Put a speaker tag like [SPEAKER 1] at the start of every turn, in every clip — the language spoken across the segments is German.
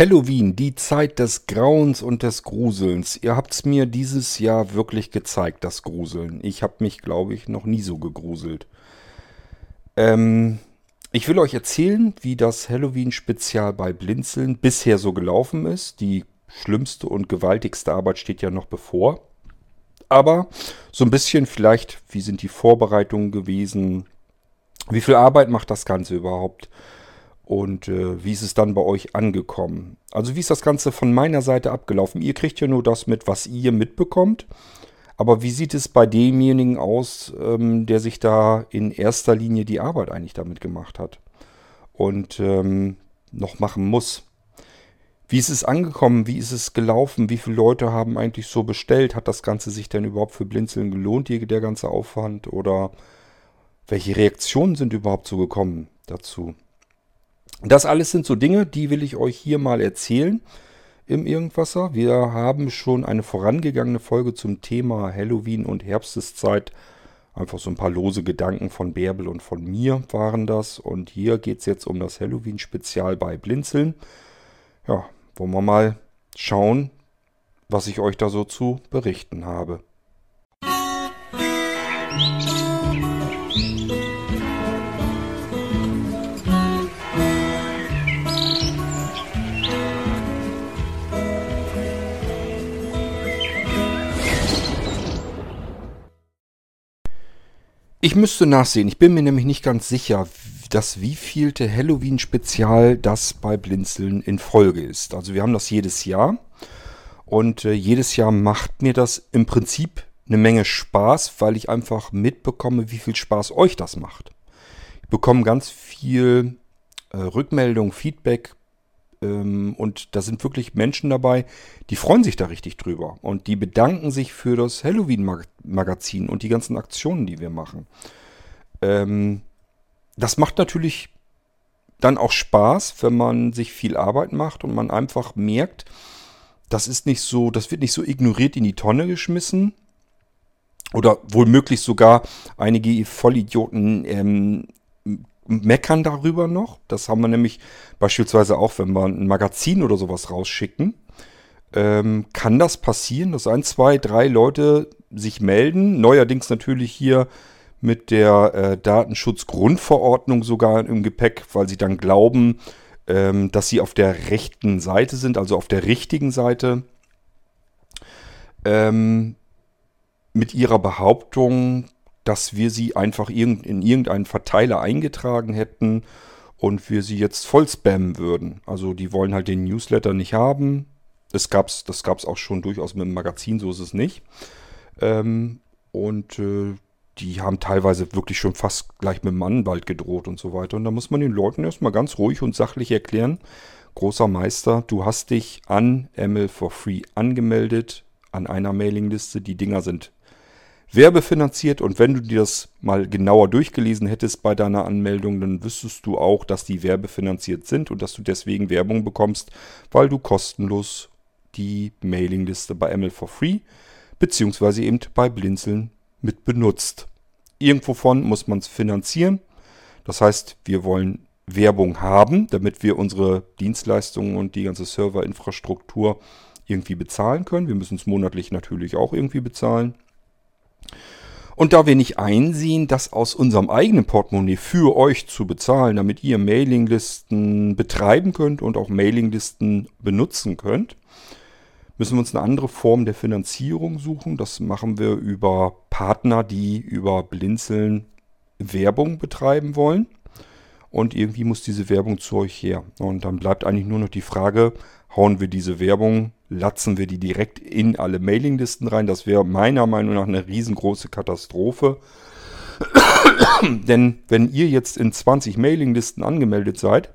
[SPEAKER 1] Halloween, die Zeit des Grauens und des Gruselns. Ihr habt's mir dieses Jahr wirklich gezeigt, das Gruseln. Ich hab mich, glaube ich, noch nie so gegruselt. Ähm, ich will euch erzählen, wie das Halloween-Spezial bei Blinzeln bisher so gelaufen ist. Die schlimmste und gewaltigste Arbeit steht ja noch bevor. Aber so ein bisschen vielleicht, wie sind die Vorbereitungen gewesen? Wie viel Arbeit macht das Ganze überhaupt? Und äh, wie ist es dann bei euch angekommen? Also wie ist das Ganze von meiner Seite abgelaufen? Ihr kriegt ja nur das mit, was ihr mitbekommt. Aber wie sieht es bei demjenigen aus, ähm, der sich da in erster Linie die Arbeit eigentlich damit gemacht hat und ähm, noch machen muss? Wie ist es angekommen? Wie ist es gelaufen? Wie viele Leute haben eigentlich so bestellt? Hat das Ganze sich denn überhaupt für Blinzeln gelohnt, der ganze Aufwand? Oder welche Reaktionen sind überhaupt so gekommen dazu? Das alles sind so Dinge, die will ich euch hier mal erzählen im Irgendwasser. Wir haben schon eine vorangegangene Folge zum Thema Halloween und Herbsteszeit. Einfach so ein paar lose Gedanken von Bärbel und von mir waren das. Und hier geht es jetzt um das Halloween-Spezial bei Blinzeln. Ja, wollen wir mal schauen, was ich euch da so zu berichten habe. Ich müsste nachsehen. Ich bin mir nämlich nicht ganz sicher, das wievielte Halloween-Spezial das bei Blinzeln in Folge ist. Also wir haben das jedes Jahr. Und äh, jedes Jahr macht mir das im Prinzip eine Menge Spaß, weil ich einfach mitbekomme, wie viel Spaß euch das macht. Ich bekomme ganz viel äh, Rückmeldung, Feedback ähm, und da sind wirklich Menschen dabei, die freuen sich da richtig drüber. Und die bedanken sich für das Halloween-Magazin und die ganzen Aktionen, die wir machen. Ähm, das macht natürlich dann auch Spaß, wenn man sich viel Arbeit macht und man einfach merkt, das ist nicht so, das wird nicht so ignoriert in die Tonne geschmissen. Oder womöglich sogar einige Vollidioten ähm, meckern darüber noch. Das haben wir nämlich beispielsweise auch, wenn wir ein Magazin oder sowas rausschicken. Ähm, kann das passieren, dass ein, zwei, drei Leute sich melden? Neuerdings natürlich hier mit der äh, Datenschutzgrundverordnung sogar im Gepäck, weil sie dann glauben, ähm, dass sie auf der rechten Seite sind, also auf der richtigen Seite. Ähm, mit ihrer Behauptung, dass wir sie einfach in irgendeinen Verteiler eingetragen hätten und wir sie jetzt voll spammen würden. Also die wollen halt den Newsletter nicht haben. Das das gab's auch schon durchaus mit dem Magazin, so ist es nicht. Ähm, und äh, die haben teilweise wirklich schon fast gleich mit dem Anwalt gedroht und so weiter. Und da muss man den Leuten erstmal ganz ruhig und sachlich erklären, großer Meister, du hast dich an ML for Free angemeldet, an einer Mailingliste. Die Dinger sind werbefinanziert und wenn du dir das mal genauer durchgelesen hättest bei deiner Anmeldung, dann wüsstest du auch, dass die werbefinanziert sind und dass du deswegen Werbung bekommst, weil du kostenlos die Mailingliste bei ML for Free beziehungsweise eben bei Blinzeln mit benutzt. Irgendwovon muss man es finanzieren. Das heißt, wir wollen Werbung haben, damit wir unsere Dienstleistungen und die ganze Serverinfrastruktur irgendwie bezahlen können. Wir müssen es monatlich natürlich auch irgendwie bezahlen. Und da wir nicht einsehen, das aus unserem eigenen Portemonnaie für euch zu bezahlen, damit ihr Mailinglisten betreiben könnt und auch Mailinglisten benutzen könnt, müssen wir uns eine andere Form der Finanzierung suchen. Das machen wir über Partner, die über Blinzeln Werbung betreiben wollen. Und irgendwie muss diese Werbung zu euch her. Und dann bleibt eigentlich nur noch die Frage, hauen wir diese Werbung latzen wir die direkt in alle Mailinglisten rein. Das wäre meiner Meinung nach eine riesengroße Katastrophe. Denn wenn ihr jetzt in 20 Mailinglisten angemeldet seid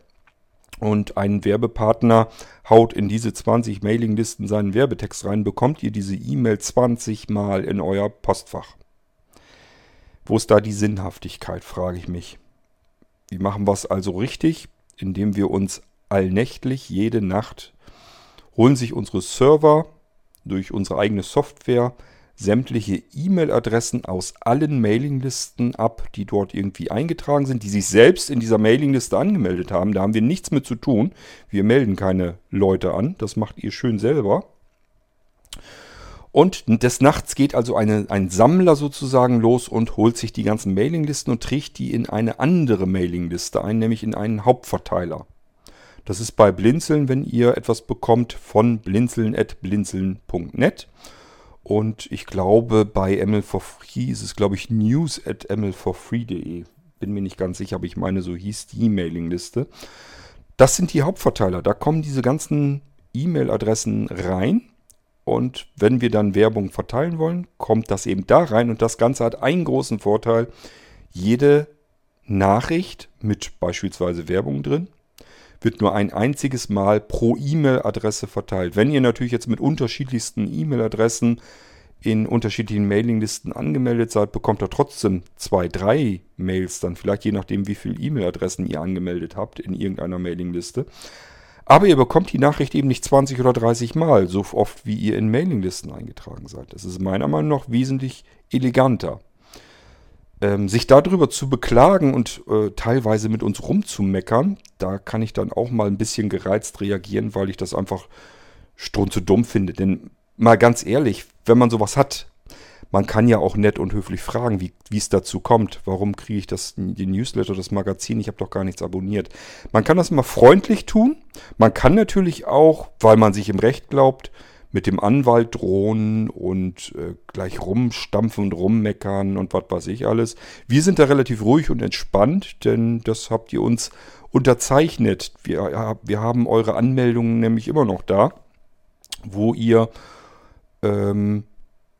[SPEAKER 1] und ein Werbepartner haut in diese 20 Mailinglisten seinen Werbetext rein, bekommt ihr diese E-Mail 20 Mal in euer Postfach. Wo ist da die Sinnhaftigkeit, frage ich mich. Wie machen wir es also richtig? Indem wir uns allnächtlich jede Nacht holen sich unsere Server durch unsere eigene Software sämtliche E-Mail-Adressen aus allen Mailinglisten ab, die dort irgendwie eingetragen sind, die sich selbst in dieser Mailingliste angemeldet haben. Da haben wir nichts mit zu tun. Wir melden keine Leute an. Das macht ihr schön selber. Und des Nachts geht also eine, ein Sammler sozusagen los und holt sich die ganzen Mailinglisten und trägt die in eine andere Mailingliste ein, nämlich in einen Hauptverteiler. Das ist bei Blinzeln, wenn ihr etwas bekommt von blinzeln.blinzeln.net. Und ich glaube, bei ML4Free ist es, glaube ich, news at ml4free.de. Bin mir nicht ganz sicher, aber ich meine, so hieß die Mailingliste. Das sind die Hauptverteiler. Da kommen diese ganzen E-Mail-Adressen rein. Und wenn wir dann Werbung verteilen wollen, kommt das eben da rein. Und das Ganze hat einen großen Vorteil. Jede Nachricht mit beispielsweise Werbung drin wird nur ein einziges Mal pro E-Mail-Adresse verteilt. Wenn ihr natürlich jetzt mit unterschiedlichsten E-Mail-Adressen in unterschiedlichen Mailinglisten angemeldet seid, bekommt ihr trotzdem zwei, drei Mails dann, vielleicht je nachdem, wie viele E-Mail-Adressen ihr angemeldet habt in irgendeiner Mailingliste. Aber ihr bekommt die Nachricht eben nicht 20 oder 30 Mal, so oft wie ihr in Mailinglisten eingetragen seid. Das ist meiner Meinung nach wesentlich eleganter ähm, sich darüber zu beklagen und äh, teilweise mit uns rumzumeckern, da kann ich dann auch mal ein bisschen gereizt reagieren, weil ich das einfach strunze dumm finde. Denn mal ganz ehrlich, wenn man sowas hat, man kann ja auch nett und höflich fragen, wie es dazu kommt. Warum kriege ich das, die Newsletter, das Magazin? Ich habe doch gar nichts abonniert. Man kann das mal freundlich tun. Man kann natürlich auch, weil man sich im Recht glaubt, mit dem Anwalt drohen und äh, gleich rumstampfen und rummeckern und was weiß ich alles. Wir sind da relativ ruhig und entspannt, denn das habt ihr uns unterzeichnet. Wir, wir haben eure Anmeldungen nämlich immer noch da, wo ihr ähm,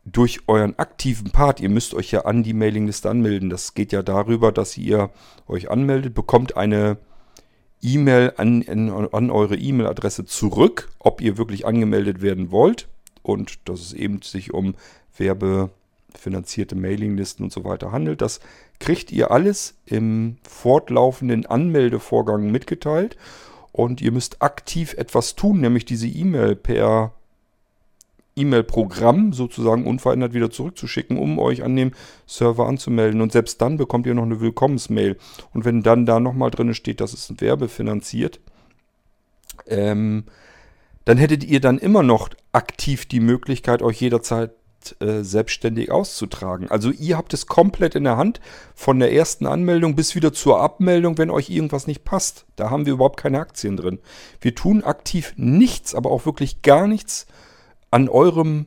[SPEAKER 1] durch euren aktiven Part, ihr müsst euch ja an die Mailingliste anmelden. Das geht ja darüber, dass ihr euch anmeldet, bekommt eine E-Mail an, an eure E-Mail-Adresse zurück, ob ihr wirklich angemeldet werden wollt. Und dass es eben sich um werbefinanzierte Mailinglisten und so weiter handelt. Das kriegt ihr alles im fortlaufenden Anmeldevorgang mitgeteilt. Und ihr müsst aktiv etwas tun, nämlich diese E-Mail per E-Mail-Programm sozusagen unverändert wieder zurückzuschicken, um euch an dem Server anzumelden. Und selbst dann bekommt ihr noch eine Willkommensmail. Und wenn dann da nochmal drin steht, das ist werbefinanziert, ähm, dann hättet ihr dann immer noch aktiv die Möglichkeit, euch jederzeit äh, selbstständig auszutragen. Also ihr habt es komplett in der Hand, von der ersten Anmeldung bis wieder zur Abmeldung, wenn euch irgendwas nicht passt. Da haben wir überhaupt keine Aktien drin. Wir tun aktiv nichts, aber auch wirklich gar nichts an eurem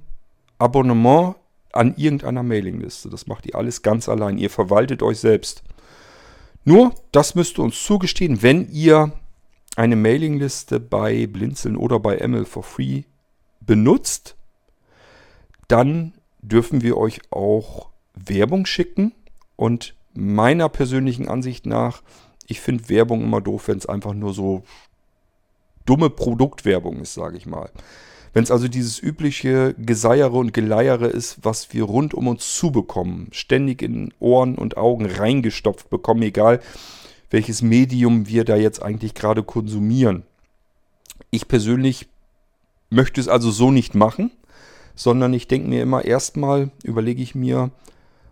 [SPEAKER 1] Abonnement an irgendeiner Mailingliste. Das macht ihr alles ganz allein. Ihr verwaltet euch selbst. Nur, das müsst ihr uns zugestehen, wenn ihr eine Mailingliste bei Blinzeln oder bei ML for Free benutzt, dann dürfen wir euch auch Werbung schicken. Und meiner persönlichen Ansicht nach, ich finde Werbung immer doof, wenn es einfach nur so dumme Produktwerbung ist, sage ich mal. Wenn es also dieses übliche Geseiere und Geleiere ist, was wir rund um uns zubekommen, ständig in Ohren und Augen reingestopft bekommen, egal welches Medium wir da jetzt eigentlich gerade konsumieren. Ich persönlich möchte es also so nicht machen, sondern ich denke mir immer erstmal, überlege ich mir,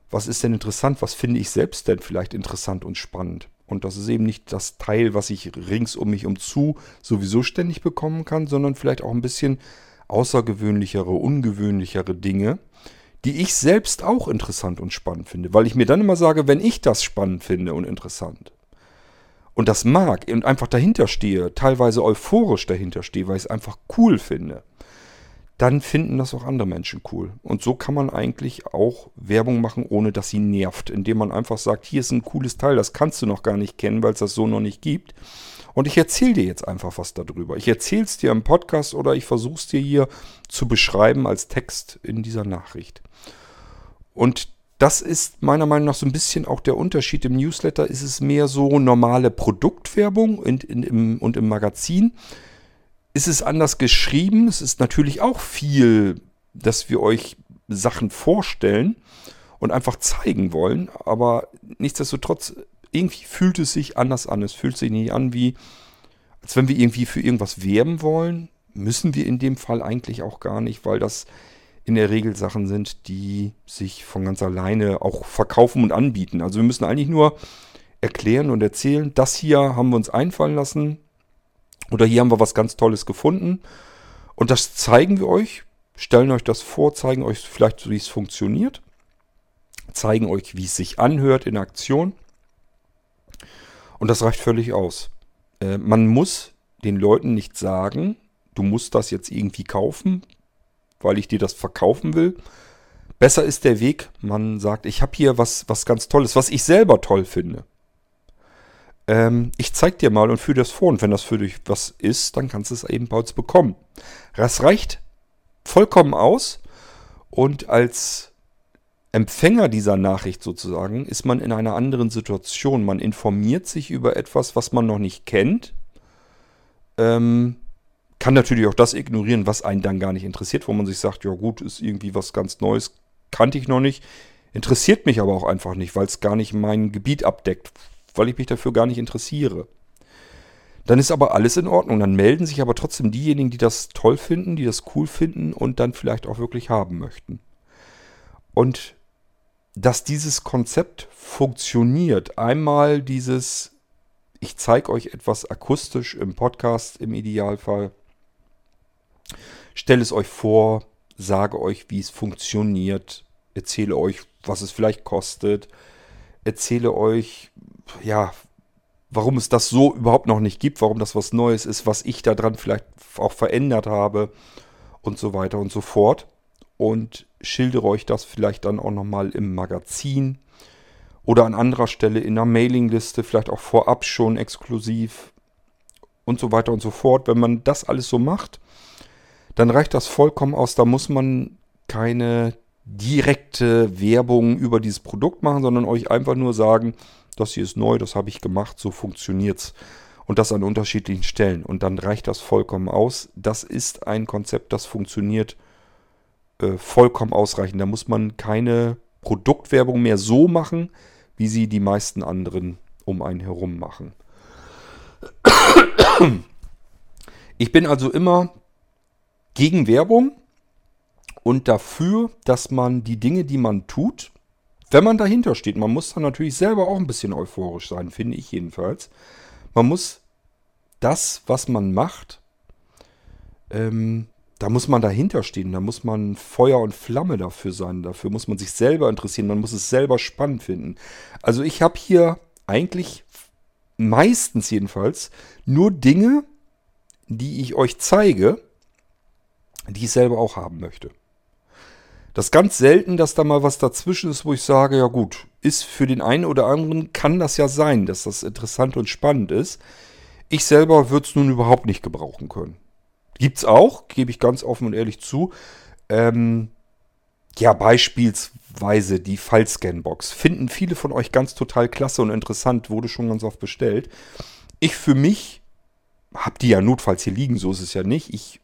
[SPEAKER 1] was ist denn interessant, was finde ich selbst denn vielleicht interessant und spannend. Und das ist eben nicht das Teil, was ich rings um mich um zu sowieso ständig bekommen kann, sondern vielleicht auch ein bisschen außergewöhnlichere, ungewöhnlichere Dinge, die ich selbst auch interessant und spannend finde. Weil ich mir dann immer sage, wenn ich das spannend finde und interessant und das mag und einfach dahinter stehe, teilweise euphorisch dahinter stehe, weil ich es einfach cool finde, dann finden das auch andere Menschen cool. Und so kann man eigentlich auch Werbung machen, ohne dass sie nervt, indem man einfach sagt, hier ist ein cooles Teil, das kannst du noch gar nicht kennen, weil es das so noch nicht gibt. Und ich erzähle dir jetzt einfach was darüber. Ich erzähle es dir im Podcast oder ich versuche es dir hier zu beschreiben als Text in dieser Nachricht. Und das ist meiner Meinung nach so ein bisschen auch der Unterschied. Im Newsletter ist es mehr so normale Produktwerbung und, in, im, und im Magazin ist es anders geschrieben. Es ist natürlich auch viel, dass wir euch Sachen vorstellen und einfach zeigen wollen. Aber nichtsdestotrotz irgendwie fühlt es sich anders an. Es fühlt sich nicht an wie, als wenn wir irgendwie für irgendwas werben wollen. Müssen wir in dem Fall eigentlich auch gar nicht, weil das in der Regel Sachen sind, die sich von ganz alleine auch verkaufen und anbieten. Also wir müssen eigentlich nur erklären und erzählen, das hier haben wir uns einfallen lassen oder hier haben wir was ganz Tolles gefunden und das zeigen wir euch, stellen euch das vor, zeigen euch vielleicht, wie es funktioniert, zeigen euch, wie es sich anhört in Aktion und das reicht völlig aus. Äh, man muss den Leuten nicht sagen, du musst das jetzt irgendwie kaufen, weil ich dir das verkaufen will. Besser ist der Weg, man sagt, ich habe hier was, was ganz Tolles, was ich selber toll finde. Ähm, ich zeig dir mal und führe das vor. Und wenn das für dich was ist, dann kannst du es ebenfalls bekommen. Das reicht vollkommen aus. Und als Empfänger dieser Nachricht sozusagen ist man in einer anderen Situation. Man informiert sich über etwas, was man noch nicht kennt. Ähm, kann natürlich auch das ignorieren, was einen dann gar nicht interessiert, wo man sich sagt, ja gut, ist irgendwie was ganz Neues, kannte ich noch nicht, interessiert mich aber auch einfach nicht, weil es gar nicht mein Gebiet abdeckt, weil ich mich dafür gar nicht interessiere. Dann ist aber alles in Ordnung. Dann melden sich aber trotzdem diejenigen, die das toll finden, die das cool finden und dann vielleicht auch wirklich haben möchten. Und dass dieses Konzept funktioniert, einmal dieses, ich zeige euch etwas akustisch im Podcast im Idealfall, stelle es euch vor, sage euch, wie es funktioniert, erzähle euch, was es vielleicht kostet, erzähle euch, ja, warum es das so überhaupt noch nicht gibt, warum das was Neues ist, was ich daran vielleicht auch verändert habe und so weiter und so fort. Und schildere euch das vielleicht dann auch nochmal im Magazin oder an anderer Stelle in einer Mailingliste, vielleicht auch vorab schon exklusiv und so weiter und so fort. Wenn man das alles so macht, dann reicht das vollkommen aus. Da muss man keine direkte Werbung über dieses Produkt machen, sondern euch einfach nur sagen, das hier ist neu, das habe ich gemacht, so funktioniert's. Und das an unterschiedlichen Stellen. Und dann reicht das vollkommen aus. Das ist ein Konzept, das funktioniert äh, vollkommen ausreichend. Da muss man keine Produktwerbung mehr so machen, wie sie die meisten anderen um einen herum machen. Ich bin also immer gegen Werbung und dafür, dass man die Dinge, die man tut, wenn man dahinter steht, man muss dann natürlich selber auch ein bisschen euphorisch sein, finde ich jedenfalls. Man muss das, was man macht, ähm, da muss man dahinter stehen, da muss man Feuer und Flamme dafür sein, dafür muss man sich selber interessieren, man muss es selber spannend finden. Also ich habe hier eigentlich meistens jedenfalls nur Dinge, die ich euch zeige, die ich selber auch haben möchte. Das ganz selten, dass da mal was dazwischen ist, wo ich sage, ja gut, ist für den einen oder anderen, kann das ja sein, dass das interessant und spannend ist. Ich selber würde es nun überhaupt nicht gebrauchen können. Gibt's auch, gebe ich ganz offen und ehrlich zu. Ähm, ja, beispielsweise die Fallscanbox. Finden viele von euch ganz total klasse und interessant, wurde schon ganz oft bestellt. Ich für mich habe die ja notfalls hier liegen, so ist es ja nicht. Ich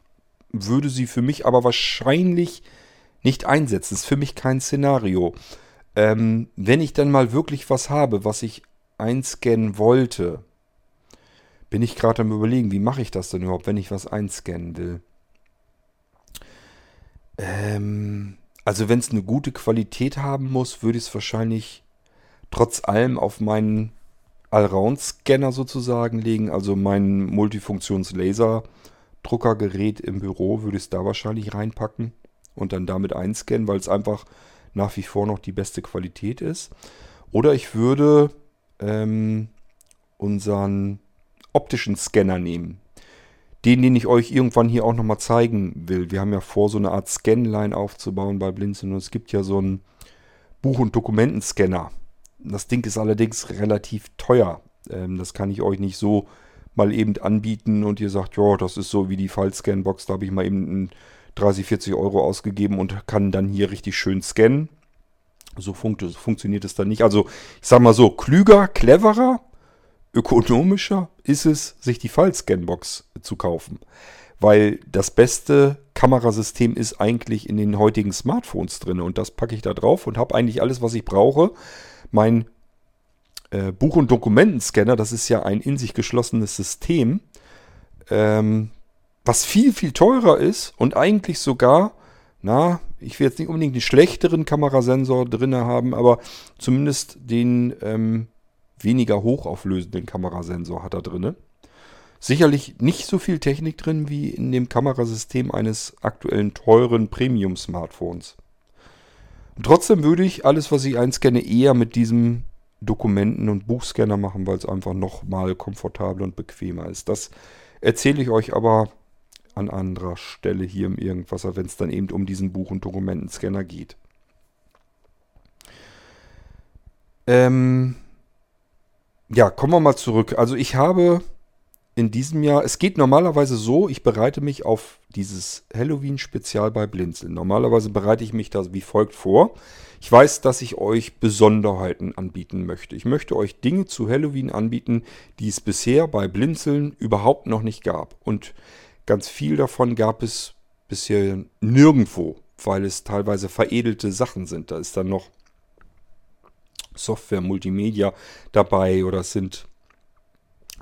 [SPEAKER 1] würde sie für mich aber wahrscheinlich nicht einsetzen. Ist für mich kein Szenario. Ähm, wenn ich dann mal wirklich was habe, was ich einscannen wollte, bin ich gerade am überlegen, wie mache ich das denn überhaupt, wenn ich was einscannen will. Ähm, also wenn es eine gute Qualität haben muss, würde ich es wahrscheinlich trotz allem auf meinen Allround-Scanner sozusagen legen, also mein Multifunktions-Laser-Druckergerät im Büro würde ich es da wahrscheinlich reinpacken und dann damit einscannen, weil es einfach nach wie vor noch die beste Qualität ist. Oder ich würde ähm, unseren optischen Scanner nehmen. Den, den ich euch irgendwann hier auch nochmal zeigen will. Wir haben ja vor, so eine Art Scanline aufzubauen bei Blinzeln. Und es gibt ja so einen Buch- und Dokumentenscanner. Das Ding ist allerdings relativ teuer. Ähm, das kann ich euch nicht so mal eben anbieten und ihr sagt, ja, das ist so wie die File-Scan-Box, da habe ich mal eben 30, 40 Euro ausgegeben und kann dann hier richtig schön scannen. So funkt, funktioniert es dann nicht. Also ich sag mal so, klüger, cleverer, ökonomischer ist es, sich die File-Scan-Box zu kaufen. Weil das beste Kamerasystem ist eigentlich in den heutigen Smartphones drin. Und das packe ich da drauf und habe eigentlich alles, was ich brauche mein äh, Buch- und Dokumentenscanner, das ist ja ein in sich geschlossenes System, ähm, was viel, viel teurer ist und eigentlich sogar, na, ich will jetzt nicht unbedingt den schlechteren Kamerasensor drin haben, aber zumindest den ähm, weniger hochauflösenden Kamerasensor hat er drin. Sicherlich nicht so viel Technik drin wie in dem Kamerasystem eines aktuellen teuren Premium-Smartphones. Trotzdem würde ich alles, was ich einscanne, eher mit diesem Dokumenten- und Buchscanner machen, weil es einfach nochmal komfortabler und bequemer ist. Das erzähle ich euch aber an anderer Stelle hier im Irgendwasser, wenn es dann eben um diesen Buch- und Dokumentenscanner geht. Ähm ja, kommen wir mal zurück. Also ich habe in diesem Jahr, es geht normalerweise so, ich bereite mich auf dieses Halloween-Spezial bei Blinzeln. Normalerweise bereite ich mich da wie folgt vor. Ich weiß, dass ich euch Besonderheiten anbieten möchte. Ich möchte euch Dinge zu Halloween anbieten, die es bisher bei Blinzeln überhaupt noch nicht gab. Und ganz viel davon gab es bisher nirgendwo, weil es teilweise veredelte Sachen sind. Da ist dann noch Software, Multimedia dabei oder sind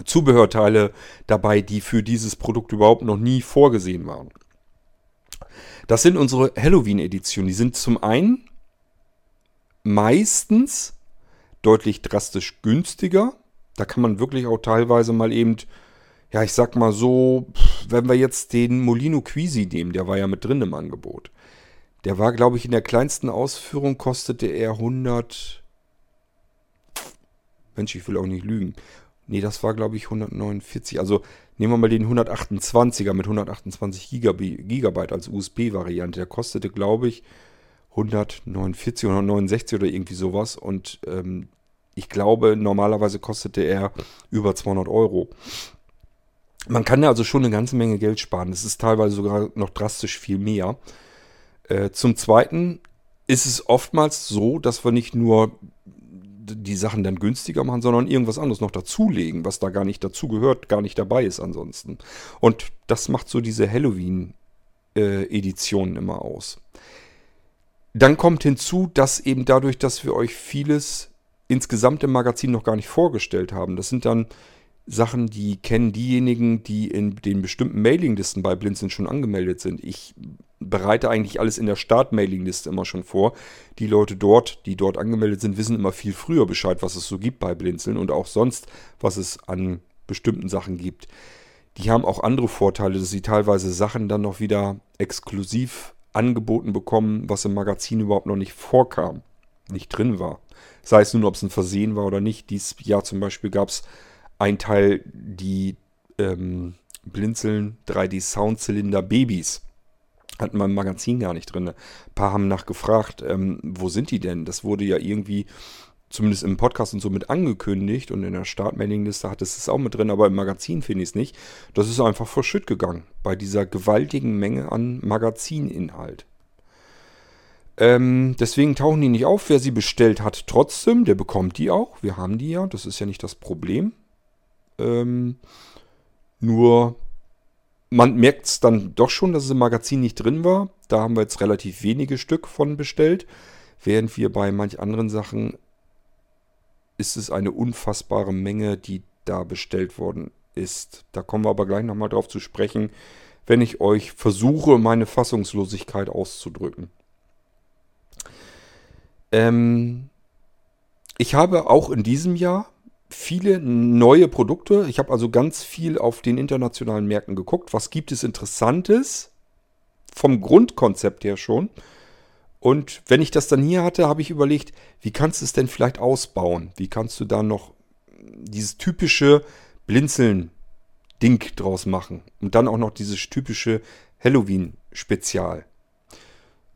[SPEAKER 1] Zubehörteile dabei, die für dieses Produkt überhaupt noch nie vorgesehen waren. Das sind unsere Halloween-Editionen. Die sind zum einen meistens deutlich drastisch günstiger. Da kann man wirklich auch teilweise mal eben, ja, ich sag mal so, wenn wir jetzt den Molino Quisi nehmen, der war ja mit drin im Angebot. Der war, glaube ich, in der kleinsten Ausführung kostete er 100. Mensch, ich will auch nicht lügen. Nee, das war, glaube ich, 149. Also nehmen wir mal den 128er mit 128 Gigabyte als USB-Variante. Der kostete, glaube ich, 149 oder 169 oder irgendwie sowas. Und ähm, ich glaube, normalerweise kostete er über 200 Euro. Man kann ja also schon eine ganze Menge Geld sparen. Es ist teilweise sogar noch drastisch viel mehr. Äh, zum Zweiten ist es oftmals so, dass wir nicht nur die Sachen dann günstiger machen, sondern irgendwas anderes noch dazulegen, was da gar nicht dazu gehört, gar nicht dabei ist ansonsten. Und das macht so diese Halloween-Editionen äh, immer aus. Dann kommt hinzu, dass eben dadurch, dass wir euch vieles insgesamt im Magazin noch gar nicht vorgestellt haben, das sind dann Sachen, die kennen diejenigen, die in den bestimmten Mailinglisten bei Blinzeln schon angemeldet sind. Ich bereite eigentlich alles in der Start-Mailingliste immer schon vor. Die Leute dort, die dort angemeldet sind, wissen immer viel früher Bescheid, was es so gibt bei Blinzeln und auch sonst, was es an bestimmten Sachen gibt. Die haben auch andere Vorteile, dass sie teilweise Sachen dann noch wieder exklusiv angeboten bekommen, was im Magazin überhaupt noch nicht vorkam, nicht drin war. Sei es nun, ob es ein Versehen war oder nicht. Dies Jahr zum Beispiel gab es ein Teil, die ähm, Blinzeln 3D Soundzylinder Babys hatten wir im Magazin gar nicht drin. Ein paar haben nachgefragt, ähm, wo sind die denn? Das wurde ja irgendwie zumindest im Podcast und so mit angekündigt und in der Startmailingliste hat es es auch mit drin, aber im Magazin finde ich es nicht. Das ist einfach verschütt gegangen bei dieser gewaltigen Menge an Magazininhalt. Ähm, deswegen tauchen die nicht auf. Wer sie bestellt hat, trotzdem, der bekommt die auch. Wir haben die ja, das ist ja nicht das Problem. Ähm, nur man merkt es dann doch schon, dass es im Magazin nicht drin war. Da haben wir jetzt relativ wenige Stück von bestellt. Während wir bei manch anderen Sachen ist es eine unfassbare Menge, die da bestellt worden ist. Da kommen wir aber gleich nochmal drauf zu sprechen, wenn ich euch versuche, meine Fassungslosigkeit auszudrücken. Ähm, ich habe auch in diesem Jahr viele neue Produkte. Ich habe also ganz viel auf den internationalen Märkten geguckt. Was gibt es Interessantes? Vom Grundkonzept her schon. Und wenn ich das dann hier hatte, habe ich überlegt, wie kannst du es denn vielleicht ausbauen? Wie kannst du da noch dieses typische Blinzeln-Ding draus machen? Und dann auch noch dieses typische Halloween-Spezial.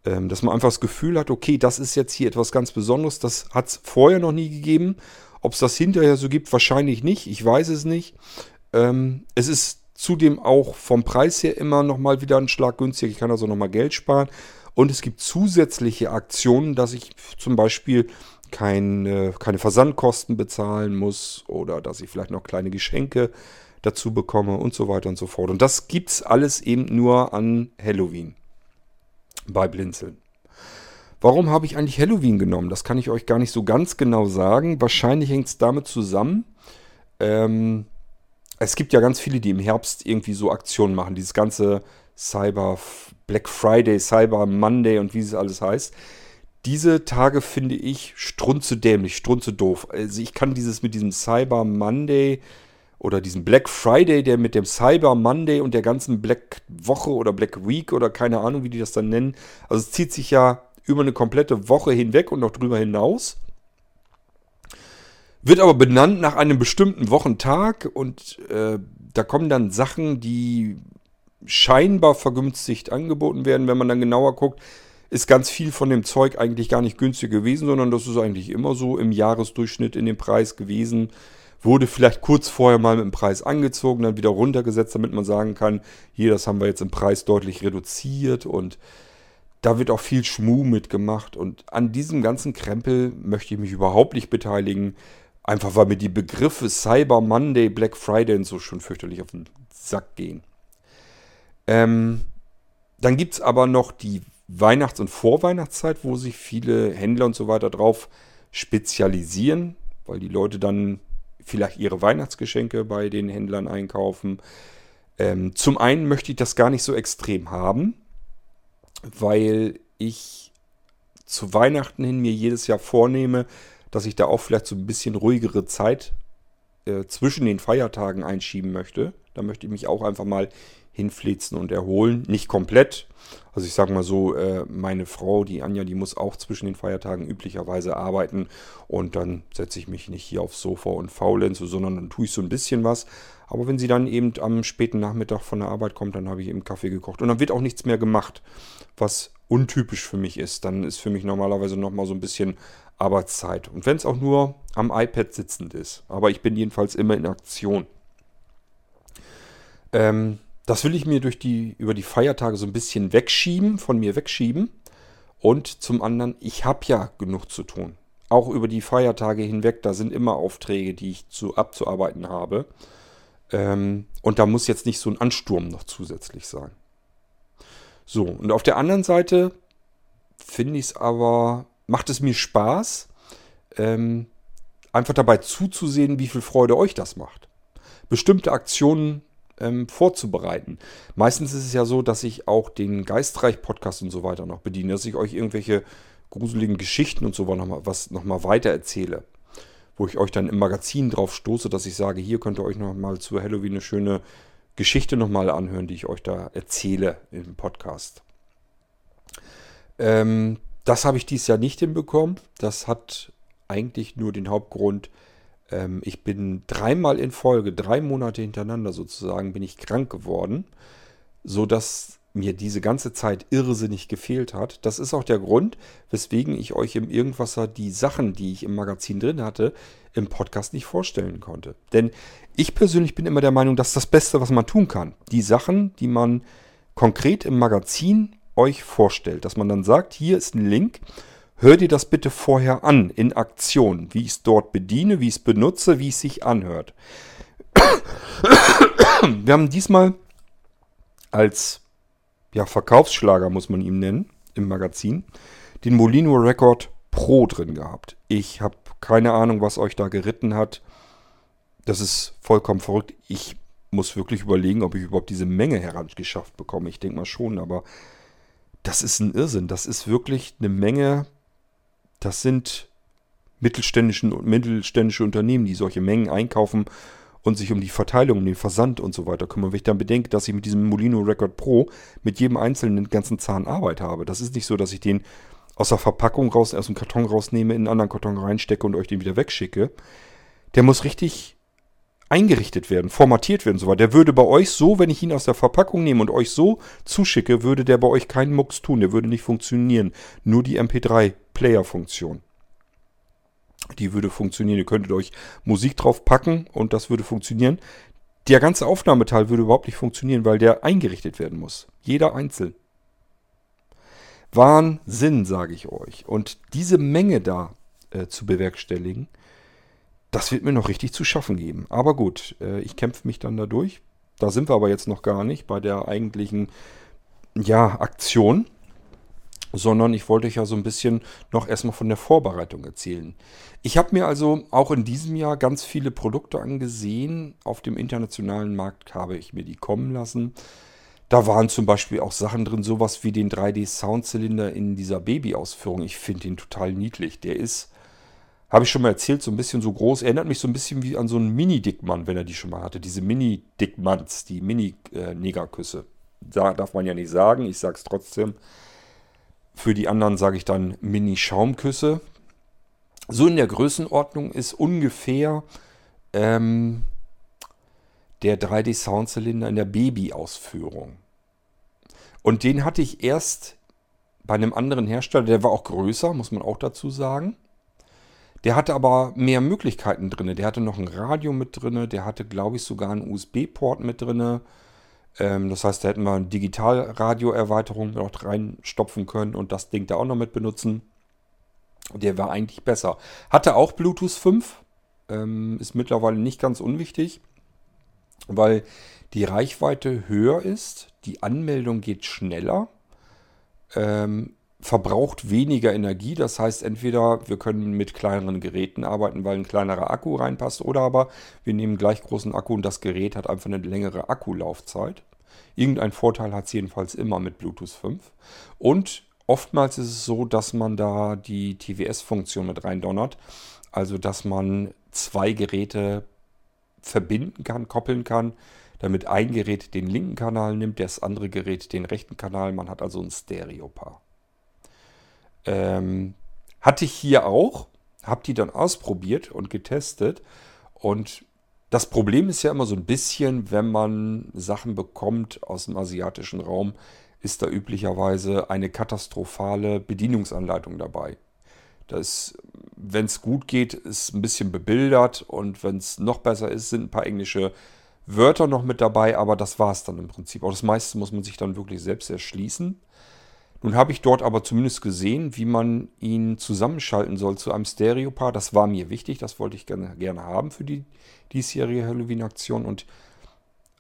[SPEAKER 1] Ähm, dass man einfach das Gefühl hat, okay, das ist jetzt hier etwas ganz Besonderes, das hat es vorher noch nie gegeben. Ob es das hinterher so gibt, wahrscheinlich nicht. Ich weiß es nicht. Ähm, es ist zudem auch vom Preis her immer nochmal wieder ein Schlag günstiger. Ich kann also nochmal Geld sparen. Und es gibt zusätzliche Aktionen, dass ich zum Beispiel keine, keine Versandkosten bezahlen muss oder dass ich vielleicht noch kleine Geschenke dazu bekomme und so weiter und so fort. Und das gibt es alles eben nur an Halloween bei Blinzeln. Warum habe ich eigentlich Halloween genommen? Das kann ich euch gar nicht so ganz genau sagen. Wahrscheinlich hängt es damit zusammen. Ähm, es gibt ja ganz viele, die im Herbst irgendwie so Aktionen machen. Dieses ganze Cyber Black Friday, Cyber Monday und wie es alles heißt. Diese Tage finde ich strunze dämlich, strunze doof. Also ich kann dieses mit diesem Cyber Monday oder diesem Black Friday, der mit dem Cyber Monday und der ganzen Black Woche oder Black Week oder keine Ahnung, wie die das dann nennen. Also es zieht sich ja über eine komplette Woche hinweg und noch drüber hinaus. Wird aber benannt nach einem bestimmten Wochentag und äh, da kommen dann Sachen, die scheinbar vergünstigt angeboten werden. Wenn man dann genauer guckt, ist ganz viel von dem Zeug eigentlich gar nicht günstig gewesen, sondern das ist eigentlich immer so im Jahresdurchschnitt in dem Preis gewesen. Wurde vielleicht kurz vorher mal mit dem Preis angezogen, dann wieder runtergesetzt, damit man sagen kann, hier, das haben wir jetzt im Preis deutlich reduziert und da wird auch viel Schmuh mitgemacht. Und an diesem ganzen Krempel möchte ich mich überhaupt nicht beteiligen. Einfach weil mir die Begriffe Cyber Monday, Black Friday und so schon fürchterlich auf den Sack gehen. Ähm, dann gibt es aber noch die Weihnachts- und Vorweihnachtszeit, wo sich viele Händler und so weiter drauf spezialisieren, weil die Leute dann vielleicht ihre Weihnachtsgeschenke bei den Händlern einkaufen. Ähm, zum einen möchte ich das gar nicht so extrem haben, weil ich zu Weihnachten hin mir jedes Jahr vornehme, dass ich da auch vielleicht so ein bisschen ruhigere Zeit äh, zwischen den Feiertagen einschieben möchte. Da möchte ich mich auch einfach mal hinflitzen und erholen. Nicht komplett. Also ich sage mal so, äh, meine Frau, die Anja, die muss auch zwischen den Feiertagen üblicherweise arbeiten. Und dann setze ich mich nicht hier aufs Sofa und faulenze, sondern dann tue ich so ein bisschen was. Aber wenn sie dann eben am späten Nachmittag von der Arbeit kommt, dann habe ich eben Kaffee gekocht. Und dann wird auch nichts mehr gemacht, was untypisch für mich ist. Dann ist für mich normalerweise nochmal so ein bisschen Arbeitszeit. Und wenn es auch nur am iPad sitzend ist. Aber ich bin jedenfalls immer in Aktion. Ähm, das will ich mir durch die, über die Feiertage so ein bisschen wegschieben, von mir wegschieben. Und zum anderen, ich habe ja genug zu tun. Auch über die Feiertage hinweg, da sind immer Aufträge, die ich zu, abzuarbeiten habe. Ähm, und da muss jetzt nicht so ein Ansturm noch zusätzlich sein. So, und auf der anderen Seite finde ich es aber macht es mir Spaß, ähm, einfach dabei zuzusehen, wie viel Freude euch das macht. Bestimmte Aktionen ähm, vorzubereiten. Meistens ist es ja so, dass ich auch den Geistreich-Podcast und so weiter noch bediene, dass ich euch irgendwelche gruseligen Geschichten und so was nochmal weiter erzähle. Wo ich euch dann im Magazin drauf stoße, dass ich sage, hier könnt ihr euch nochmal zu Halloween eine schöne Geschichte nochmal anhören, die ich euch da erzähle im Podcast. Ähm, das habe ich dieses Jahr nicht hinbekommen. Das hat eigentlich nur den Hauptgrund, ähm, ich bin dreimal in Folge, drei Monate hintereinander sozusagen, bin ich krank geworden, sodass mir diese ganze Zeit irrsinnig gefehlt hat. Das ist auch der Grund, weswegen ich euch im Irgendwasser die Sachen, die ich im Magazin drin hatte, im Podcast nicht vorstellen konnte. Denn ich persönlich bin immer der Meinung, dass das Beste, was man tun kann, die Sachen, die man konkret im Magazin euch vorstellt. Dass man dann sagt, hier ist ein Link, hör dir das bitte vorher an in Aktion, wie ich es dort bediene, wie ich es benutze, wie es sich anhört. Wir haben diesmal als ja, Verkaufsschlager, muss man ihn nennen, im Magazin, den Molino Record Pro drin gehabt. Ich habe keine Ahnung, was euch da geritten hat. Das ist vollkommen verrückt. Ich muss wirklich überlegen, ob ich überhaupt diese Menge herangeschafft bekomme. Ich denke mal schon, aber das ist ein Irrsinn. Das ist wirklich eine Menge. Das sind mittelständische, mittelständische Unternehmen, die solche Mengen einkaufen und sich um die Verteilung, um den Versand und so weiter kümmern. Wenn ich dann bedenke, dass ich mit diesem Molino Record Pro mit jedem einzelnen ganzen Zahn Arbeit habe. Das ist nicht so, dass ich den aus der Verpackung raus, aus dem Karton rausnehme, in einen anderen Karton reinstecke und euch den wieder wegschicke. Der muss richtig eingerichtet werden, formatiert werden und so weiter. Der würde bei euch so, wenn ich ihn aus der Verpackung nehme und euch so zuschicke, würde der bei euch keinen Mucks tun. Der würde nicht funktionieren. Nur die MP3-Player-Funktion. Die würde funktionieren. Ihr könntet euch Musik drauf packen und das würde funktionieren. Der ganze Aufnahmeteil würde überhaupt nicht funktionieren, weil der eingerichtet werden muss. Jeder einzeln. Wahnsinn, sage ich euch. Und diese Menge da äh, zu bewerkstelligen, das wird mir noch richtig zu schaffen geben. Aber gut, äh, ich kämpfe mich dann dadurch. Da sind wir aber jetzt noch gar nicht bei der eigentlichen ja, Aktion, sondern ich wollte euch ja so ein bisschen noch erstmal von der Vorbereitung erzählen. Ich habe mir also auch in diesem Jahr ganz viele Produkte angesehen. Auf dem internationalen Markt habe ich mir die kommen lassen. Da waren zum Beispiel auch Sachen drin, sowas wie den 3D-Soundzylinder in dieser Baby-Ausführung. Ich finde den total niedlich. Der ist, habe ich schon mal erzählt, so ein bisschen so groß. Erinnert mich so ein bisschen wie an so einen Mini-Dickmann, wenn er die schon mal hatte. Diese Mini-Dickmanns, die Mini-Negerküsse. Da darf man ja nicht sagen, ich sage es trotzdem. Für die anderen sage ich dann Mini-Schaumküsse. So in der Größenordnung ist ungefähr ähm, der 3D-Soundzylinder in der Baby-Ausführung. Und den hatte ich erst bei einem anderen Hersteller, der war auch größer, muss man auch dazu sagen. Der hatte aber mehr Möglichkeiten drin. Der hatte noch ein Radio mit drin, der hatte, glaube ich, sogar einen USB-Port mit drin. Ähm, das heißt, da hätten wir eine Digitalradio-Erweiterung noch reinstopfen können und das Ding da auch noch mit benutzen. Der war eigentlich besser. Hatte auch Bluetooth 5. Ähm, ist mittlerweile nicht ganz unwichtig, weil die Reichweite höher ist, die Anmeldung geht schneller, ähm, verbraucht weniger Energie. Das heißt, entweder wir können mit kleineren Geräten arbeiten, weil ein kleinerer Akku reinpasst, oder aber wir nehmen gleich großen Akku und das Gerät hat einfach eine längere Akkulaufzeit. Irgendein Vorteil hat es jedenfalls immer mit Bluetooth 5. Und Oftmals ist es so, dass man da die TWS-Funktion mit reindonnert. Also, dass man zwei Geräte verbinden kann, koppeln kann, damit ein Gerät den linken Kanal nimmt, das andere Gerät den rechten Kanal. Man hat also ein Stereopaar. Ähm, hatte ich hier auch, habe die dann ausprobiert und getestet. Und das Problem ist ja immer so ein bisschen, wenn man Sachen bekommt aus dem asiatischen Raum, ist da üblicherweise eine katastrophale Bedienungsanleitung dabei. Wenn es gut geht, ist ein bisschen bebildert und wenn es noch besser ist, sind ein paar englische Wörter noch mit dabei, aber das war es dann im Prinzip. Auch das meiste muss man sich dann wirklich selbst erschließen. Nun habe ich dort aber zumindest gesehen, wie man ihn zusammenschalten soll zu einem Stereopaar. Das war mir wichtig, das wollte ich gerne, gerne haben für die diesjährige Halloween-Aktion und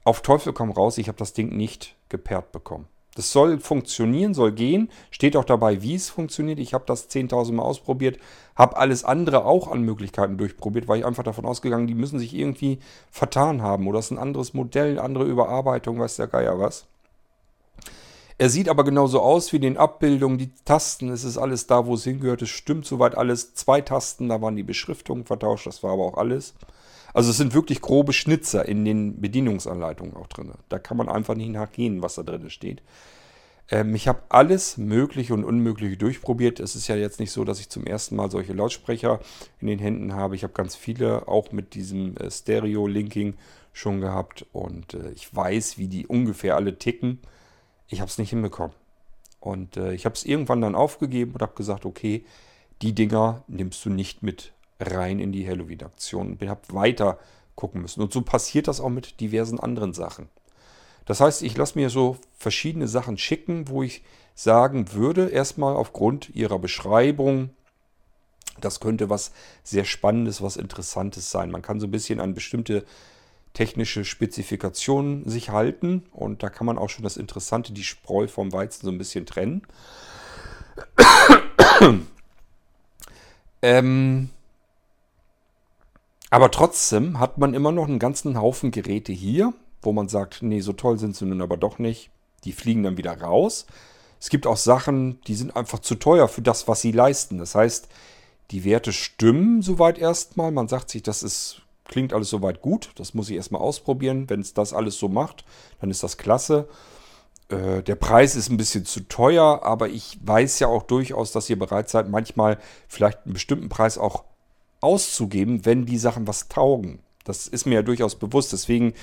[SPEAKER 1] auf Teufel komm raus, ich habe das Ding nicht gepaart bekommen. Das soll funktionieren, soll gehen. Steht auch dabei, wie es funktioniert. Ich habe das 10.000 Mal ausprobiert, habe alles andere auch an Möglichkeiten durchprobiert, weil ich einfach davon ausgegangen, die müssen sich irgendwie vertan haben oder es ist ein anderes Modell, andere Überarbeitung, weiß der Geier was. Er sieht aber genauso aus wie den Abbildungen, die Tasten, es ist alles da, wo es hingehört. Es stimmt soweit alles. Zwei Tasten, da waren die Beschriftungen vertauscht, das war aber auch alles. Also es sind wirklich grobe Schnitzer in den Bedienungsanleitungen auch drin. Da kann man einfach nicht nachgehen, was da drin steht. Ähm, ich habe alles Mögliche und Unmögliche durchprobiert. Es ist ja jetzt nicht so, dass ich zum ersten Mal solche Lautsprecher in den Händen habe. Ich habe ganz viele auch mit diesem äh, Stereo-Linking schon gehabt und äh, ich weiß, wie die ungefähr alle ticken. Ich habe es nicht hinbekommen. Und äh, ich habe es irgendwann dann aufgegeben und habe gesagt, okay, die Dinger nimmst du nicht mit rein in die Halloween-Aktion und habe weiter gucken müssen. Und so passiert das auch mit diversen anderen Sachen. Das heißt, ich lasse mir so verschiedene Sachen schicken, wo ich sagen würde, erstmal aufgrund ihrer Beschreibung, das könnte was sehr Spannendes, was Interessantes sein. Man kann so ein bisschen an bestimmte technische Spezifikationen sich halten und da kann man auch schon das Interessante, die Spreu vom Weizen so ein bisschen trennen. ähm, aber trotzdem hat man immer noch einen ganzen Haufen Geräte hier, wo man sagt, nee, so toll sind sie nun aber doch nicht. Die fliegen dann wieder raus. Es gibt auch Sachen, die sind einfach zu teuer für das, was sie leisten. Das heißt, die Werte stimmen soweit erstmal. Man sagt sich, das ist, klingt alles soweit gut. Das muss ich erstmal ausprobieren. Wenn es das alles so macht, dann ist das klasse. Äh, der Preis ist ein bisschen zu teuer, aber ich weiß ja auch durchaus, dass ihr bereit seid, manchmal vielleicht einen bestimmten Preis auch auszugeben, wenn die Sachen was taugen. Das ist mir ja durchaus bewusst. Deswegen,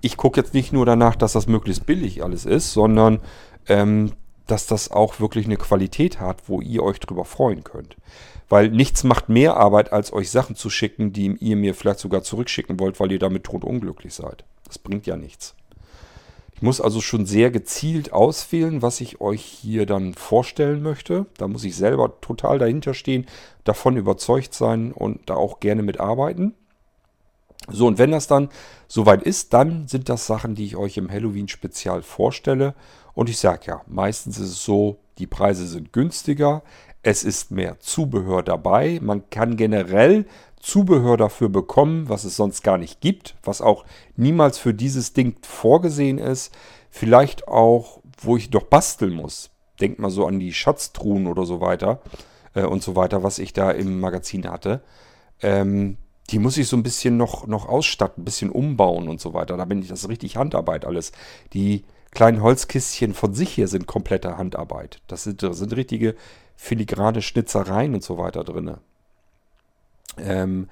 [SPEAKER 1] ich gucke jetzt nicht nur danach, dass das möglichst billig alles ist, sondern ähm, dass das auch wirklich eine Qualität hat, wo ihr euch drüber freuen könnt. Weil nichts macht mehr Arbeit, als euch Sachen zu schicken, die ihr mir vielleicht sogar zurückschicken wollt, weil ihr damit tot unglücklich seid. Das bringt ja nichts. Ich muss also schon sehr gezielt auswählen, was ich euch hier dann vorstellen möchte. Da muss ich selber total dahinter stehen, davon überzeugt sein und da auch gerne mitarbeiten. So, und wenn das dann soweit ist, dann sind das Sachen, die ich euch im Halloween-Spezial vorstelle. Und ich sage ja, meistens ist es so, die Preise sind günstiger, es ist mehr Zubehör dabei. Man kann generell Zubehör dafür bekommen, was es sonst gar nicht gibt, was auch niemals für dieses Ding vorgesehen ist. Vielleicht auch, wo ich doch basteln muss. Denkt mal so an die Schatztruhen oder so weiter äh, und so weiter, was ich da im Magazin hatte. Ähm, die muss ich so ein bisschen noch, noch ausstatten, ein bisschen umbauen und so weiter. Da bin ich, das richtig Handarbeit alles. Die kleinen Holzkistchen von sich hier sind komplette Handarbeit. Das sind, das sind richtige filigrane Schnitzereien und so weiter drin. Ähm,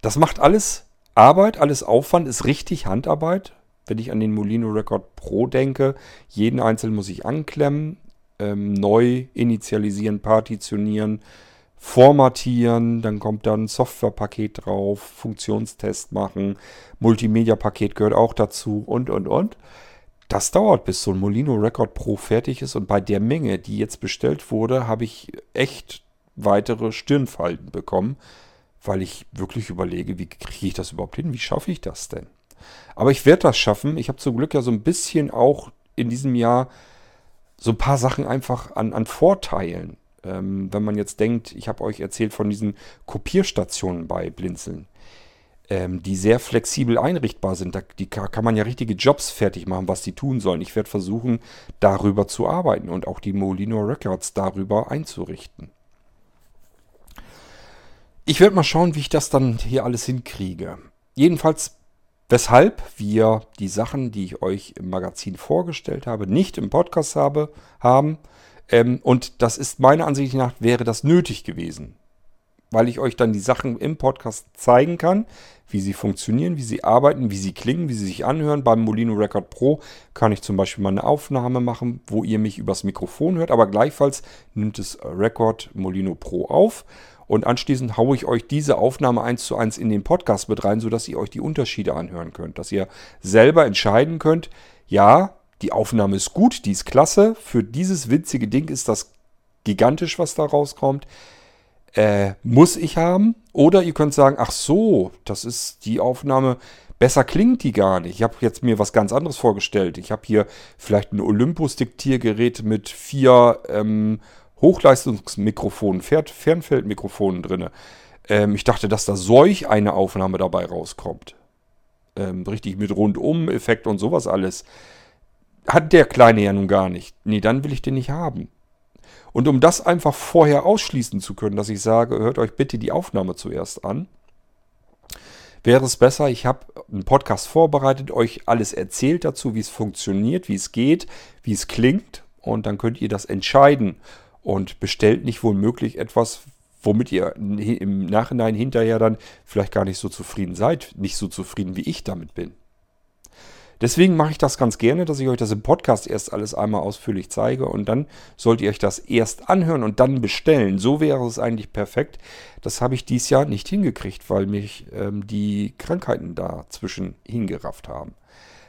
[SPEAKER 1] das macht alles Arbeit, alles Aufwand, ist richtig Handarbeit. Wenn ich an den Molino Record Pro denke, jeden einzelnen muss ich anklemmen, ähm, neu initialisieren, partitionieren, formatieren, dann kommt dann ein Softwarepaket drauf, Funktionstest machen, Multimedia-Paket gehört auch dazu und, und, und. Das dauert, bis so ein Molino Record Pro fertig ist und bei der Menge, die jetzt bestellt wurde, habe ich echt weitere Stirnfalten bekommen, weil ich wirklich überlege, wie kriege ich das überhaupt hin? Wie schaffe ich das denn? Aber ich werde das schaffen. Ich habe zum Glück ja so ein bisschen auch in diesem Jahr so ein paar Sachen einfach an, an Vorteilen. Ähm, wenn man jetzt denkt, ich habe euch erzählt von diesen Kopierstationen bei Blinzeln ähm, die sehr flexibel einrichtbar sind. Da die kann man ja richtige Jobs fertig machen, was die tun sollen. Ich werde versuchen, darüber zu arbeiten und auch die Molino Records darüber einzurichten. Ich werde mal schauen, wie ich das dann hier alles hinkriege. Jedenfalls, weshalb wir die Sachen, die ich euch im Magazin vorgestellt habe, nicht im Podcast habe, haben. Ähm, und das ist meiner Ansicht nach, wäre das nötig gewesen weil ich euch dann die Sachen im Podcast zeigen kann, wie sie funktionieren, wie sie arbeiten, wie sie klingen, wie sie sich anhören. Beim Molino Record Pro kann ich zum Beispiel mal eine Aufnahme machen, wo ihr mich übers Mikrofon hört, aber gleichfalls nimmt es Record Molino Pro auf. Und anschließend haue ich euch diese Aufnahme eins zu eins in den Podcast mit rein, sodass ihr euch die Unterschiede anhören könnt. Dass ihr selber entscheiden könnt, ja, die Aufnahme ist gut, die ist klasse. Für dieses winzige Ding ist das gigantisch, was da rauskommt äh, muss ich haben. Oder ihr könnt sagen, ach so, das ist die Aufnahme, besser klingt die gar nicht. Ich habe jetzt mir was ganz anderes vorgestellt. Ich habe hier vielleicht ein Olympus-Diktiergerät mit vier ähm, Hochleistungsmikrofonen, Fernfeldmikrofonen drin. Ähm, ich dachte, dass da solch eine Aufnahme dabei rauskommt. Ähm, richtig mit Rundum-Effekt und sowas alles. Hat der Kleine ja nun gar nicht. Nee, dann will ich den nicht haben. Und um das einfach vorher ausschließen zu können, dass ich sage, hört euch bitte die Aufnahme zuerst an, wäre es besser, ich habe einen Podcast vorbereitet, euch alles erzählt dazu, wie es funktioniert, wie es geht, wie es klingt und dann könnt ihr das entscheiden und bestellt nicht womöglich etwas, womit ihr im Nachhinein hinterher dann vielleicht gar nicht so zufrieden seid, nicht so zufrieden wie ich damit bin. Deswegen mache ich das ganz gerne, dass ich euch das im Podcast erst alles einmal ausführlich zeige und dann sollt ihr euch das erst anhören und dann bestellen. So wäre es eigentlich perfekt. Das habe ich dieses Jahr nicht hingekriegt, weil mich ähm, die Krankheiten dazwischen hingerafft haben.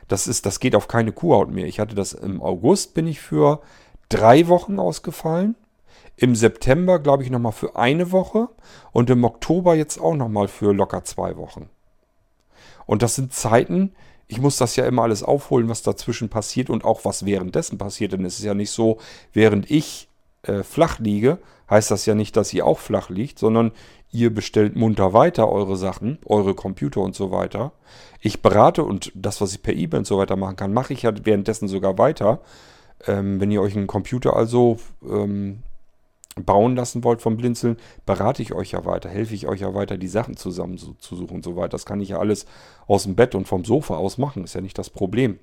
[SPEAKER 1] Das, ist, das geht auf keine Kuhhaut mehr. Ich hatte das im August, bin ich für drei Wochen ausgefallen. Im September, glaube ich, nochmal für eine Woche. Und im Oktober jetzt auch nochmal für locker zwei Wochen. Und das sind Zeiten, ich muss das ja immer alles aufholen, was dazwischen passiert und auch was währenddessen passiert. Denn es ist ja nicht so, während ich äh, flach liege, heißt das ja nicht, dass ihr auch flach liegt, sondern ihr bestellt munter weiter eure Sachen, eure Computer und so weiter. Ich berate und das, was ich per eBay und so weiter machen kann, mache ich ja währenddessen sogar weiter. Ähm, wenn ihr euch einen Computer also ähm, bauen lassen wollt vom Blinzeln, berate ich euch ja weiter, helfe ich euch ja weiter, die Sachen zusammen zu, zu suchen und so weiter. Das kann ich ja alles aus dem Bett und vom Sofa aus machen, ist ja nicht das Problem.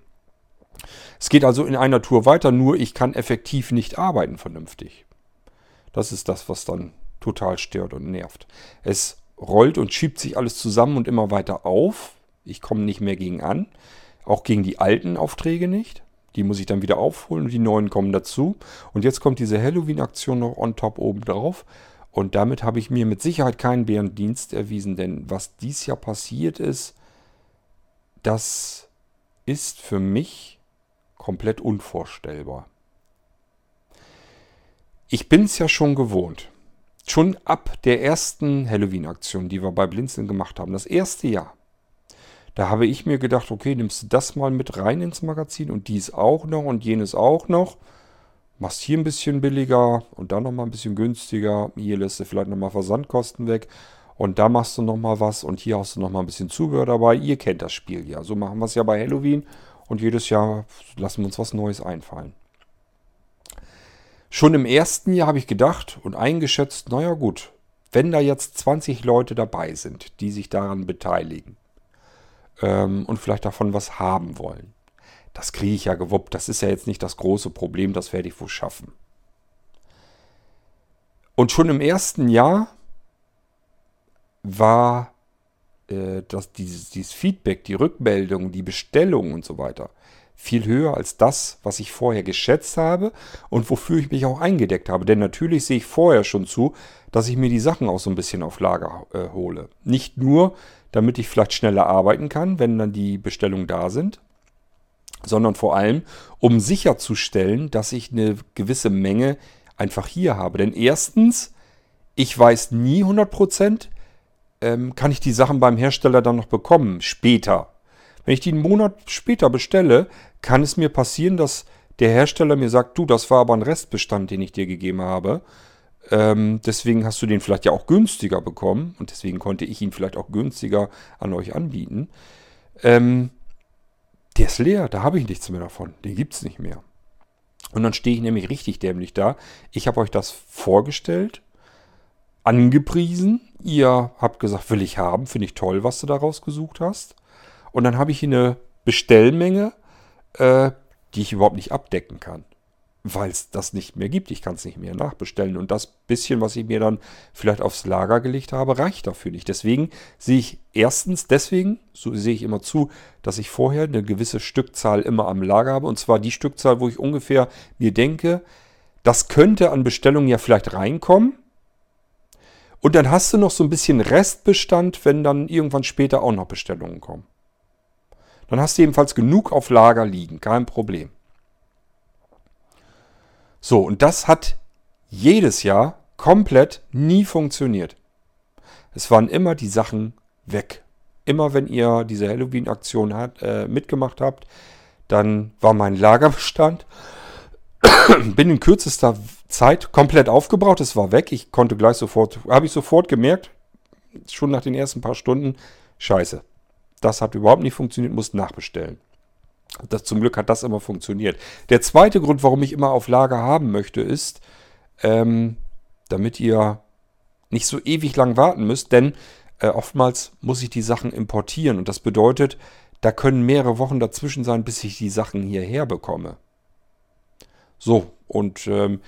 [SPEAKER 1] Es geht also in einer Tour weiter, nur ich kann effektiv nicht arbeiten vernünftig. Das ist das, was dann total stört und nervt. Es rollt und schiebt sich alles zusammen und immer weiter auf. Ich komme nicht mehr gegen an. Auch gegen die alten Aufträge nicht. Die muss ich dann wieder aufholen und die neuen kommen dazu. Und jetzt kommt diese Halloween-Aktion noch on top oben drauf. Und damit habe ich mir mit Sicherheit keinen Bärendienst erwiesen, denn was dies Jahr passiert ist, das ist für mich komplett unvorstellbar. Ich bin es ja schon gewohnt. Schon ab der ersten Halloween-Aktion, die wir bei Blinzeln gemacht haben, das erste Jahr, da habe ich mir gedacht, okay, nimmst du das mal mit rein ins Magazin und dies auch noch und jenes auch noch. Machst hier ein bisschen billiger und dann nochmal ein bisschen günstiger. Hier lässt du vielleicht nochmal Versandkosten weg. Und da machst du nochmal was und hier hast du nochmal ein bisschen Zubehör dabei. Ihr kennt das Spiel ja. So machen wir es ja bei Halloween. Und jedes Jahr lassen wir uns was Neues einfallen. Schon im ersten Jahr habe ich gedacht und eingeschätzt, naja gut, wenn da jetzt 20 Leute dabei sind, die sich daran beteiligen ähm, und vielleicht davon was haben wollen, das kriege ich ja gewuppt. Das ist ja jetzt nicht das große Problem, das werde ich wohl schaffen. Und schon im ersten Jahr war äh, das, dieses, dieses Feedback, die Rückmeldung, die Bestellung und so weiter viel höher als das, was ich vorher geschätzt habe und wofür ich mich auch eingedeckt habe. Denn natürlich sehe ich vorher schon zu, dass ich mir die Sachen auch so ein bisschen auf Lager äh, hole. Nicht nur, damit ich vielleicht schneller arbeiten kann, wenn dann die Bestellungen da sind, sondern vor allem, um sicherzustellen, dass ich eine gewisse Menge einfach hier habe. Denn erstens, ich weiß nie 100%, ähm, kann ich die Sachen beim Hersteller dann noch bekommen, später. Wenn ich die einen Monat später bestelle, kann es mir passieren, dass der Hersteller mir sagt, du, das war aber ein Restbestand, den ich dir gegeben habe. Ähm, deswegen hast du den vielleicht ja auch günstiger bekommen und deswegen konnte ich ihn vielleicht auch günstiger an euch anbieten. Ähm, der ist leer, da habe ich nichts mehr davon. Den gibt es nicht mehr. Und dann stehe ich nämlich richtig dämlich da. Ich habe euch das vorgestellt, angepriesen. Ihr habt gesagt, will ich haben, finde ich toll, was du da rausgesucht hast. Und dann habe ich hier eine Bestellmenge, äh, die ich überhaupt nicht abdecken kann weil es das nicht mehr gibt. Ich kann es nicht mehr nachbestellen. Und das bisschen, was ich mir dann vielleicht aufs Lager gelegt habe, reicht dafür nicht. Deswegen sehe ich erstens, deswegen so sehe ich immer zu, dass ich vorher eine gewisse Stückzahl immer am Lager habe. Und zwar die Stückzahl, wo ich ungefähr mir denke, das könnte an Bestellungen ja vielleicht reinkommen. Und dann hast du noch so ein bisschen Restbestand, wenn dann irgendwann später auch noch Bestellungen kommen. Dann hast du jedenfalls genug auf Lager liegen, kein Problem. So, und das hat jedes Jahr komplett nie funktioniert. Es waren immer die Sachen weg. Immer wenn ihr diese Halloween-Aktion äh, mitgemacht habt, dann war mein Lagerbestand binnen kürzester Zeit komplett aufgebraucht. Es war weg. Ich konnte gleich sofort, habe ich sofort gemerkt, schon nach den ersten paar Stunden, scheiße. Das hat überhaupt nicht funktioniert, muss nachbestellen. Das, zum Glück hat das immer funktioniert. Der zweite Grund, warum ich immer auf Lager haben möchte, ist, ähm, damit ihr nicht so ewig lang warten müsst, denn äh, oftmals muss ich die Sachen importieren und das bedeutet, da können mehrere Wochen dazwischen sein, bis ich die Sachen hierher bekomme. So, und ähm,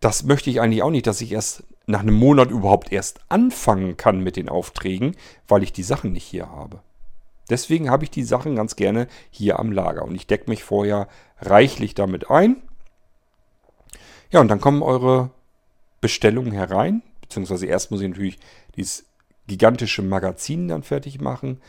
[SPEAKER 1] das möchte ich eigentlich auch nicht, dass ich erst nach einem Monat überhaupt erst anfangen kann mit den Aufträgen, weil ich die Sachen nicht hier habe. Deswegen habe ich die Sachen ganz gerne hier am Lager und ich decke mich vorher reichlich damit ein. Ja, und dann kommen eure Bestellungen herein, beziehungsweise erst muss ich natürlich dieses gigantische Magazin dann fertig machen.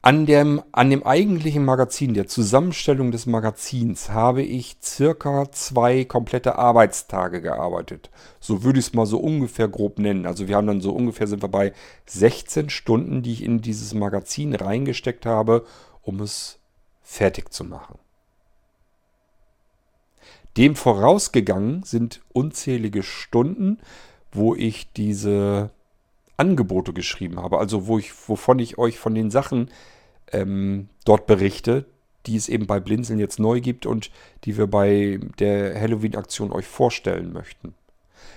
[SPEAKER 1] An dem, an dem eigentlichen Magazin, der Zusammenstellung des Magazins, habe ich circa zwei komplette Arbeitstage gearbeitet. So würde ich es mal so ungefähr grob nennen. Also wir haben dann so ungefähr sind wir bei 16 Stunden, die ich in dieses Magazin reingesteckt habe, um es fertig zu machen. Dem vorausgegangen sind unzählige Stunden, wo ich diese Angebote geschrieben habe, also wo ich, wovon ich euch von den Sachen ähm, dort berichte, die es eben bei Blinzeln jetzt neu gibt und die wir bei der Halloween-Aktion euch vorstellen möchten.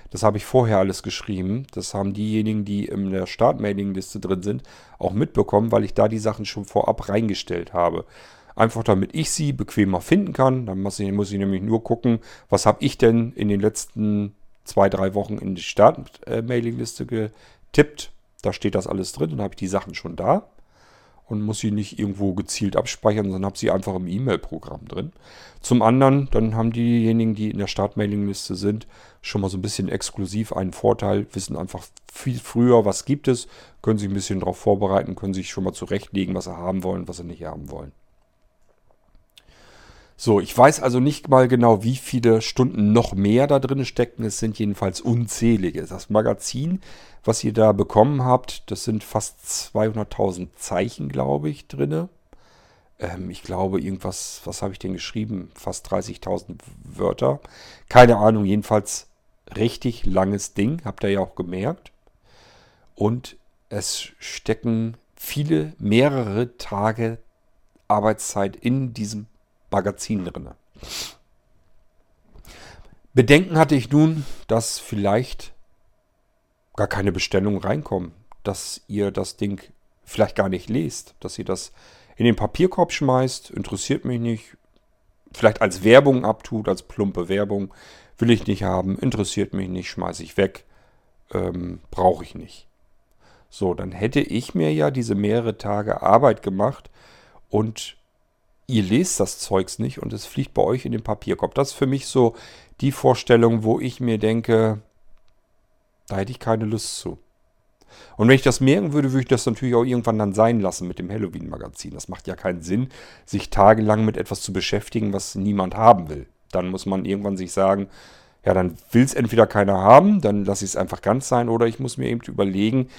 [SPEAKER 1] Das habe ich vorher alles geschrieben. Das haben diejenigen, die in der Start-Mailing-Liste drin sind, auch mitbekommen, weil ich da die Sachen schon vorab reingestellt habe. Einfach damit ich sie bequemer finden kann. Dann muss ich, muss ich nämlich nur gucken, was habe ich denn in den letzten zwei, drei Wochen in die Start-Mailing-Liste getippt. Da steht das alles drin, dann habe ich die Sachen schon da und muss sie nicht irgendwo gezielt abspeichern, sondern habe sie einfach im E-Mail-Programm drin. Zum anderen, dann haben diejenigen, die in der Start-Mailing-Liste sind, schon mal so ein bisschen exklusiv einen Vorteil, wissen einfach viel früher, was gibt es, können sich ein bisschen darauf vorbereiten, können sich schon mal zurechtlegen, was sie haben wollen, was sie nicht haben wollen. So, ich weiß also nicht mal genau, wie viele Stunden noch mehr da drin stecken. Es sind jedenfalls unzählige. Das Magazin, was ihr da bekommen habt, das sind fast 200.000 Zeichen, glaube ich, drin. Ähm, ich glaube, irgendwas, was habe ich denn geschrieben? Fast 30.000 Wörter. Keine Ahnung, jedenfalls richtig langes Ding, habt ihr ja auch gemerkt. Und es stecken viele, mehrere Tage Arbeitszeit in diesem Magazin drin. Bedenken hatte ich nun, dass vielleicht gar keine Bestellungen reinkommen, dass ihr das Ding vielleicht gar nicht lest, dass ihr das in den Papierkorb schmeißt, interessiert mich nicht, vielleicht als Werbung abtut, als plumpe Werbung, will ich nicht haben, interessiert mich nicht, schmeiße ich weg, ähm, brauche ich nicht. So, dann hätte ich mir ja diese mehrere Tage Arbeit gemacht und ihr lest das Zeugs nicht und es fliegt bei euch in den Papierkorb. Das ist für mich so die Vorstellung, wo ich mir denke, da hätte ich keine Lust zu. Und wenn ich das merken würde, würde ich das natürlich auch irgendwann dann sein lassen mit dem Halloween-Magazin. Das macht ja keinen Sinn, sich tagelang mit etwas zu beschäftigen, was niemand haben will. Dann muss man irgendwann sich sagen, ja, dann will es entweder keiner haben, dann lasse ich es einfach ganz sein, oder ich muss mir eben überlegen,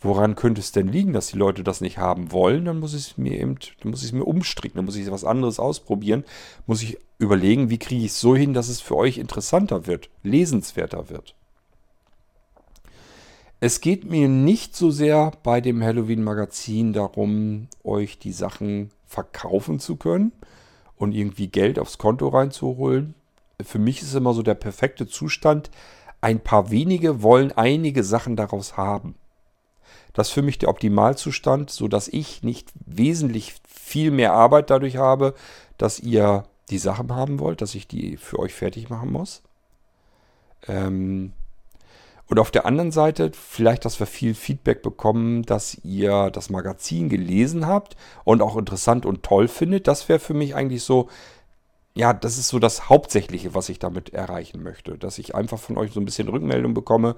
[SPEAKER 1] woran könnte es denn liegen, dass die Leute das nicht haben wollen? Dann muss ich es mir eben, dann muss ich es mir umstricken, dann muss ich was anderes ausprobieren, muss ich überlegen, wie kriege ich es so hin, dass es für euch interessanter wird, lesenswerter wird. Es geht mir nicht so sehr bei dem Halloween-Magazin darum, euch die Sachen verkaufen zu können und irgendwie Geld aufs Konto reinzuholen. Für mich ist immer so der perfekte Zustand, ein paar wenige wollen einige Sachen daraus haben. Das ist für mich der Optimalzustand, sodass ich nicht wesentlich viel mehr Arbeit dadurch habe, dass ihr die Sachen haben wollt, dass ich die für euch fertig machen muss. Ähm, und auf der anderen Seite vielleicht, dass wir viel Feedback bekommen, dass ihr das Magazin gelesen habt und auch interessant und toll findet. Das wäre für mich eigentlich so, ja, das ist so das Hauptsächliche, was ich damit erreichen möchte. Dass ich einfach von euch so ein bisschen Rückmeldung bekomme,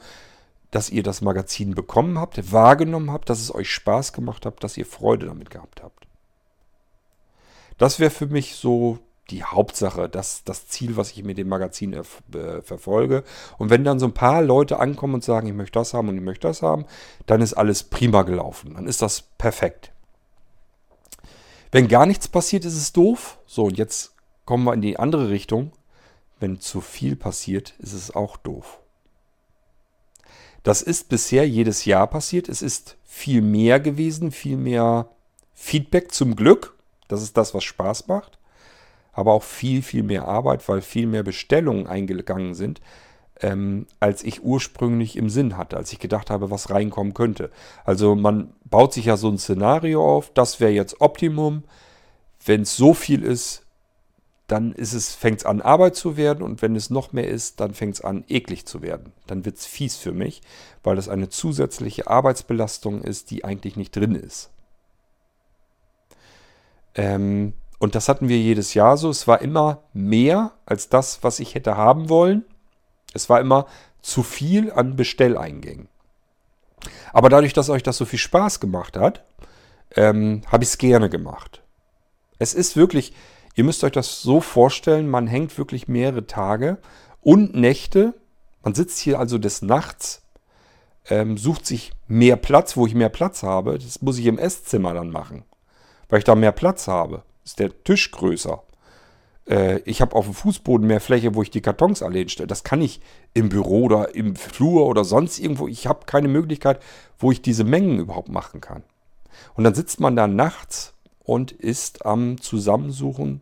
[SPEAKER 1] dass ihr das Magazin bekommen habt, wahrgenommen habt, dass es euch Spaß gemacht hat, dass ihr Freude damit gehabt habt. Das wäre für mich so die Hauptsache, das, das Ziel, was ich mit dem Magazin äh, verfolge. Und wenn dann so ein paar Leute ankommen und sagen, ich möchte das haben und ich möchte das haben, dann ist alles prima gelaufen. Dann ist das perfekt. Wenn gar nichts passiert, ist es doof. So, und jetzt kommen wir in die andere Richtung. Wenn zu viel passiert, ist es auch doof. Das ist bisher jedes Jahr passiert. Es ist viel mehr gewesen, viel mehr Feedback zum Glück. Das ist das, was Spaß macht aber auch viel, viel mehr Arbeit, weil viel mehr Bestellungen eingegangen sind, ähm, als ich ursprünglich im Sinn hatte, als ich gedacht habe, was reinkommen könnte. Also man baut sich ja so ein Szenario auf, das wäre jetzt Optimum. Wenn es so viel ist, dann ist es, fängt es an, Arbeit zu werden und wenn es noch mehr ist, dann fängt es an, eklig zu werden. Dann wird es fies für mich, weil das eine zusätzliche Arbeitsbelastung ist, die eigentlich nicht drin ist. Ähm, und das hatten wir jedes Jahr so. Es war immer mehr als das, was ich hätte haben wollen. Es war immer zu viel an Bestelleingängen. Aber dadurch, dass euch das so viel Spaß gemacht hat, ähm, habe ich es gerne gemacht. Es ist wirklich, ihr müsst euch das so vorstellen, man hängt wirklich mehrere Tage und Nächte. Man sitzt hier also des Nachts, ähm, sucht sich mehr Platz, wo ich mehr Platz habe. Das muss ich im Esszimmer dann machen, weil ich da mehr Platz habe ist der Tisch größer. Äh, ich habe auf dem Fußboden mehr Fläche, wo ich die Kartons alle hinstelle. Das kann ich im Büro oder im Flur oder sonst irgendwo. Ich habe keine Möglichkeit, wo ich diese Mengen überhaupt machen kann. Und dann sitzt man da nachts und ist am Zusammensuchen,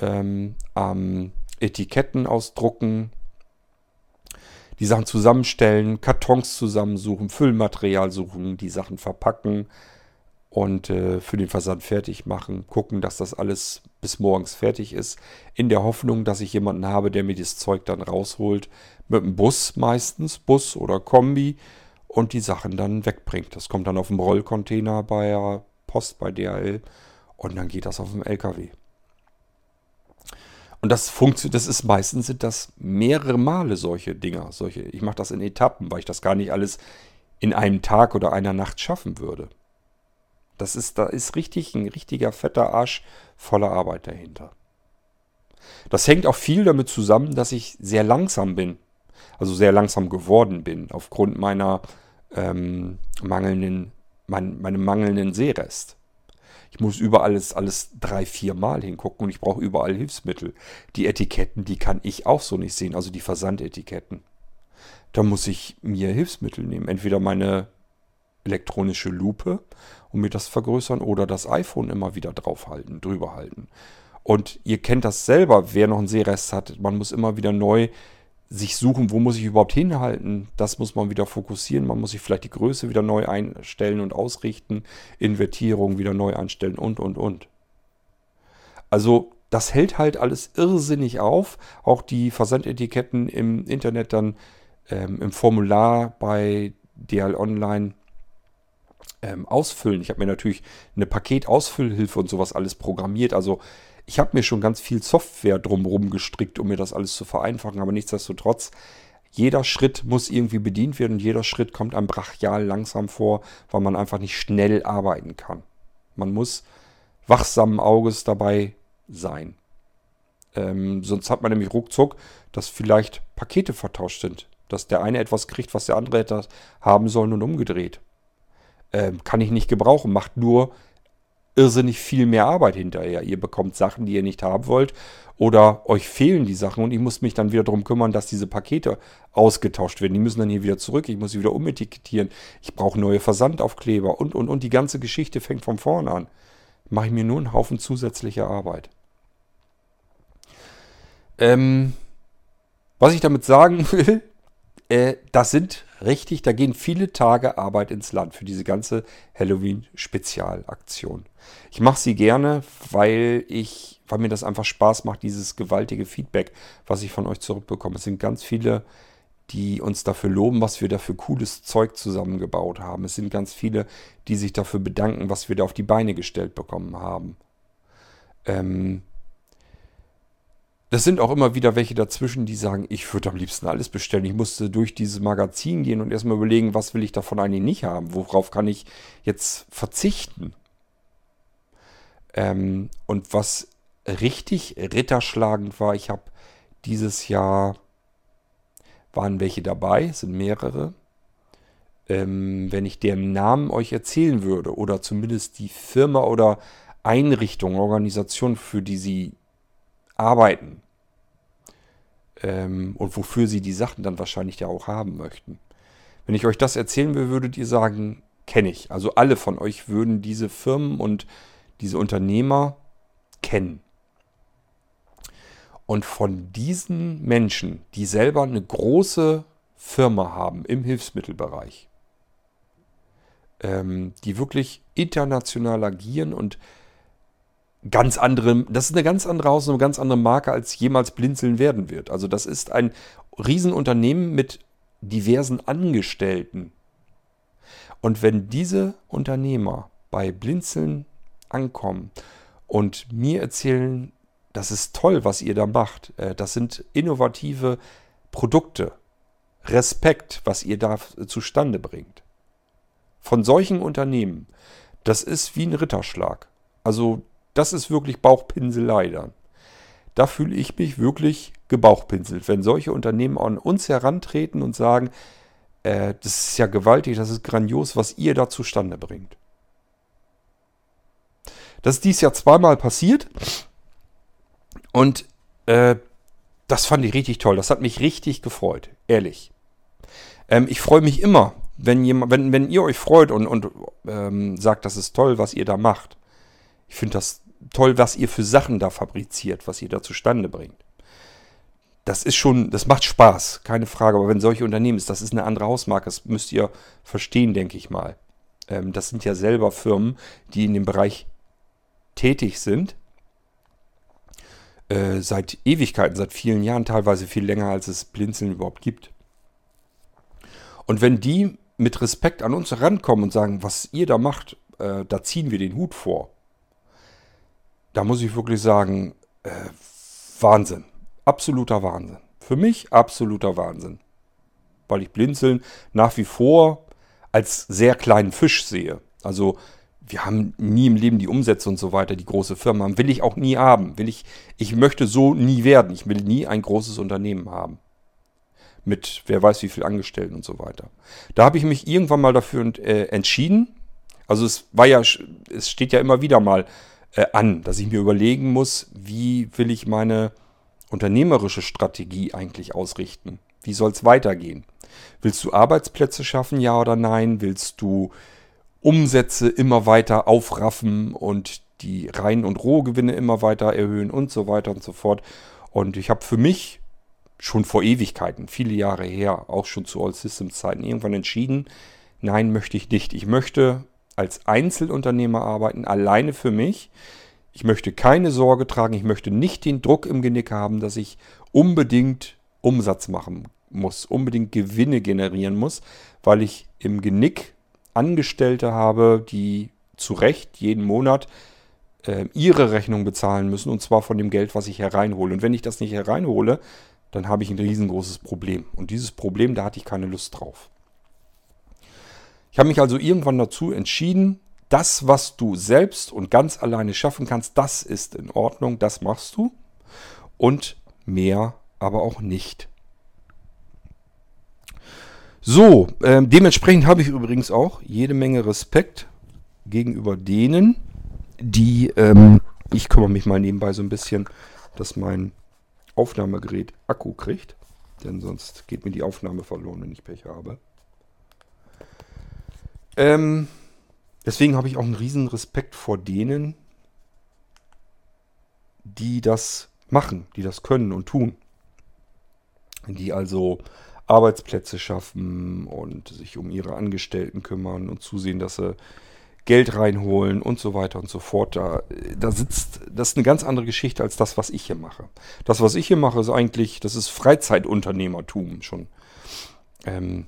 [SPEAKER 1] ähm, am Etiketten ausdrucken, die Sachen zusammenstellen, Kartons zusammensuchen, Füllmaterial suchen, die Sachen verpacken, und äh, für den Versand fertig machen, gucken, dass das alles bis morgens fertig ist, in der Hoffnung, dass ich jemanden habe, der mir das Zeug dann rausholt, mit dem Bus meistens, Bus oder Kombi und die Sachen dann wegbringt. Das kommt dann auf dem Rollcontainer bei Post, bei DHL und dann geht das auf dem LKW. Und das funktioniert, das ist meistens sind das mehrere Male solche Dinger, solche. Ich mache das in Etappen, weil ich das gar nicht alles in einem Tag oder einer Nacht schaffen würde. Das ist, da ist richtig ein richtiger fetter Arsch voller Arbeit dahinter. Das hängt auch viel damit zusammen, dass ich sehr langsam bin. Also sehr langsam geworden bin, aufgrund meiner ähm, mangelnden, mein, meinem mangelnden Sehrest. Ich muss überall alles, alles drei, vier Mal hingucken und ich brauche überall Hilfsmittel. Die Etiketten, die kann ich auch so nicht sehen, also die Versandetiketten. Da muss ich mir Hilfsmittel nehmen. Entweder meine elektronische Lupe und mir das vergrößern oder das iPhone immer wieder draufhalten, drüber halten. Und ihr kennt das selber, wer noch einen Sehrest hat. Man muss immer wieder neu sich suchen, wo muss ich überhaupt hinhalten. Das muss man wieder fokussieren. Man muss sich vielleicht die Größe wieder neu einstellen und ausrichten. Invertierung wieder neu einstellen und, und, und. Also das hält halt alles irrsinnig auf. Auch die Versandetiketten im Internet dann ähm, im Formular bei DL Online ähm, ausfüllen. Ich habe mir natürlich eine Paketausfüllhilfe und sowas alles programmiert. Also ich habe mir schon ganz viel Software drumherum gestrickt, um mir das alles zu vereinfachen. Aber nichtsdestotrotz, jeder Schritt muss irgendwie bedient werden und jeder Schritt kommt einem brachial langsam vor, weil man einfach nicht schnell arbeiten kann. Man muss wachsamen Auges dabei sein. Ähm, sonst hat man nämlich ruckzuck, dass vielleicht Pakete vertauscht sind. Dass der eine etwas kriegt, was der andere hätte haben sollen und umgedreht. Ähm, kann ich nicht gebrauchen, macht nur irrsinnig viel mehr Arbeit hinterher. Ihr bekommt Sachen, die ihr nicht haben wollt oder euch fehlen die Sachen und ich muss mich dann wieder darum kümmern, dass diese Pakete ausgetauscht werden. Die müssen dann hier wieder zurück, ich muss sie wieder umetikettieren, ich brauche neue Versandaufkleber und, und, und. Die ganze Geschichte fängt von vorne an. Mache ich mir nur einen Haufen zusätzlicher Arbeit. Ähm, was ich damit sagen will, äh, das sind richtig, da gehen viele Tage Arbeit ins Land für diese ganze Halloween-Spezialaktion. Ich mache sie gerne, weil ich, weil mir das einfach Spaß macht, dieses gewaltige Feedback, was ich von euch zurückbekomme. Es sind ganz viele, die uns dafür loben, was wir da für cooles Zeug zusammengebaut haben. Es sind ganz viele, die sich dafür bedanken, was wir da auf die Beine gestellt bekommen haben. Ähm, das sind auch immer wieder welche dazwischen, die sagen, ich würde am liebsten alles bestellen. Ich musste durch dieses Magazin gehen und erstmal überlegen, was will ich davon eigentlich nicht haben? Worauf kann ich jetzt verzichten? Ähm, und was richtig ritterschlagend war, ich habe dieses Jahr, waren welche dabei, es sind mehrere. Ähm, wenn ich deren Namen euch erzählen würde oder zumindest die Firma oder Einrichtung, Organisation, für die sie arbeiten ähm, und wofür sie die Sachen dann wahrscheinlich ja auch haben möchten. Wenn ich euch das erzählen will, würdet ihr sagen, kenne ich. Also alle von euch würden diese Firmen und diese Unternehmer kennen. Und von diesen Menschen, die selber eine große Firma haben im Hilfsmittelbereich, ähm, die wirklich international agieren und ganz andere, das ist eine ganz andere Haus, eine ganz andere Marke, als jemals Blinzeln werden wird. Also das ist ein Riesenunternehmen mit diversen Angestellten. Und wenn diese Unternehmer bei Blinzeln ankommen und mir erzählen, das ist toll, was ihr da macht, äh, das sind innovative Produkte, Respekt, was ihr da zustande bringt. Von solchen Unternehmen, das ist wie ein Ritterschlag. Also das ist wirklich Bauchpinselei dann. Da fühle ich mich wirklich gebauchpinselt, wenn solche Unternehmen an uns herantreten und sagen, äh, das ist ja gewaltig, das ist grandios, was ihr da zustande bringt. Das ist dies Jahr zweimal passiert und äh, das fand ich richtig toll. Das hat mich richtig gefreut, ehrlich. Ähm, ich freue mich immer, wenn, jemand, wenn, wenn ihr euch freut und, und ähm, sagt, das ist toll, was ihr da macht. Ich finde das toll, was ihr für Sachen da fabriziert, was ihr da zustande bringt. Das ist schon, das macht Spaß, keine Frage. Aber wenn solche Unternehmen ist, das ist eine andere Hausmarke, das müsst ihr verstehen, denke ich mal. Ähm, das sind ja selber Firmen, die in dem Bereich tätig sind. Äh, seit Ewigkeiten, seit vielen Jahren, teilweise viel länger, als es Blinzeln überhaupt gibt. Und wenn die mit Respekt an uns herankommen und sagen, was ihr da macht, äh, da ziehen wir den Hut vor da muss ich wirklich sagen, äh, Wahnsinn. Absoluter Wahnsinn. Für mich absoluter Wahnsinn. Weil ich Blinzeln nach wie vor als sehr kleinen Fisch sehe. Also wir haben nie im Leben die Umsätze und so weiter, die große Firmen haben. Will ich auch nie haben. Will ich, ich möchte so nie werden. Ich will nie ein großes Unternehmen haben. Mit wer weiß wie viel Angestellten und so weiter. Da habe ich mich irgendwann mal dafür äh, entschieden. Also es war ja, es steht ja immer wieder mal äh, an, dass ich mir überlegen muss, wie will ich meine unternehmerische Strategie eigentlich ausrichten. Wie soll es weitergehen? Willst du Arbeitsplätze schaffen, ja oder nein? Willst du Umsätze immer weiter aufraffen und die Rein- und Rohgewinne immer weiter erhöhen und so weiter und so fort. Und ich habe für mich schon vor Ewigkeiten, viele Jahre her, auch schon zu All Systems Zeiten, irgendwann entschieden, nein, möchte ich nicht. Ich möchte als Einzelunternehmer arbeiten, alleine für mich. Ich möchte keine Sorge tragen, ich möchte nicht den Druck im Genick haben, dass ich unbedingt Umsatz machen muss, unbedingt Gewinne generieren muss, weil ich im Genick Angestellte habe, die zu Recht jeden Monat äh, ihre Rechnung bezahlen müssen und zwar von dem Geld, was ich hereinhole. Und wenn ich das nicht hereinhole, dann habe ich ein riesengroßes Problem. Und dieses Problem, da hatte ich keine Lust drauf. Ich habe mich also irgendwann dazu entschieden, das, was du selbst und ganz alleine schaffen kannst, das ist in Ordnung, das machst du. Und mehr aber auch nicht. So, äh, dementsprechend habe ich übrigens auch jede Menge Respekt gegenüber denen, die, ähm, ich kümmere mich mal nebenbei so ein bisschen, dass mein Aufnahmegerät Akku kriegt. Denn sonst geht mir die Aufnahme verloren, wenn ich Pech habe. Ähm, deswegen habe ich auch einen riesen Respekt vor denen, die das machen, die das können und tun. Die also Arbeitsplätze schaffen und sich um ihre Angestellten kümmern und zusehen, dass sie Geld reinholen und so weiter und so fort. Da, da sitzt, das ist eine ganz andere Geschichte als das, was ich hier mache. Das, was ich hier mache, ist eigentlich, das ist Freizeit-Unternehmertum schon. Ähm,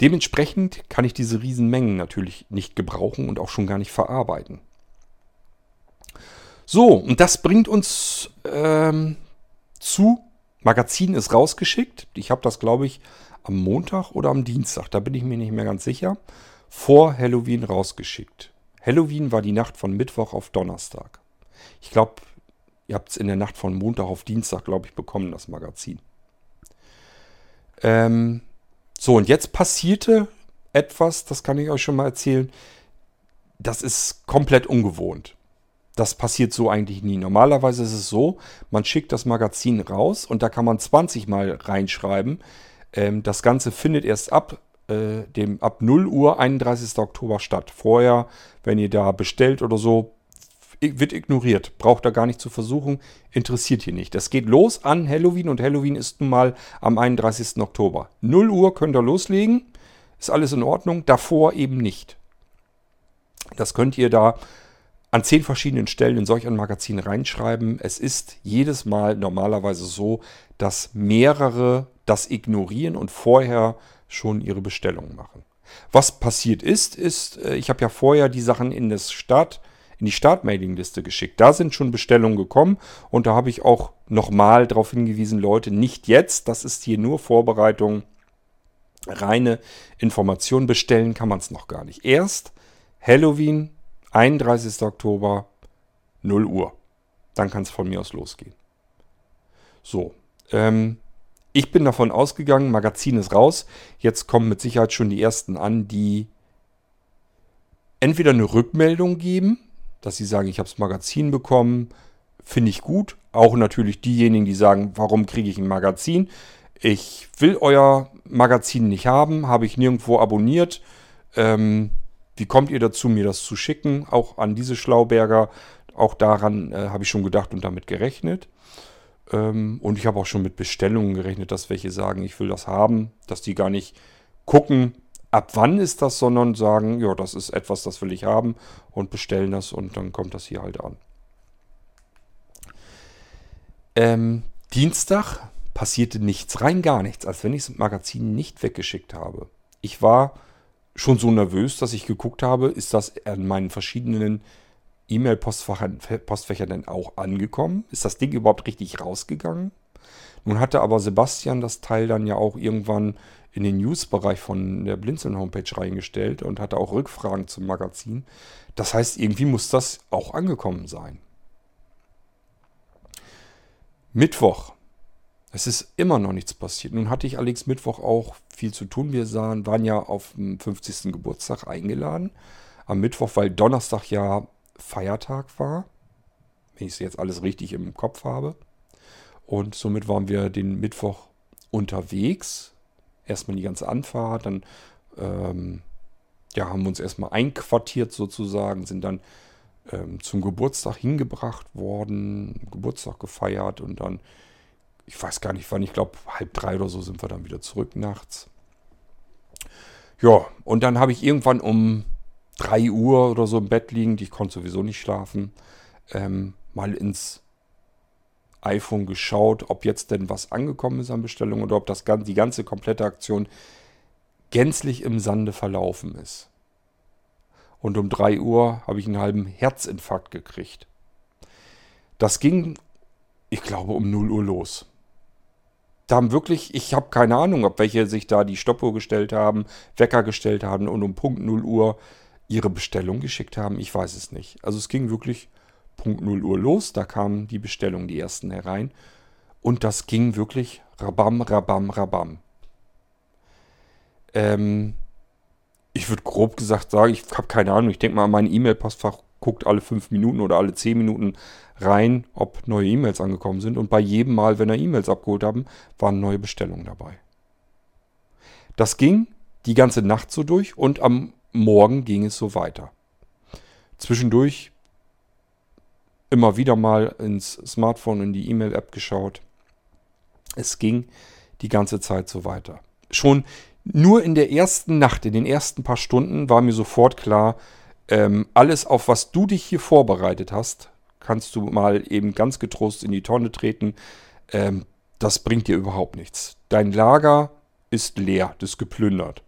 [SPEAKER 1] dementsprechend kann ich diese Riesenmengen natürlich nicht gebrauchen und auch schon gar nicht verarbeiten. So, und das bringt uns ähm, zu Magazin ist rausgeschickt. Ich habe das, glaube ich, am Montag oder am Dienstag, da bin ich mir nicht mehr ganz sicher, vor Halloween rausgeschickt. Halloween war die Nacht von Mittwoch auf Donnerstag. Ich glaube, ihr habt es in der Nacht von Montag auf Dienstag, glaube ich, bekommen, das Magazin. Ähm, so, und jetzt passierte etwas, das kann ich euch schon mal erzählen. Das ist komplett ungewohnt. Das passiert so eigentlich nie. Normalerweise ist es so, man schickt das Magazin raus und da kann man 20 Mal reinschreiben. Ähm, das Ganze findet erst ab, äh, dem, ab 0 Uhr 31. Oktober statt. Vorher, wenn ihr da bestellt oder so, wird ignoriert. Braucht da gar nicht zu versuchen. Interessiert hier nicht. Das geht los an Halloween und Halloween ist nun mal am 31. Oktober. 0 Uhr könnt ihr loslegen. Ist alles in Ordnung. Davor eben nicht. Das könnt ihr da an zehn verschiedenen Stellen in solch ein Magazin reinschreiben. Es ist jedes Mal normalerweise so, dass mehrere das ignorieren und vorher schon ihre Bestellungen machen. Was passiert ist, ist, äh, ich habe ja vorher die Sachen in das Start, in die Startmailingliste geschickt. Da sind schon Bestellungen gekommen und da habe ich auch nochmal darauf hingewiesen, Leute, nicht jetzt, das ist hier nur Vorbereitung, reine Information bestellen kann man es noch gar nicht. Erst Halloween, 31. Oktober, 0 Uhr. Dann kann es von mir aus losgehen. So, ähm, ich bin davon ausgegangen, Magazin ist raus. Jetzt kommen mit Sicherheit schon die ersten an, die entweder eine Rückmeldung geben, dass sie sagen, ich habe das Magazin bekommen, finde ich gut. Auch natürlich diejenigen, die sagen, warum kriege ich ein Magazin? Ich will euer Magazin nicht haben, habe ich nirgendwo abonniert. Ähm, wie kommt ihr dazu, mir das zu schicken? Auch an diese Schlauberger. Auch daran äh, habe ich schon gedacht und damit gerechnet. Ähm, und ich habe auch schon mit Bestellungen gerechnet, dass welche sagen, ich will das haben. Dass die gar nicht gucken, ab wann ist das, sondern sagen, ja, das ist etwas, das will ich haben und bestellen das und dann kommt das hier halt an. Ähm, Dienstag passierte nichts, rein gar nichts, als wenn ich das Magazin nicht weggeschickt habe. Ich war schon so nervös, dass ich geguckt habe, ist das an meinen verschiedenen E-Mail-Postfächern denn auch angekommen? Ist das Ding überhaupt richtig rausgegangen? Nun hatte aber Sebastian das Teil dann ja auch irgendwann in den News-Bereich von der Blinzeln-Homepage reingestellt und hatte auch Rückfragen zum Magazin. Das heißt, irgendwie muss das auch angekommen sein. Mittwoch es ist immer noch nichts passiert. Nun hatte ich allerdings Mittwoch auch viel zu tun. Wir sahen, waren ja auf dem 50. Geburtstag eingeladen. Am Mittwoch, weil Donnerstag ja Feiertag war. Wenn ich es jetzt alles richtig im Kopf habe. Und somit waren wir den Mittwoch unterwegs. Erstmal die ganze Anfahrt, dann ähm, ja, haben wir uns erstmal einquartiert sozusagen, sind dann ähm, zum Geburtstag hingebracht worden, Geburtstag gefeiert und dann, ich weiß gar nicht wann, ich glaube halb drei oder so sind wir dann wieder zurück nachts. Ja, und dann habe ich irgendwann um 3 Uhr oder so im Bett liegend, ich konnte sowieso nicht schlafen, ähm, mal ins iPhone geschaut, ob jetzt denn was angekommen ist an Bestellung oder ob das, die ganze komplette Aktion gänzlich im Sande verlaufen ist. Und um 3 Uhr habe ich einen halben Herzinfarkt gekriegt. Das ging, ich glaube, um 0 Uhr los. Da haben wirklich, ich habe keine Ahnung, ob welche sich da die Stoppuhr gestellt haben, Wecker gestellt haben und um Punkt 0 Uhr ihre Bestellung geschickt haben. Ich weiß es nicht. Also es ging wirklich Punkt 0 Uhr los. Da kamen die Bestellungen, die ersten herein. Und das ging wirklich rabam, rabam, rabam. Ähm, ich würde grob gesagt sagen, ich habe keine Ahnung. Ich denke mal, mein E-Mail-Postfach guckt alle fünf Minuten oder alle zehn Minuten rein, ob neue E-Mails angekommen sind. Und bei jedem Mal, wenn er E-Mails abgeholt haben, waren neue Bestellungen dabei. Das ging die ganze Nacht so durch und am Morgen ging es so weiter. Zwischendurch immer wieder mal ins Smartphone, in die E-Mail-App geschaut. Es ging die ganze Zeit so weiter. Schon nur in der ersten Nacht, in den ersten paar Stunden war mir sofort klar, ähm, alles, auf was du dich hier vorbereitet hast, kannst du mal eben ganz getrost in die Tonne treten. Ähm, das bringt dir überhaupt nichts. Dein Lager ist leer, das ist geplündert.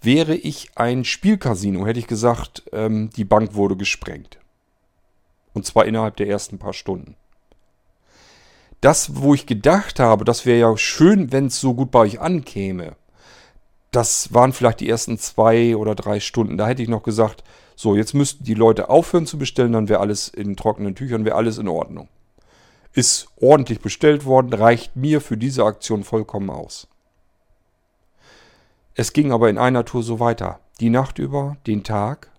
[SPEAKER 1] Wäre ich ein Spielcasino, hätte ich gesagt, ähm, die Bank wurde gesprengt. Und zwar innerhalb der ersten paar Stunden. Das, wo ich gedacht habe, das wäre ja schön, wenn es so gut bei euch ankäme das waren vielleicht die ersten zwei oder drei Stunden. Da hätte ich noch gesagt, so, jetzt müssten die Leute aufhören zu bestellen, dann wäre alles in trockenen Tüchern, wäre alles in Ordnung. Ist ordentlich bestellt worden, reicht mir für diese Aktion vollkommen aus. Es ging aber in einer Tour so weiter. Die Nacht über, den Tag,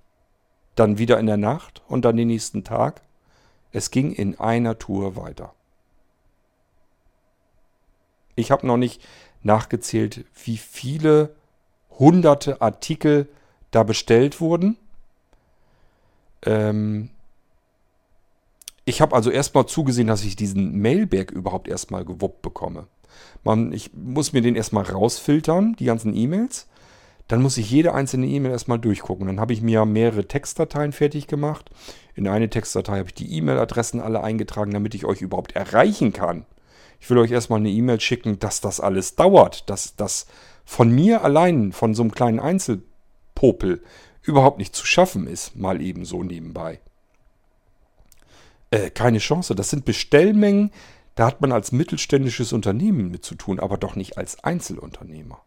[SPEAKER 1] dann wieder in der Nacht und dann den nächsten Tag. Es ging in einer Tour weiter. Ich habe noch nicht nachgezählt, wie viele hunderte Artikel da bestellt wurden. Ähm ich habe also erstmal zugesehen, dass ich diesen Mailberg überhaupt erstmal gewuppt bekomme. Man, ich muss mir den erstmal rausfiltern, die ganzen E-Mails. Dann muss ich jede einzelne E-Mail erstmal durchgucken. Dann habe ich mir mehrere Textdateien fertig gemacht. In eine Textdatei habe ich die E-Mail-Adressen alle eingetragen, damit ich euch überhaupt erreichen kann. Ich will euch erstmal eine E-Mail schicken, dass das alles dauert, dass das von mir allein, von so einem kleinen Einzelpopel, überhaupt nicht zu schaffen ist, mal eben so nebenbei. Äh, keine Chance. Das sind Bestellmengen, da hat man als mittelständisches Unternehmen mit zu tun, aber doch nicht als Einzelunternehmer.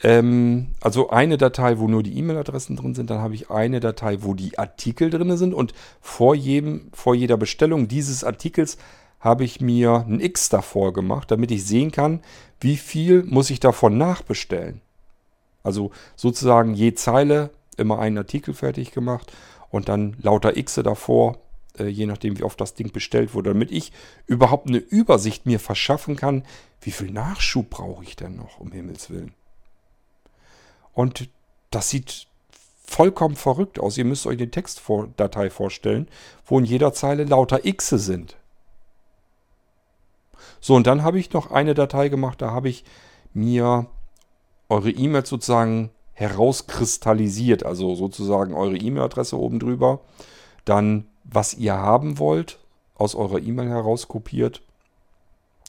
[SPEAKER 1] Ähm, also eine Datei, wo nur die E-Mail-Adressen drin sind, dann habe ich eine Datei, wo die Artikel drin sind und vor, jedem, vor jeder Bestellung dieses Artikels habe ich mir ein X davor gemacht, damit ich sehen kann, wie viel muss ich davon nachbestellen. Also sozusagen je Zeile immer einen Artikel fertig gemacht und dann lauter X davor, äh, je nachdem wie oft das Ding bestellt wurde, damit ich überhaupt eine Übersicht mir verschaffen kann, wie viel Nachschub brauche ich denn noch, um Himmels Willen. Und das sieht vollkommen verrückt aus. Ihr müsst euch eine Textdatei vorstellen, wo in jeder Zeile lauter X sind. So, und dann habe ich noch eine Datei gemacht, da habe ich mir eure E-Mails sozusagen herauskristallisiert, also sozusagen eure E-Mail-Adresse oben drüber, dann was ihr haben wollt, aus eurer E-Mail herauskopiert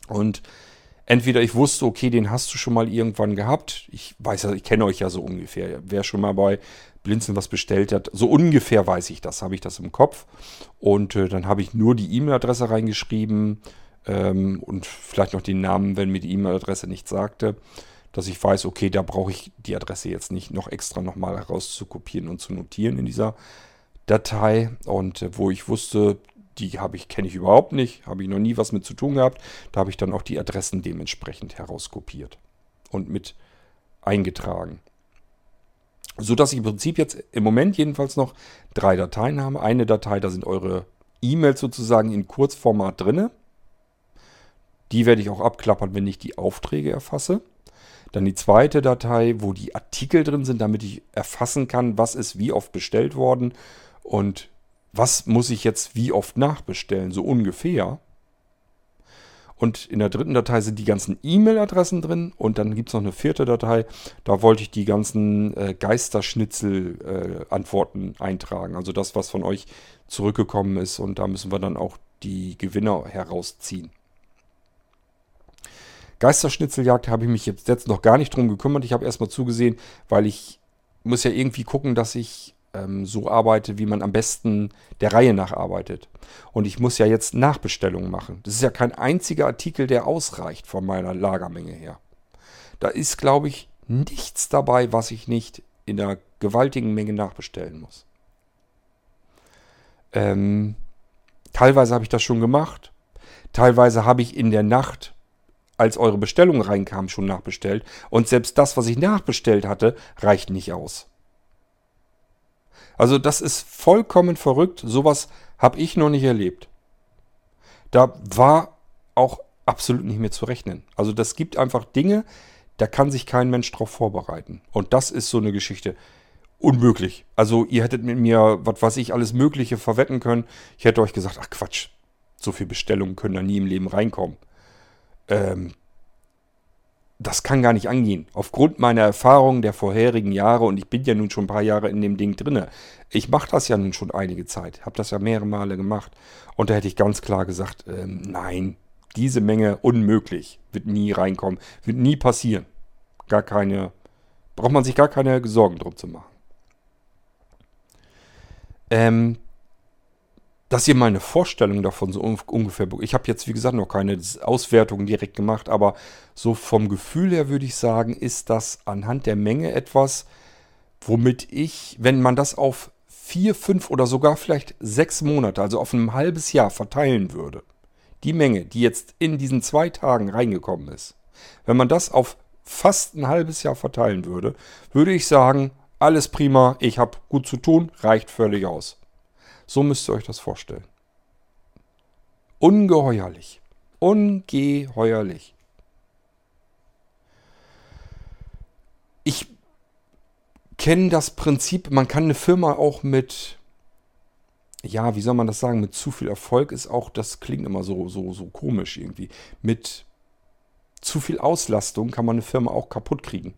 [SPEAKER 1] und entweder ich wusste, okay, den hast du schon mal irgendwann gehabt, ich weiß ja, ich kenne euch ja so ungefähr, wer schon mal bei Blinzeln was bestellt hat, so ungefähr weiß ich das, habe ich das im Kopf. Und äh, dann habe ich nur die E-Mail-Adresse reingeschrieben, ähm, und vielleicht noch den Namen, wenn mir die E-Mail-Adresse nicht sagte, dass ich weiß, okay, da brauche ich die Adresse jetzt nicht noch extra nochmal herauszukopieren und zu notieren in dieser Datei. Und äh, wo ich wusste, die habe ich, kenne ich überhaupt nicht, habe ich noch nie was mit zu tun gehabt, da habe ich dann auch die Adressen dementsprechend herauskopiert und mit eingetragen. So dass ich im Prinzip jetzt im Moment jedenfalls noch drei Dateien habe. Eine Datei, da sind eure E-Mails sozusagen in Kurzformat drinne Die werde ich auch abklappern, wenn ich die Aufträge erfasse. Dann die zweite Datei, wo die Artikel drin sind, damit ich erfassen kann, was ist wie oft bestellt worden und was muss ich jetzt wie oft nachbestellen, so ungefähr. Und in der dritten Datei sind die ganzen E-Mail-Adressen drin. Und dann gibt es noch eine vierte Datei. Da wollte ich die ganzen äh, Geisterschnitzel-Antworten äh, eintragen. Also das, was von euch zurückgekommen ist. Und da müssen wir dann auch die Gewinner herausziehen. Geisterschnitzeljagd habe ich mich jetzt, jetzt noch gar nicht drum gekümmert. Ich habe erstmal zugesehen, weil ich muss ja irgendwie gucken, dass ich ähm, so arbeite, wie man am besten der Reihe nach arbeitet. Und ich muss ja jetzt Nachbestellungen machen. Das ist ja kein einziger Artikel, der ausreicht von meiner Lagermenge her. Da ist, glaube ich, nichts dabei, was ich nicht in einer gewaltigen Menge nachbestellen muss. Ähm, teilweise habe ich das schon gemacht. Teilweise habe ich in der Nacht, als eure Bestellung reinkam, schon nachbestellt. Und selbst das, was ich nachbestellt hatte, reicht nicht aus. Also das ist vollkommen verrückt. Sowas habe ich noch nicht erlebt. Da war auch absolut nicht mehr zu rechnen. Also das gibt einfach Dinge, da kann sich kein Mensch drauf vorbereiten. Und das ist so eine Geschichte. Unmöglich. Also ihr hättet mit mir, was weiß ich, alles Mögliche verwetten können. Ich hätte euch gesagt, ach Quatsch, so viele Bestellungen können da nie im Leben reinkommen. Ähm, das kann gar nicht angehen. Aufgrund meiner Erfahrungen der vorherigen Jahre, und ich bin ja nun schon ein paar Jahre in dem Ding drinne. Ich mache das ja nun schon einige Zeit, habe das ja mehrere Male gemacht. Und da hätte ich ganz klar gesagt, ähm, nein, diese Menge unmöglich, wird nie reinkommen, wird nie passieren. Gar keine, braucht man sich gar keine Sorgen drum zu machen. Ähm, dass ihr mal eine Vorstellung davon so ungefähr. Ich habe jetzt, wie gesagt, noch keine Auswertung direkt gemacht, aber so vom Gefühl her würde ich sagen, ist das anhand der Menge etwas, womit ich, wenn man das auf vier, fünf oder sogar vielleicht sechs Monate, also auf ein halbes Jahr verteilen würde, die Menge, die jetzt in diesen zwei Tagen reingekommen ist, wenn man das auf fast ein halbes Jahr verteilen würde, würde ich sagen, alles prima, ich habe gut zu tun, reicht völlig aus. So müsst ihr euch das vorstellen. Ungeheuerlich. Ungeheuerlich. Ich kenne das Prinzip, man kann eine Firma auch mit, ja, wie soll man das sagen, mit zu viel Erfolg ist auch, das klingt immer so, so, so komisch irgendwie. Mit zu viel Auslastung kann man eine Firma auch kaputt kriegen.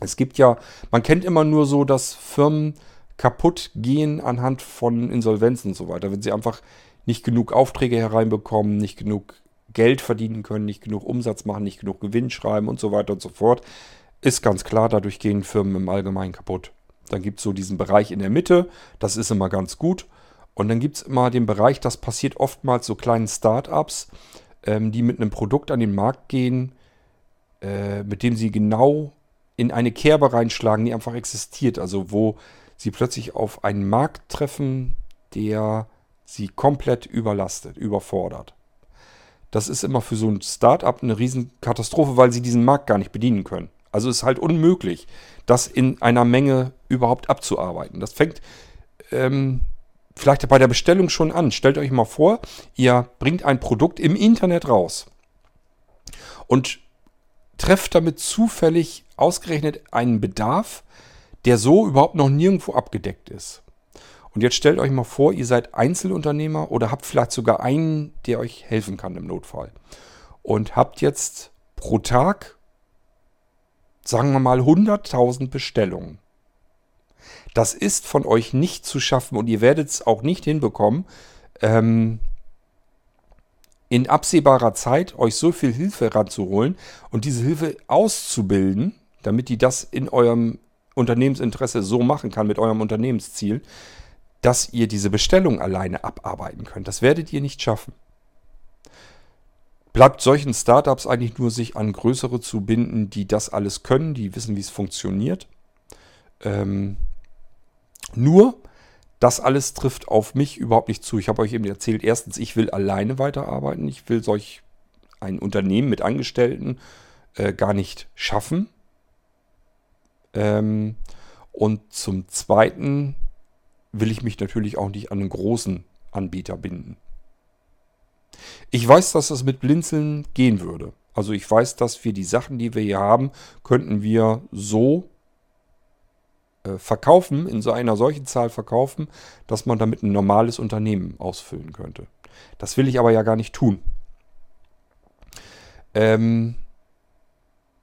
[SPEAKER 1] Es gibt ja, man kennt immer nur so, dass Firmen kaputt gehen anhand von Insolvenzen und so weiter. Wenn sie einfach nicht genug Aufträge hereinbekommen, nicht genug Geld verdienen können, nicht genug Umsatz machen, nicht genug Gewinn schreiben und so weiter und so fort, ist ganz klar, dadurch gehen Firmen im Allgemeinen kaputt. Dann gibt es so diesen Bereich in der Mitte, das ist immer ganz gut. Und dann gibt es immer den Bereich, das passiert oftmals so kleinen Start-ups, ähm, die mit einem Produkt an den Markt gehen, äh, mit dem sie genau in eine Kerbe reinschlagen, die einfach existiert. Also wo sie plötzlich auf einen Markt treffen, der sie komplett überlastet, überfordert. Das ist immer für so ein Start-up eine Riesenkatastrophe, weil sie diesen Markt gar nicht bedienen können. Also ist halt unmöglich, das in einer Menge überhaupt abzuarbeiten. Das fängt ähm, vielleicht bei der Bestellung schon an. Stellt euch mal vor, ihr bringt ein Produkt im Internet raus und trefft damit zufällig ausgerechnet einen Bedarf, der so überhaupt noch nirgendwo abgedeckt ist. Und jetzt stellt euch mal vor, ihr seid Einzelunternehmer oder habt vielleicht sogar einen, der euch helfen kann im Notfall. Und habt jetzt pro Tag, sagen wir mal, 100.000 Bestellungen. Das ist von euch nicht zu schaffen und ihr werdet es auch nicht hinbekommen, ähm, in absehbarer Zeit euch so viel Hilfe ranzuholen und diese Hilfe auszubilden, damit die das in eurem Unternehmensinteresse so machen kann mit eurem Unternehmensziel, dass ihr diese Bestellung alleine abarbeiten könnt. Das werdet ihr nicht schaffen. Bleibt solchen Startups eigentlich nur, sich an größere zu binden, die das alles können, die wissen, wie es funktioniert. Ähm, nur, das alles trifft auf mich überhaupt nicht zu. Ich habe euch eben erzählt, erstens, ich will alleine weiterarbeiten. Ich will solch ein Unternehmen mit Angestellten äh, gar nicht schaffen. Ähm, und zum Zweiten will ich mich natürlich auch nicht an einen großen Anbieter binden. Ich weiß, dass das mit Blinzeln gehen würde. Also ich weiß, dass wir die Sachen, die wir hier haben, könnten wir so äh, verkaufen, in so einer solchen Zahl verkaufen, dass man damit ein normales Unternehmen ausfüllen könnte. Das will ich aber ja gar nicht tun. Ähm,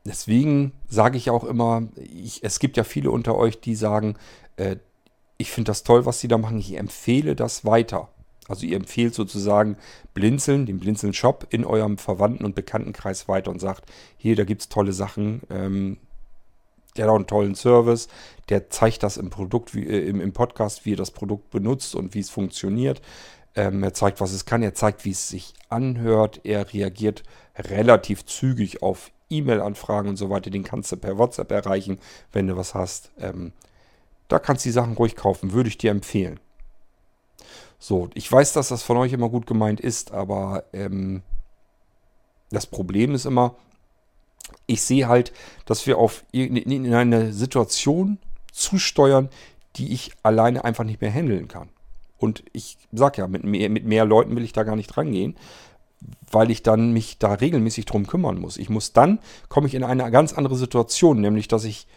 [SPEAKER 1] deswegen sage ich auch immer, ich, es gibt ja viele unter euch, die sagen, äh, ich finde das toll, was sie da machen, ich empfehle das weiter. Also ihr empfehlt sozusagen Blinzeln, den Blinzeln-Shop in eurem Verwandten- und Bekanntenkreis weiter und sagt, hier, da gibt es tolle Sachen, ähm, der hat auch einen tollen Service, der zeigt das im Produkt, wie, äh, im, im, Podcast, wie ihr das Produkt benutzt und wie es funktioniert. Ähm, er zeigt, was es kann, er zeigt, wie es sich anhört, er reagiert relativ zügig auf E-Mail-Anfragen und so weiter, den kannst du per WhatsApp erreichen, wenn du was hast. Ähm, da kannst du die Sachen ruhig kaufen, würde ich dir empfehlen. So, ich weiß, dass das von euch immer gut gemeint ist, aber ähm, das Problem ist immer, ich sehe halt, dass wir auf in eine Situation zusteuern, die ich alleine einfach nicht mehr handeln kann. Und ich sag ja, mit mehr, mit mehr Leuten will ich da gar nicht rangehen, weil ich dann mich da regelmäßig drum kümmern muss. Ich muss dann, komme ich in eine ganz andere Situation, nämlich dass ich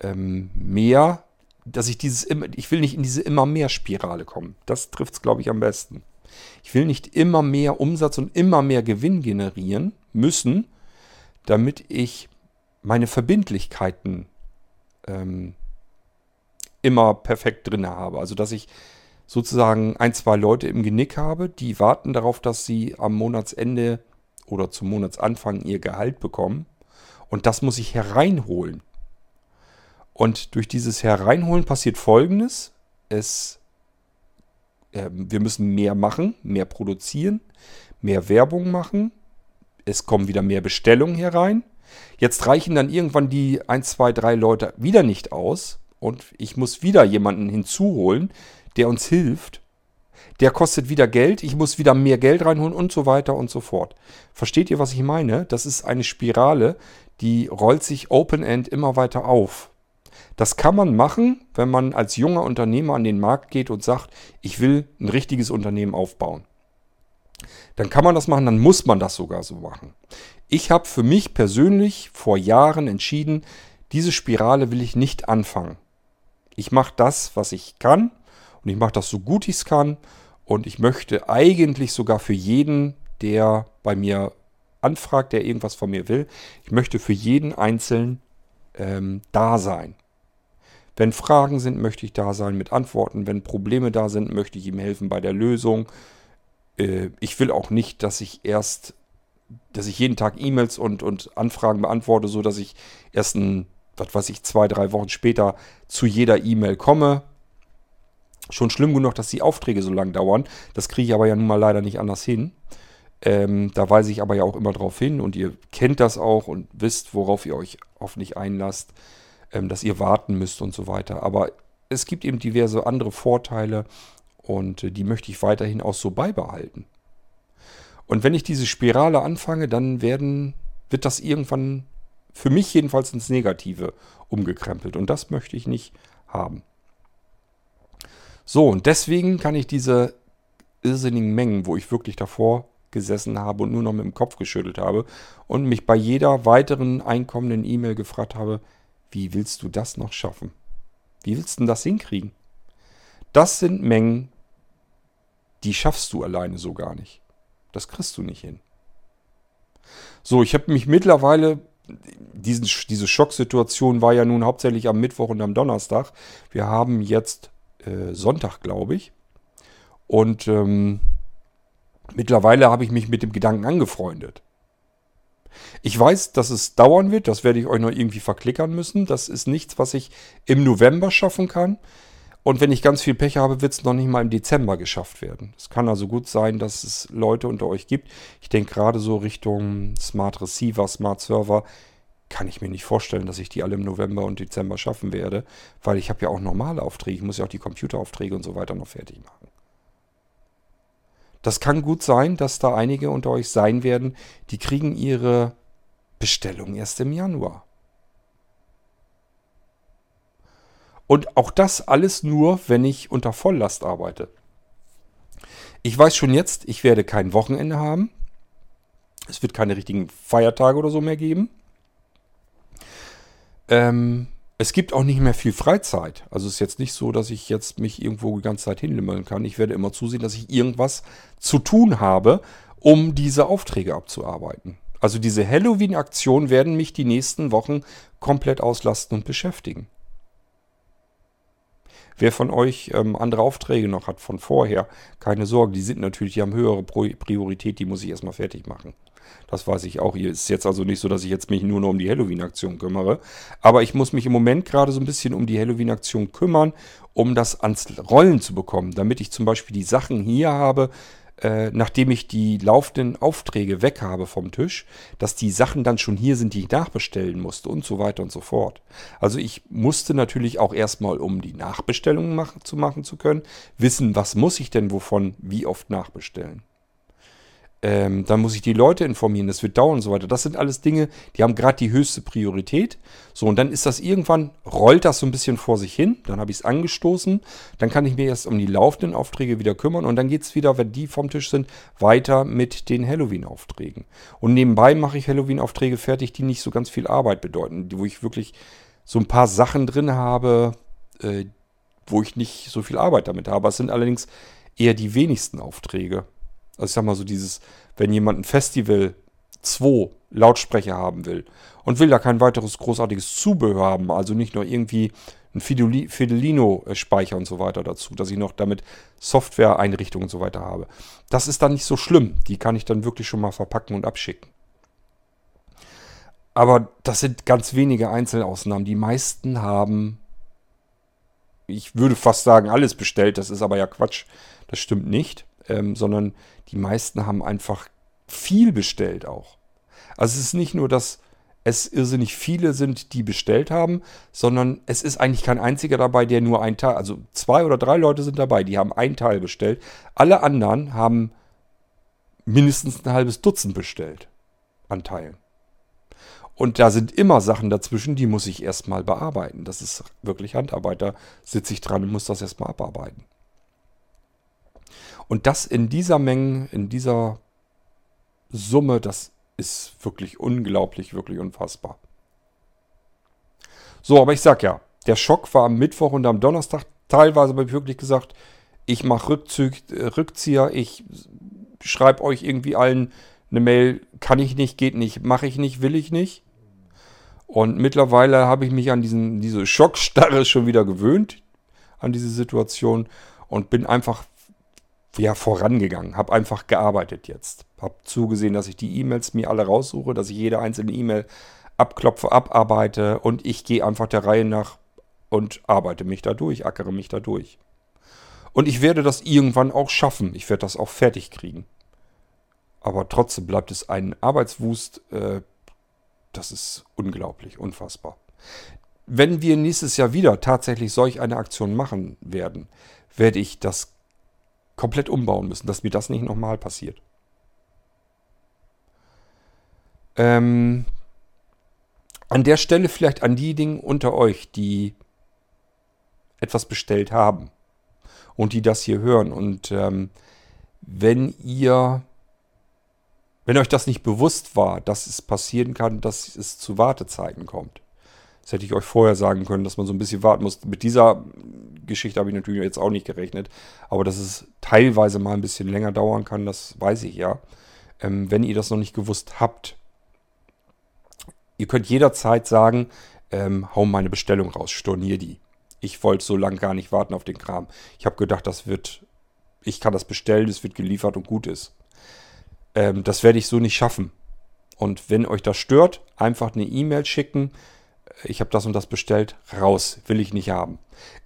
[SPEAKER 1] ähm, mehr dass ich dieses, ich will nicht in diese immer mehr Spirale kommen. Das trifft es, glaube ich, am besten. Ich will nicht immer mehr Umsatz und immer mehr Gewinn generieren müssen, damit ich meine Verbindlichkeiten ähm, immer perfekt drin habe. Also dass ich sozusagen ein, zwei Leute im Genick habe, die warten darauf, dass sie am Monatsende oder zum Monatsanfang ihr Gehalt bekommen. Und das muss ich hereinholen. Und durch dieses Hereinholen passiert Folgendes. Es, äh, wir müssen mehr machen, mehr produzieren, mehr Werbung machen. Es kommen wieder mehr Bestellungen herein. Jetzt reichen dann irgendwann die 1, 2, 3 Leute wieder nicht aus. Und ich muss wieder jemanden hinzuholen, der uns hilft. Der kostet wieder Geld, ich muss wieder mehr Geld reinholen und so weiter und so fort. Versteht ihr, was ich meine? Das ist eine Spirale, die rollt sich Open-End immer weiter auf. Das kann man machen, wenn man als junger Unternehmer an den Markt geht und sagt, ich will ein richtiges Unternehmen aufbauen. Dann kann man das machen, dann muss man das sogar so machen. Ich habe für mich persönlich vor Jahren entschieden, diese Spirale will ich nicht anfangen. Ich mache das, was ich kann und ich mache das so gut ich es kann und ich möchte eigentlich sogar für jeden, der bei mir anfragt, der irgendwas von mir will, ich möchte für jeden einzeln ähm, da sein. Wenn Fragen sind, möchte ich da sein mit Antworten. Wenn Probleme da sind, möchte ich ihm helfen bei der Lösung. Äh, ich will auch nicht, dass ich erst, dass ich jeden Tag E-Mails und, und Anfragen beantworte, so dass ich erst ein, was weiß ich, zwei, drei Wochen später zu jeder E-Mail komme. Schon schlimm genug, dass die Aufträge so lang dauern. Das kriege ich aber ja nun mal leider nicht anders hin. Ähm, da weise ich aber ja auch immer drauf hin und ihr kennt das auch und wisst, worauf ihr euch hoffentlich einlasst ähm, dass ihr warten müsst und so weiter. Aber es gibt eben diverse andere Vorteile und äh, die möchte ich weiterhin auch so beibehalten. Und wenn ich diese Spirale anfange, dann werden, wird das irgendwann für mich jedenfalls ins Negative umgekrempelt. Und das möchte ich nicht haben. So, und deswegen kann ich diese irrsinnigen Mengen, wo ich wirklich davor gesessen habe und nur noch mit dem Kopf geschüttelt habe und mich bei jeder weiteren einkommenden E-Mail gefragt habe, wie willst du das noch schaffen? Wie willst du das hinkriegen? Das sind Mengen, die schaffst du alleine so gar nicht. Das kriegst du nicht hin. So, ich habe mich mittlerweile, diesen, diese Schocksituation war ja nun hauptsächlich am Mittwoch und am Donnerstag. Wir haben jetzt äh, Sonntag, glaube ich. Und ähm, mittlerweile habe ich mich mit dem Gedanken angefreundet. Ich weiß, dass es dauern wird, das werde ich euch noch irgendwie verklickern müssen. Das ist nichts, was ich im November schaffen kann. Und wenn ich ganz viel Pech habe, wird es noch nicht mal im Dezember geschafft werden. Es kann also gut sein, dass es Leute unter euch gibt. Ich denke gerade so Richtung Smart Receiver, Smart Server. Kann ich mir nicht vorstellen, dass ich die alle im November und Dezember schaffen werde, weil ich habe ja auch normale Aufträge. Ich muss ja auch die Computeraufträge und so weiter noch fertig machen. Das kann gut sein, dass da einige unter euch sein werden, die kriegen ihre Bestellung erst im Januar. Und auch das alles nur, wenn ich unter Volllast arbeite. Ich weiß schon jetzt, ich werde kein Wochenende haben. Es wird keine richtigen Feiertage oder so mehr geben. Ähm, es gibt auch nicht mehr viel Freizeit. Also es ist jetzt nicht so, dass ich jetzt mich irgendwo die ganze Zeit hinlimmeln kann. Ich werde immer zusehen, dass ich irgendwas zu tun habe, um diese Aufträge abzuarbeiten. Also diese Halloween-Aktionen werden mich die nächsten Wochen komplett auslasten und beschäftigen. Wer von euch ähm, andere Aufträge noch hat von vorher, keine Sorge, die sind natürlich, die haben höhere Priorität, die muss ich erstmal fertig machen. Das weiß ich auch. Hier ist jetzt also nicht so, dass ich jetzt mich nur noch um die Halloween-Aktion kümmere. Aber ich muss mich im Moment gerade so ein bisschen um die Halloween-Aktion kümmern, um das ans Rollen zu bekommen, damit ich zum Beispiel die Sachen hier habe, äh, nachdem ich die laufenden Aufträge weg habe vom Tisch, dass die Sachen dann schon hier sind, die ich nachbestellen musste und so weiter und so fort. Also ich musste natürlich auch erstmal, um die Nachbestellungen machen, zu machen zu können, wissen, was muss ich denn wovon wie oft nachbestellen. Ähm, dann muss ich die Leute informieren, das wird dauern und so weiter. Das sind alles Dinge, die haben gerade die höchste Priorität. So, und dann ist das irgendwann, rollt das so ein bisschen vor sich hin. Dann habe ich es angestoßen. Dann kann ich mir erst um die laufenden Aufträge wieder kümmern. Und dann geht es wieder, wenn die vom Tisch sind, weiter mit den Halloween-Aufträgen. Und nebenbei mache ich Halloween-Aufträge fertig, die nicht so ganz viel Arbeit bedeuten. Wo ich wirklich so ein paar Sachen drin habe, äh, wo ich nicht so viel Arbeit damit habe. Es sind allerdings eher die wenigsten Aufträge. Also ich sag mal so dieses, wenn jemand ein Festival 2 Lautsprecher haben will und will da kein weiteres großartiges Zubehör haben, also nicht nur irgendwie ein Fidelino-Speicher und so weiter dazu, dass ich noch damit Software-Einrichtungen und so weiter habe. Das ist dann nicht so schlimm. Die kann ich dann wirklich schon mal verpacken und abschicken. Aber das sind ganz wenige Einzelausnahmen. Die meisten haben, ich würde fast sagen, alles bestellt. Das ist aber ja Quatsch. Das stimmt nicht ähm, sondern die meisten haben einfach viel bestellt auch. Also es ist nicht nur, dass es irrsinnig viele sind, die bestellt haben, sondern es ist eigentlich kein einziger dabei, der nur ein Teil, also zwei oder drei Leute sind dabei, die haben ein Teil bestellt. Alle anderen haben mindestens ein halbes Dutzend bestellt an Teilen. Und da sind immer Sachen dazwischen, die muss ich erstmal bearbeiten. Das ist wirklich Handarbeit. Da sitze ich dran und muss das erstmal abarbeiten. Und das in dieser Menge, in dieser Summe, das ist wirklich unglaublich, wirklich unfassbar. So, aber ich sag ja, der Schock war am Mittwoch und am Donnerstag. Teilweise habe ich wirklich gesagt, ich mache äh, Rückzieher, ich schreibe euch irgendwie allen eine Mail, kann ich nicht, geht nicht, mache ich nicht, will ich nicht. Und mittlerweile habe ich mich an diesen, diese Schockstarre schon wieder gewöhnt, an diese Situation und bin einfach ja, vorangegangen, habe einfach gearbeitet jetzt. Habe zugesehen, dass ich die E-Mails mir alle raussuche, dass ich jede einzelne E-Mail abklopfe, abarbeite und ich gehe einfach der Reihe nach und arbeite mich da durch, ackere mich da durch. Und ich werde das irgendwann auch schaffen. Ich werde das auch fertig kriegen. Aber trotzdem bleibt es ein Arbeitswust. Äh, das ist unglaublich, unfassbar. Wenn wir nächstes Jahr wieder tatsächlich solch eine Aktion machen werden, werde ich das komplett umbauen müssen, dass mir das nicht nochmal passiert. Ähm, an der Stelle vielleicht an diejenigen unter euch, die etwas bestellt haben und die das hier hören. Und ähm, wenn ihr, wenn euch das nicht bewusst war, dass es passieren kann, dass es zu Wartezeiten kommt, das hätte ich euch vorher sagen können, dass man so ein bisschen warten muss. Mit dieser Geschichte habe ich natürlich jetzt auch nicht gerechnet. Aber dass es teilweise mal ein bisschen länger dauern kann, das weiß ich ja. Ähm, wenn ihr das noch nicht gewusst habt, ihr könnt jederzeit sagen, ähm, hau meine Bestellung raus, stornier die. Ich wollte so lange gar nicht warten auf den Kram. Ich habe gedacht, das wird, ich kann das bestellen, es wird geliefert und gut ist. Ähm, das werde ich so nicht schaffen. Und wenn euch das stört, einfach eine E-Mail schicken ich habe das und das bestellt, raus, will ich nicht haben.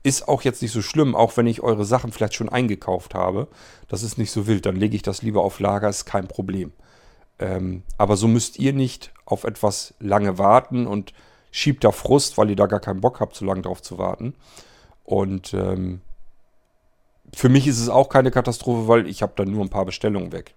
[SPEAKER 1] Ist auch jetzt nicht so schlimm, auch wenn ich eure Sachen vielleicht schon eingekauft habe. Das ist nicht so wild, dann lege ich das lieber auf Lager, ist kein Problem. Ähm, aber so müsst ihr nicht auf etwas lange warten und schiebt da Frust, weil ihr da gar keinen Bock habt, so lange drauf zu warten. Und ähm, für mich ist es auch keine Katastrophe, weil ich habe dann nur ein paar Bestellungen weg.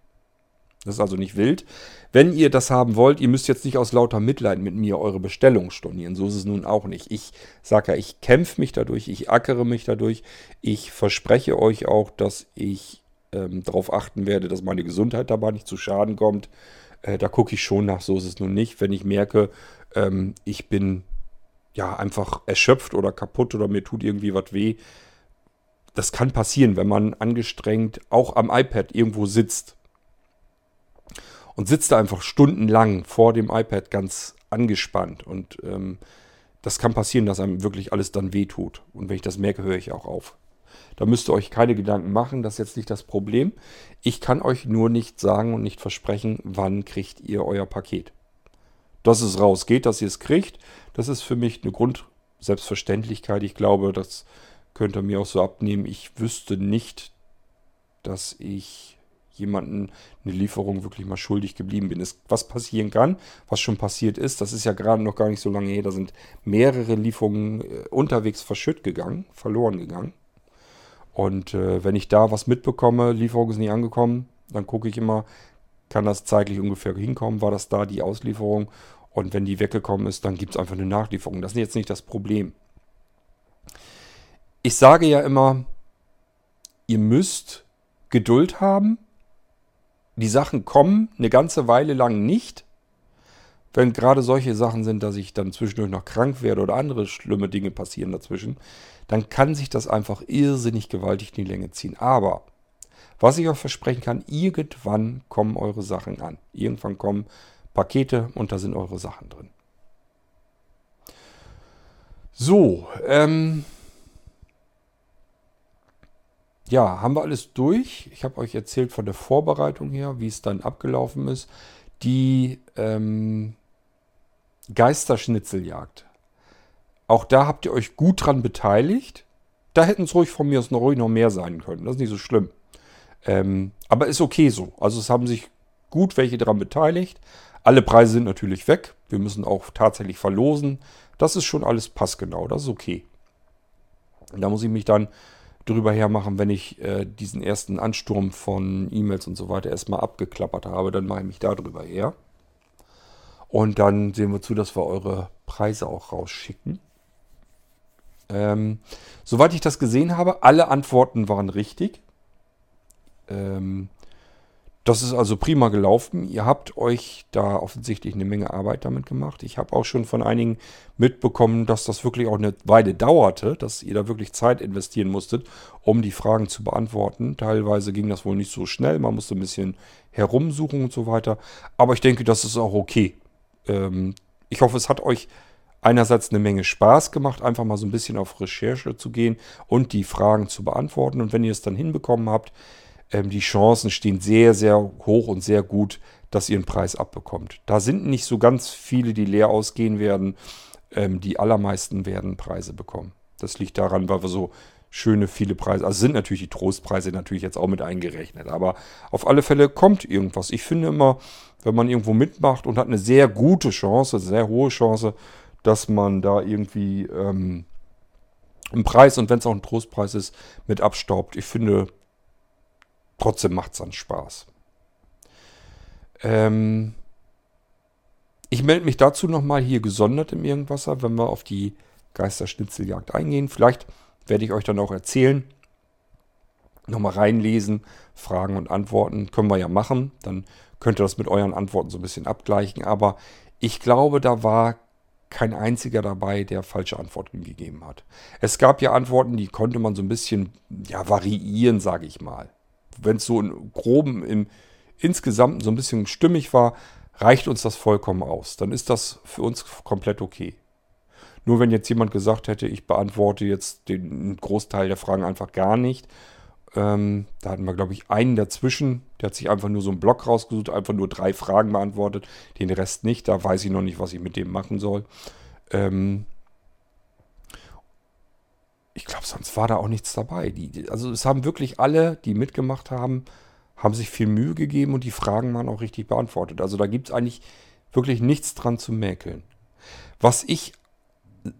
[SPEAKER 1] Das ist also nicht wild. Wenn ihr das haben wollt, ihr müsst jetzt nicht aus lauter Mitleid mit mir eure Bestellung stornieren. So ist es nun auch nicht. Ich sage ja, ich kämpfe mich dadurch, ich ackere mich dadurch. Ich verspreche euch auch, dass ich ähm, darauf achten werde, dass meine Gesundheit dabei nicht zu Schaden kommt. Äh, da gucke ich schon nach, so ist es nun nicht. Wenn ich merke, ähm, ich bin ja einfach erschöpft oder kaputt oder mir tut irgendwie was weh. Das kann passieren, wenn man angestrengt auch am iPad irgendwo sitzt und sitzt da einfach stundenlang vor dem iPad ganz angespannt und ähm, das kann passieren, dass einem wirklich alles dann wehtut. Und wenn ich das merke, höre ich auch auf. Da müsst ihr euch keine Gedanken machen, das ist jetzt nicht das Problem. Ich kann euch nur nicht sagen und nicht versprechen, wann kriegt ihr euer Paket. Dass es rausgeht, dass ihr es kriegt, das ist für mich eine Grundselbstverständlichkeit. Ich glaube, das könnt ihr mir auch so abnehmen. Ich wüsste nicht, dass ich jemanden eine Lieferung wirklich mal schuldig geblieben bin. Ist, was passieren kann, was schon passiert ist, das ist ja gerade noch gar nicht so lange her, da sind mehrere Lieferungen äh, unterwegs verschütt gegangen, verloren gegangen. Und äh, wenn ich da was mitbekomme, Lieferung ist nicht angekommen, dann gucke ich immer, kann das zeitlich ungefähr hinkommen, war das da die Auslieferung? Und wenn die weggekommen ist, dann gibt es einfach eine Nachlieferung. Das ist jetzt nicht das Problem. Ich sage ja immer, ihr müsst Geduld haben, die Sachen kommen eine ganze Weile lang nicht. Wenn gerade solche Sachen sind, dass ich dann zwischendurch noch krank werde oder andere schlimme Dinge passieren dazwischen, dann kann sich das einfach irrsinnig gewaltig in die Länge ziehen. Aber was ich euch versprechen kann, irgendwann kommen eure Sachen an. Irgendwann kommen Pakete und da sind eure Sachen drin. So, ähm, ja, haben wir alles durch. Ich habe euch erzählt von der Vorbereitung her, wie es dann abgelaufen ist. Die ähm, Geisterschnitzeljagd. Auch da habt ihr euch gut dran beteiligt. Da hätten es ruhig von mir aus noch ruhig noch mehr sein können. Das ist nicht so schlimm. Ähm, aber ist okay so. Also es haben sich gut welche daran beteiligt. Alle Preise sind natürlich weg. Wir müssen auch tatsächlich verlosen. Das ist schon alles passgenau. Das ist okay. Und da muss ich mich dann drüber hermachen, wenn ich äh, diesen ersten Ansturm von E-Mails und so weiter erstmal abgeklappert habe, dann mache ich mich da drüber her. Und dann sehen wir zu, dass wir eure Preise auch rausschicken. Ähm, soweit ich das gesehen habe, alle Antworten waren richtig. Ähm, das ist also prima gelaufen. Ihr habt euch da offensichtlich eine Menge Arbeit damit gemacht. Ich habe auch schon von einigen mitbekommen, dass das wirklich auch eine Weile dauerte, dass ihr da wirklich Zeit investieren musstet, um die Fragen zu beantworten. Teilweise ging das wohl nicht so schnell, man musste ein bisschen herumsuchen und so weiter. Aber ich denke, das ist auch okay. Ähm, ich hoffe, es hat euch einerseits eine Menge Spaß gemacht, einfach mal so ein bisschen auf Recherche zu gehen und die Fragen zu beantworten. Und wenn ihr es dann hinbekommen habt, ähm, die Chancen stehen sehr, sehr hoch und sehr gut, dass ihr einen Preis abbekommt. Da sind nicht so ganz viele, die leer ausgehen werden. Ähm, die allermeisten werden Preise bekommen. Das liegt daran, weil wir so schöne, viele Preise, also sind natürlich die Trostpreise natürlich jetzt auch mit eingerechnet, aber auf alle Fälle kommt irgendwas. Ich finde immer, wenn man irgendwo mitmacht und hat eine sehr gute Chance, sehr hohe Chance, dass man da irgendwie ähm, einen Preis und wenn es auch ein Trostpreis ist, mit abstaubt. Ich finde, Trotzdem macht es dann Spaß. Ähm, ich melde mich dazu nochmal hier gesondert im Irgendwasser, wenn wir auf die Geisterschnitzeljagd eingehen. Vielleicht werde ich euch dann auch erzählen, nochmal reinlesen, Fragen und Antworten können wir ja machen. Dann könnt ihr das mit euren Antworten so ein bisschen abgleichen. Aber ich glaube, da war kein einziger dabei, der falsche Antworten gegeben hat. Es gab ja Antworten, die konnte man so ein bisschen ja, variieren, sage ich mal wenn es so in groben, im insgesamt so ein bisschen stimmig war, reicht uns das vollkommen aus. Dann ist das für uns komplett okay. Nur wenn jetzt jemand gesagt hätte, ich beantworte jetzt den Großteil der Fragen einfach gar nicht, ähm, da hatten wir, glaube ich, einen dazwischen, der hat sich einfach nur so einen Block rausgesucht, einfach nur drei Fragen beantwortet, den Rest nicht. Da weiß ich noch nicht, was ich mit dem machen soll. Ähm, ich glaube, sonst war da auch nichts dabei. Die, also es haben wirklich alle, die mitgemacht haben, haben sich viel Mühe gegeben und die Fragen waren auch richtig beantwortet. Also da gibt es eigentlich wirklich nichts dran zu mäkeln. Was ich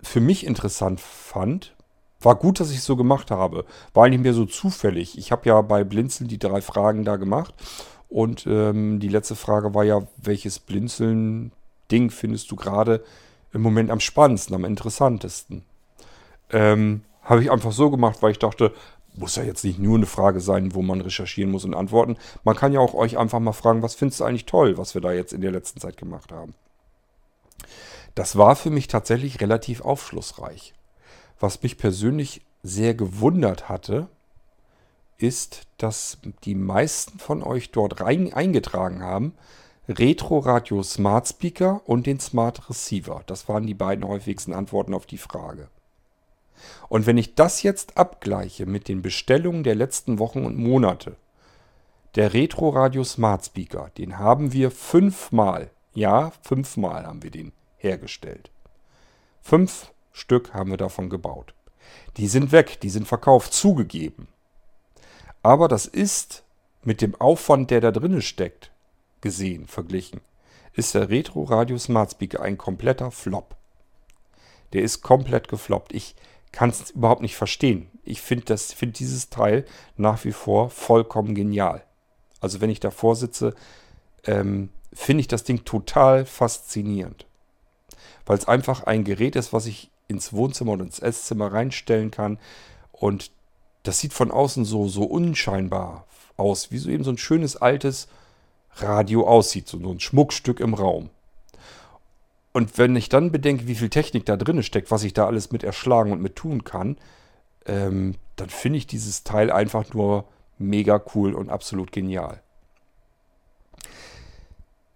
[SPEAKER 1] für mich interessant fand, war gut, dass ich es so gemacht habe. War eigentlich mehr so zufällig. Ich habe ja bei Blinzeln die drei Fragen da gemacht. Und ähm, die letzte Frage war ja, welches Blinzeln-Ding findest du gerade im Moment am spannendsten, am interessantesten? Ähm, habe ich einfach so gemacht, weil ich dachte, muss ja jetzt nicht nur eine Frage sein, wo man recherchieren muss und antworten. Man kann ja auch euch einfach mal fragen, was findest du eigentlich toll, was wir da jetzt in der letzten Zeit gemacht haben. Das war für mich tatsächlich relativ aufschlussreich. Was mich persönlich sehr gewundert hatte, ist, dass die meisten von euch dort rein eingetragen haben, Retro Radio Smart Speaker und den Smart Receiver. Das waren die beiden häufigsten Antworten auf die Frage. Und wenn ich das jetzt abgleiche mit den Bestellungen der letzten Wochen und Monate, der Retro Radio Smart Speaker, den haben wir fünfmal, ja, fünfmal haben wir den hergestellt. Fünf Stück haben wir davon gebaut. Die sind weg, die sind verkauft, zugegeben. Aber das ist mit dem Aufwand, der da drinne steckt, gesehen, verglichen, ist der Retro Radio Smart Speaker ein kompletter Flop. Der ist komplett gefloppt. Ich kann es überhaupt nicht verstehen. Ich finde find dieses Teil nach wie vor vollkommen genial. Also wenn ich davor sitze, ähm, finde ich das Ding total faszinierend. Weil es einfach ein Gerät ist, was ich ins Wohnzimmer und ins Esszimmer reinstellen kann. Und das sieht von außen so, so unscheinbar aus, wie so eben so ein schönes altes Radio aussieht, so ein Schmuckstück im Raum. Und wenn ich dann bedenke, wie viel Technik da drin steckt, was ich da alles mit erschlagen und mit tun kann, ähm, dann finde ich dieses Teil einfach nur mega cool und absolut genial.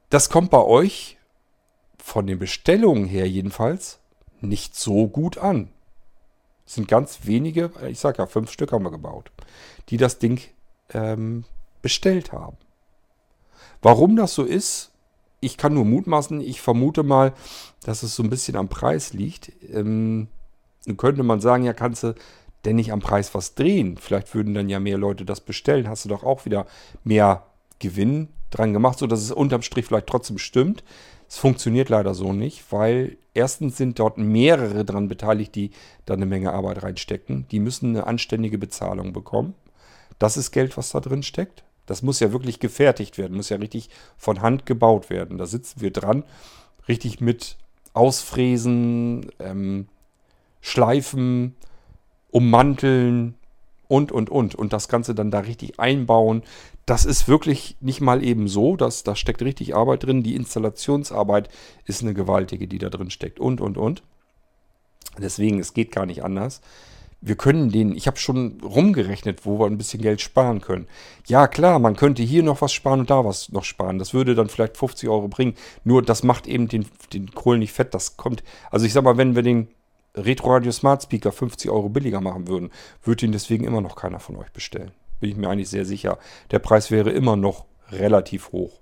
[SPEAKER 1] Das kommt bei euch von den Bestellungen her jedenfalls nicht so gut an. Es sind ganz wenige, ich sage ja, fünf Stück haben wir gebaut, die das Ding ähm, bestellt haben. Warum das so ist, ich kann nur mutmaßen. Ich vermute mal, dass es so ein bisschen am Preis liegt. Ähm, könnte man sagen, ja, kannst du denn nicht am Preis was drehen? Vielleicht würden dann ja mehr Leute das bestellen. Hast du doch auch wieder mehr Gewinn dran gemacht, sodass es unterm Strich vielleicht trotzdem stimmt. Es funktioniert leider so nicht, weil erstens sind dort mehrere dran beteiligt, die da eine Menge Arbeit reinstecken. Die müssen eine anständige Bezahlung bekommen. Das ist Geld, was da drin steckt. Das muss ja wirklich gefertigt werden, muss ja richtig von Hand gebaut werden. Da sitzen wir dran, richtig mit Ausfräsen, ähm, Schleifen, ummanteln und, und, und. Und das Ganze dann da richtig einbauen. Das ist wirklich nicht mal eben so. Das, da steckt richtig Arbeit drin. Die Installationsarbeit ist eine gewaltige, die da drin steckt. Und, und, und. Deswegen, es geht gar nicht anders wir können den, ich habe schon rumgerechnet, wo wir ein bisschen Geld sparen können. Ja, klar, man könnte hier noch was sparen und da was noch sparen. Das würde dann vielleicht 50 Euro bringen. Nur das macht eben den, den Kohl nicht fett. Das kommt, also ich sag mal, wenn wir den Retro Radio Smart Speaker 50 Euro billiger machen würden, würde ihn deswegen immer noch keiner von euch bestellen. Bin ich mir eigentlich sehr sicher. Der Preis wäre immer noch relativ hoch.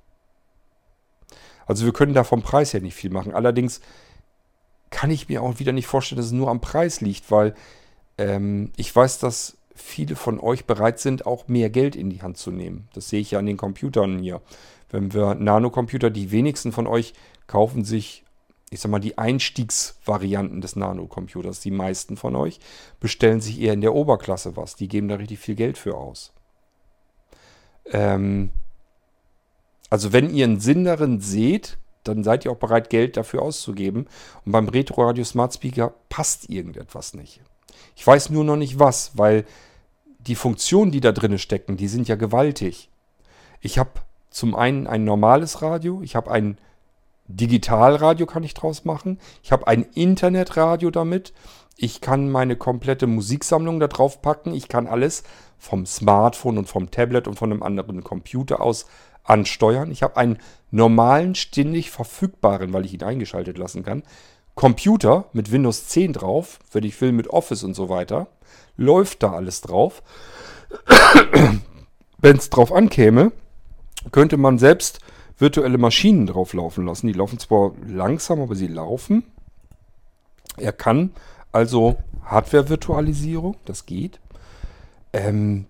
[SPEAKER 1] Also wir können da vom Preis her nicht viel machen. Allerdings kann ich mir auch wieder nicht vorstellen, dass es nur am Preis liegt, weil ähm, ich weiß, dass viele von euch bereit sind, auch mehr Geld in die Hand zu nehmen. Das sehe ich ja an den Computern hier. Wenn wir Nanocomputer, die wenigsten von euch kaufen sich, ich sag mal, die Einstiegsvarianten des Nanocomputers. Die meisten von euch bestellen sich eher in der Oberklasse was. Die geben da richtig viel Geld für aus. Ähm, also wenn ihr einen Sinn darin seht, dann seid ihr auch bereit, Geld dafür auszugeben. Und beim Retro Radio Smart Speaker passt irgendetwas nicht. Ich weiß nur noch nicht was, weil die Funktionen, die da drin stecken, die sind ja gewaltig. Ich habe zum einen ein normales Radio, ich habe ein Digitalradio kann ich draus machen, ich habe ein Internetradio damit, ich kann meine komplette Musiksammlung da drauf packen, ich kann alles vom Smartphone und vom Tablet und von einem anderen Computer aus ansteuern. Ich habe einen normalen, ständig verfügbaren, weil ich ihn eingeschaltet lassen kann, Computer mit Windows 10 drauf, wenn ich will mit Office und so weiter, läuft da alles drauf. wenn es drauf ankäme, könnte man selbst virtuelle Maschinen drauf laufen lassen. Die laufen zwar langsam, aber sie laufen. Er kann also Hardware-Virtualisierung, das geht. Ähm,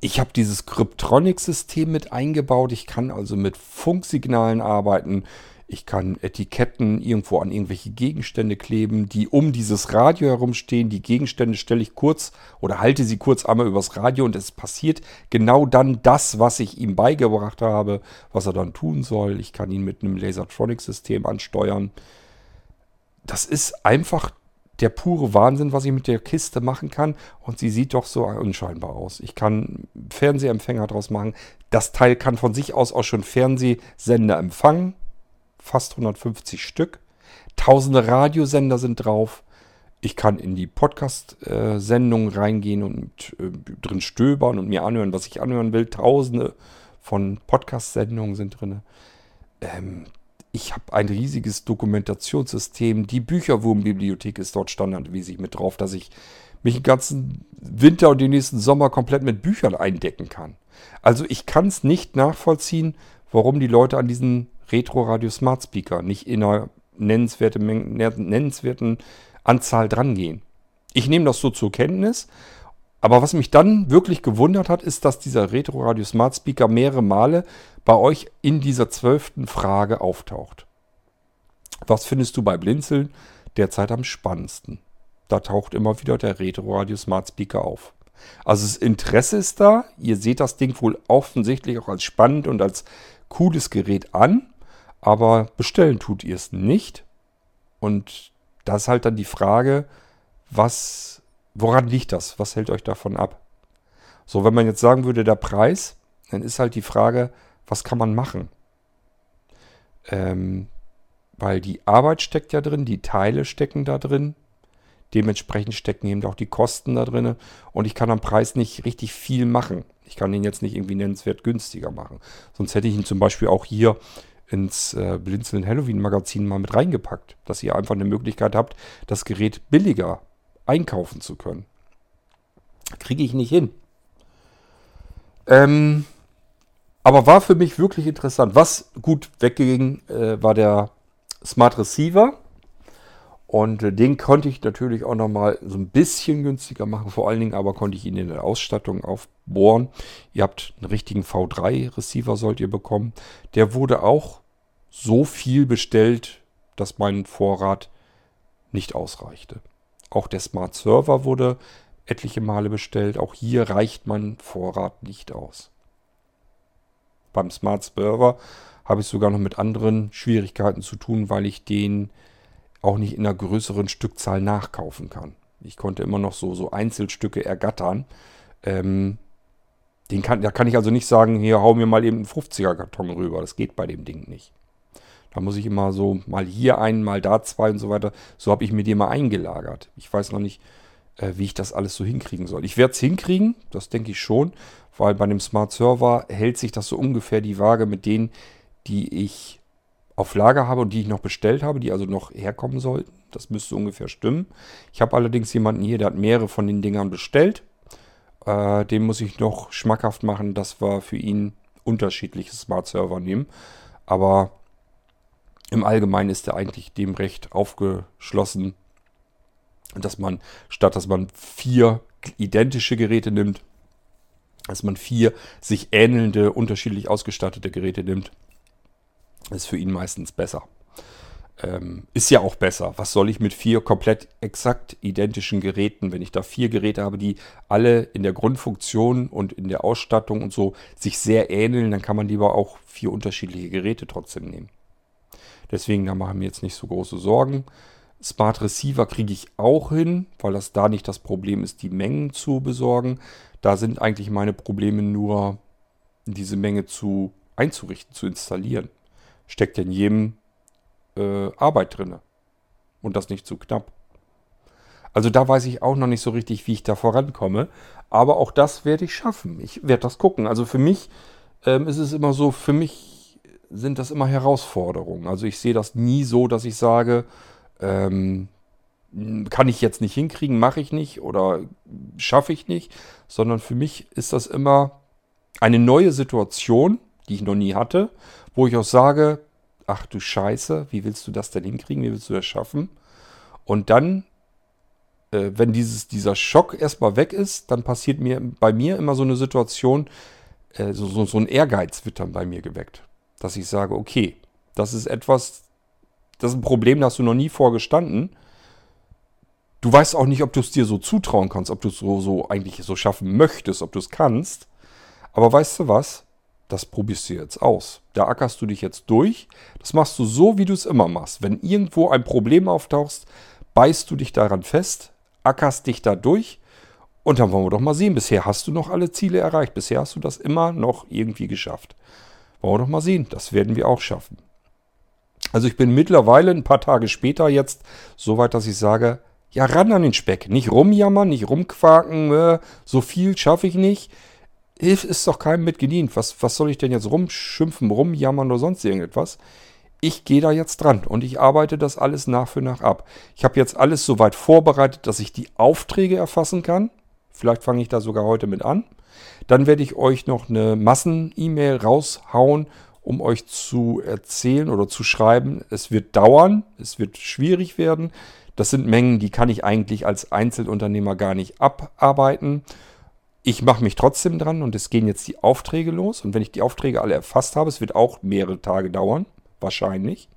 [SPEAKER 1] ich habe dieses Cryptronic-System mit eingebaut. Ich kann also mit Funksignalen arbeiten. Ich kann Etiketten irgendwo an irgendwelche Gegenstände kleben, die um dieses Radio herumstehen. Die Gegenstände stelle ich kurz oder halte sie kurz einmal übers Radio und es passiert genau dann das, was ich ihm beigebracht habe, was er dann tun soll. Ich kann ihn mit einem Lasertronic-System ansteuern. Das ist einfach der pure Wahnsinn, was ich mit der Kiste machen kann. Und sie sieht doch so unscheinbar aus. Ich kann Fernsehempfänger draus machen. Das Teil kann von sich aus auch schon Fernsehsender empfangen. Fast 150 Stück. Tausende Radiosender sind drauf. Ich kann in die Podcast-Sendungen reingehen und äh, drin stöbern und mir anhören, was ich anhören will. Tausende von Podcast-Sendungen sind drin. Ähm, ich habe ein riesiges Dokumentationssystem. Die Bücherwurmbibliothek ist dort standardmäßig mit drauf, dass ich mich den ganzen Winter und den nächsten Sommer komplett mit Büchern eindecken kann. Also ich kann es nicht nachvollziehen, warum die Leute an diesen Retro-Radio Smart Speaker nicht in einer nennenswerte nennenswerten Anzahl drangehen. Ich nehme das so zur Kenntnis, aber was mich dann wirklich gewundert hat, ist, dass dieser Retro Radio Smart Speaker mehrere Male bei euch in dieser zwölften Frage auftaucht. Was findest du bei Blinzeln derzeit am spannendsten? Da taucht immer wieder der Retro Radio Smart Speaker auf. Also das Interesse ist da. Ihr seht das Ding wohl offensichtlich auch als spannend und als cooles Gerät an. Aber bestellen tut ihr es nicht. Und da ist halt dann die Frage, was, woran liegt das? Was hält euch davon ab? So, wenn man jetzt sagen würde, der Preis, dann ist halt die Frage, was kann man machen? Ähm, weil die Arbeit steckt ja drin, die Teile stecken da drin. Dementsprechend stecken eben auch die Kosten da drin. Und ich kann am Preis nicht richtig viel machen. Ich kann ihn jetzt nicht irgendwie nennenswert günstiger machen. Sonst hätte ich ihn zum Beispiel auch hier ins äh, Blinzeln Halloween Magazin mal mit reingepackt. Dass ihr einfach eine Möglichkeit habt, das Gerät billiger einkaufen zu können. Kriege ich nicht hin. Ähm, aber war für mich wirklich interessant. Was gut wegging, äh, war der Smart Receiver. Und äh, den konnte ich natürlich auch nochmal so ein bisschen günstiger machen. Vor allen Dingen aber konnte ich ihn in der Ausstattung aufbohren. Ihr habt einen richtigen V3 Receiver sollt ihr bekommen. Der wurde auch so viel bestellt, dass mein Vorrat nicht ausreichte. Auch der Smart Server wurde etliche Male bestellt. Auch hier reicht mein Vorrat nicht aus beim Smart Server habe ich sogar noch mit anderen Schwierigkeiten zu tun, weil ich den auch nicht in einer größeren Stückzahl nachkaufen kann. Ich konnte immer noch so, so Einzelstücke ergattern. Ähm, den kann, da kann ich also nicht sagen, hier hau mir mal eben einen 50er-Karton rüber. Das geht bei dem Ding nicht. Da muss ich immer so mal hier einen, mal da zwei und so weiter. So habe ich mir die mal eingelagert. Ich weiß noch nicht, äh, wie ich das alles so hinkriegen soll. Ich werde es hinkriegen, das denke ich schon weil bei dem Smart Server hält sich das so ungefähr die Waage mit denen, die ich auf Lager habe und die ich noch bestellt habe, die also noch herkommen sollten. Das müsste ungefähr stimmen. Ich habe allerdings jemanden hier, der hat mehrere von den Dingern bestellt. Äh, dem muss ich noch schmackhaft machen, dass wir für ihn unterschiedliche Smart Server nehmen. Aber im Allgemeinen ist er eigentlich dem Recht aufgeschlossen, dass man statt dass man vier identische Geräte nimmt, dass man vier sich ähnelnde, unterschiedlich ausgestattete Geräte nimmt, ist für ihn meistens besser. Ähm, ist ja auch besser. Was soll ich mit vier komplett exakt identischen Geräten, wenn ich da vier Geräte habe, die alle in der Grundfunktion und in der Ausstattung und so sich sehr ähneln, dann kann man lieber auch vier unterschiedliche Geräte trotzdem nehmen. Deswegen, da machen wir jetzt nicht so große Sorgen. Smart Receiver kriege ich auch hin, weil das da nicht das Problem ist, die Mengen zu besorgen. Da sind eigentlich meine Probleme nur, diese Menge zu einzurichten, zu installieren. Steckt in jedem äh, Arbeit drin. Und das nicht zu knapp. Also da weiß ich auch noch nicht so richtig, wie ich da vorankomme. Aber auch das werde ich schaffen. Ich werde das gucken. Also für mich ähm, ist es immer so, für mich sind das immer Herausforderungen. Also ich sehe das nie so, dass ich sage, ähm, kann ich jetzt nicht hinkriegen, mache ich nicht oder schaffe ich nicht, sondern für mich ist das immer eine neue Situation, die ich noch nie hatte, wo ich auch sage, ach du Scheiße, wie willst du das denn hinkriegen, wie willst du das schaffen? Und dann, äh, wenn dieses, dieser Schock erstmal weg ist, dann passiert mir bei mir immer so eine Situation, äh, so, so, so ein Ehrgeiz wird dann bei mir geweckt, dass ich sage, okay, das ist etwas, das ist ein Problem, da hast du noch nie vorgestanden Du weißt auch nicht, ob du es dir so zutrauen kannst, ob du es so, so eigentlich so schaffen möchtest, ob du es kannst. Aber weißt du was? Das probierst du jetzt aus. Da ackerst du dich jetzt durch. Das machst du so, wie du es immer machst. Wenn irgendwo ein Problem auftauchst, beißt du dich daran fest, ackerst dich da durch und dann wollen wir doch mal sehen. Bisher hast du noch alle Ziele erreicht. Bisher hast du das immer noch irgendwie geschafft. Wollen wir doch mal sehen. Das werden wir auch schaffen. Also ich bin mittlerweile ein paar Tage später jetzt so weit, dass ich sage, ja ran an den Speck. Nicht rumjammern, nicht rumquaken, äh, so viel schaffe ich nicht. Hilf ist doch keinem mitgedient. Was, was soll ich denn jetzt rumschimpfen, rumjammern oder sonst irgendetwas? Ich gehe da jetzt dran und ich arbeite das alles nach für nach ab. Ich habe jetzt alles so weit vorbereitet, dass ich die Aufträge erfassen kann. Vielleicht fange ich da sogar heute mit an. Dann werde ich euch noch eine Massen-E-Mail raushauen, um euch zu erzählen oder zu schreiben. Es wird dauern, es wird schwierig werden. Das sind Mengen, die kann ich eigentlich als Einzelunternehmer gar nicht abarbeiten. Ich mache mich trotzdem dran und es gehen jetzt die Aufträge los. Und wenn ich die Aufträge alle erfasst habe, es wird auch mehrere Tage dauern, wahrscheinlich.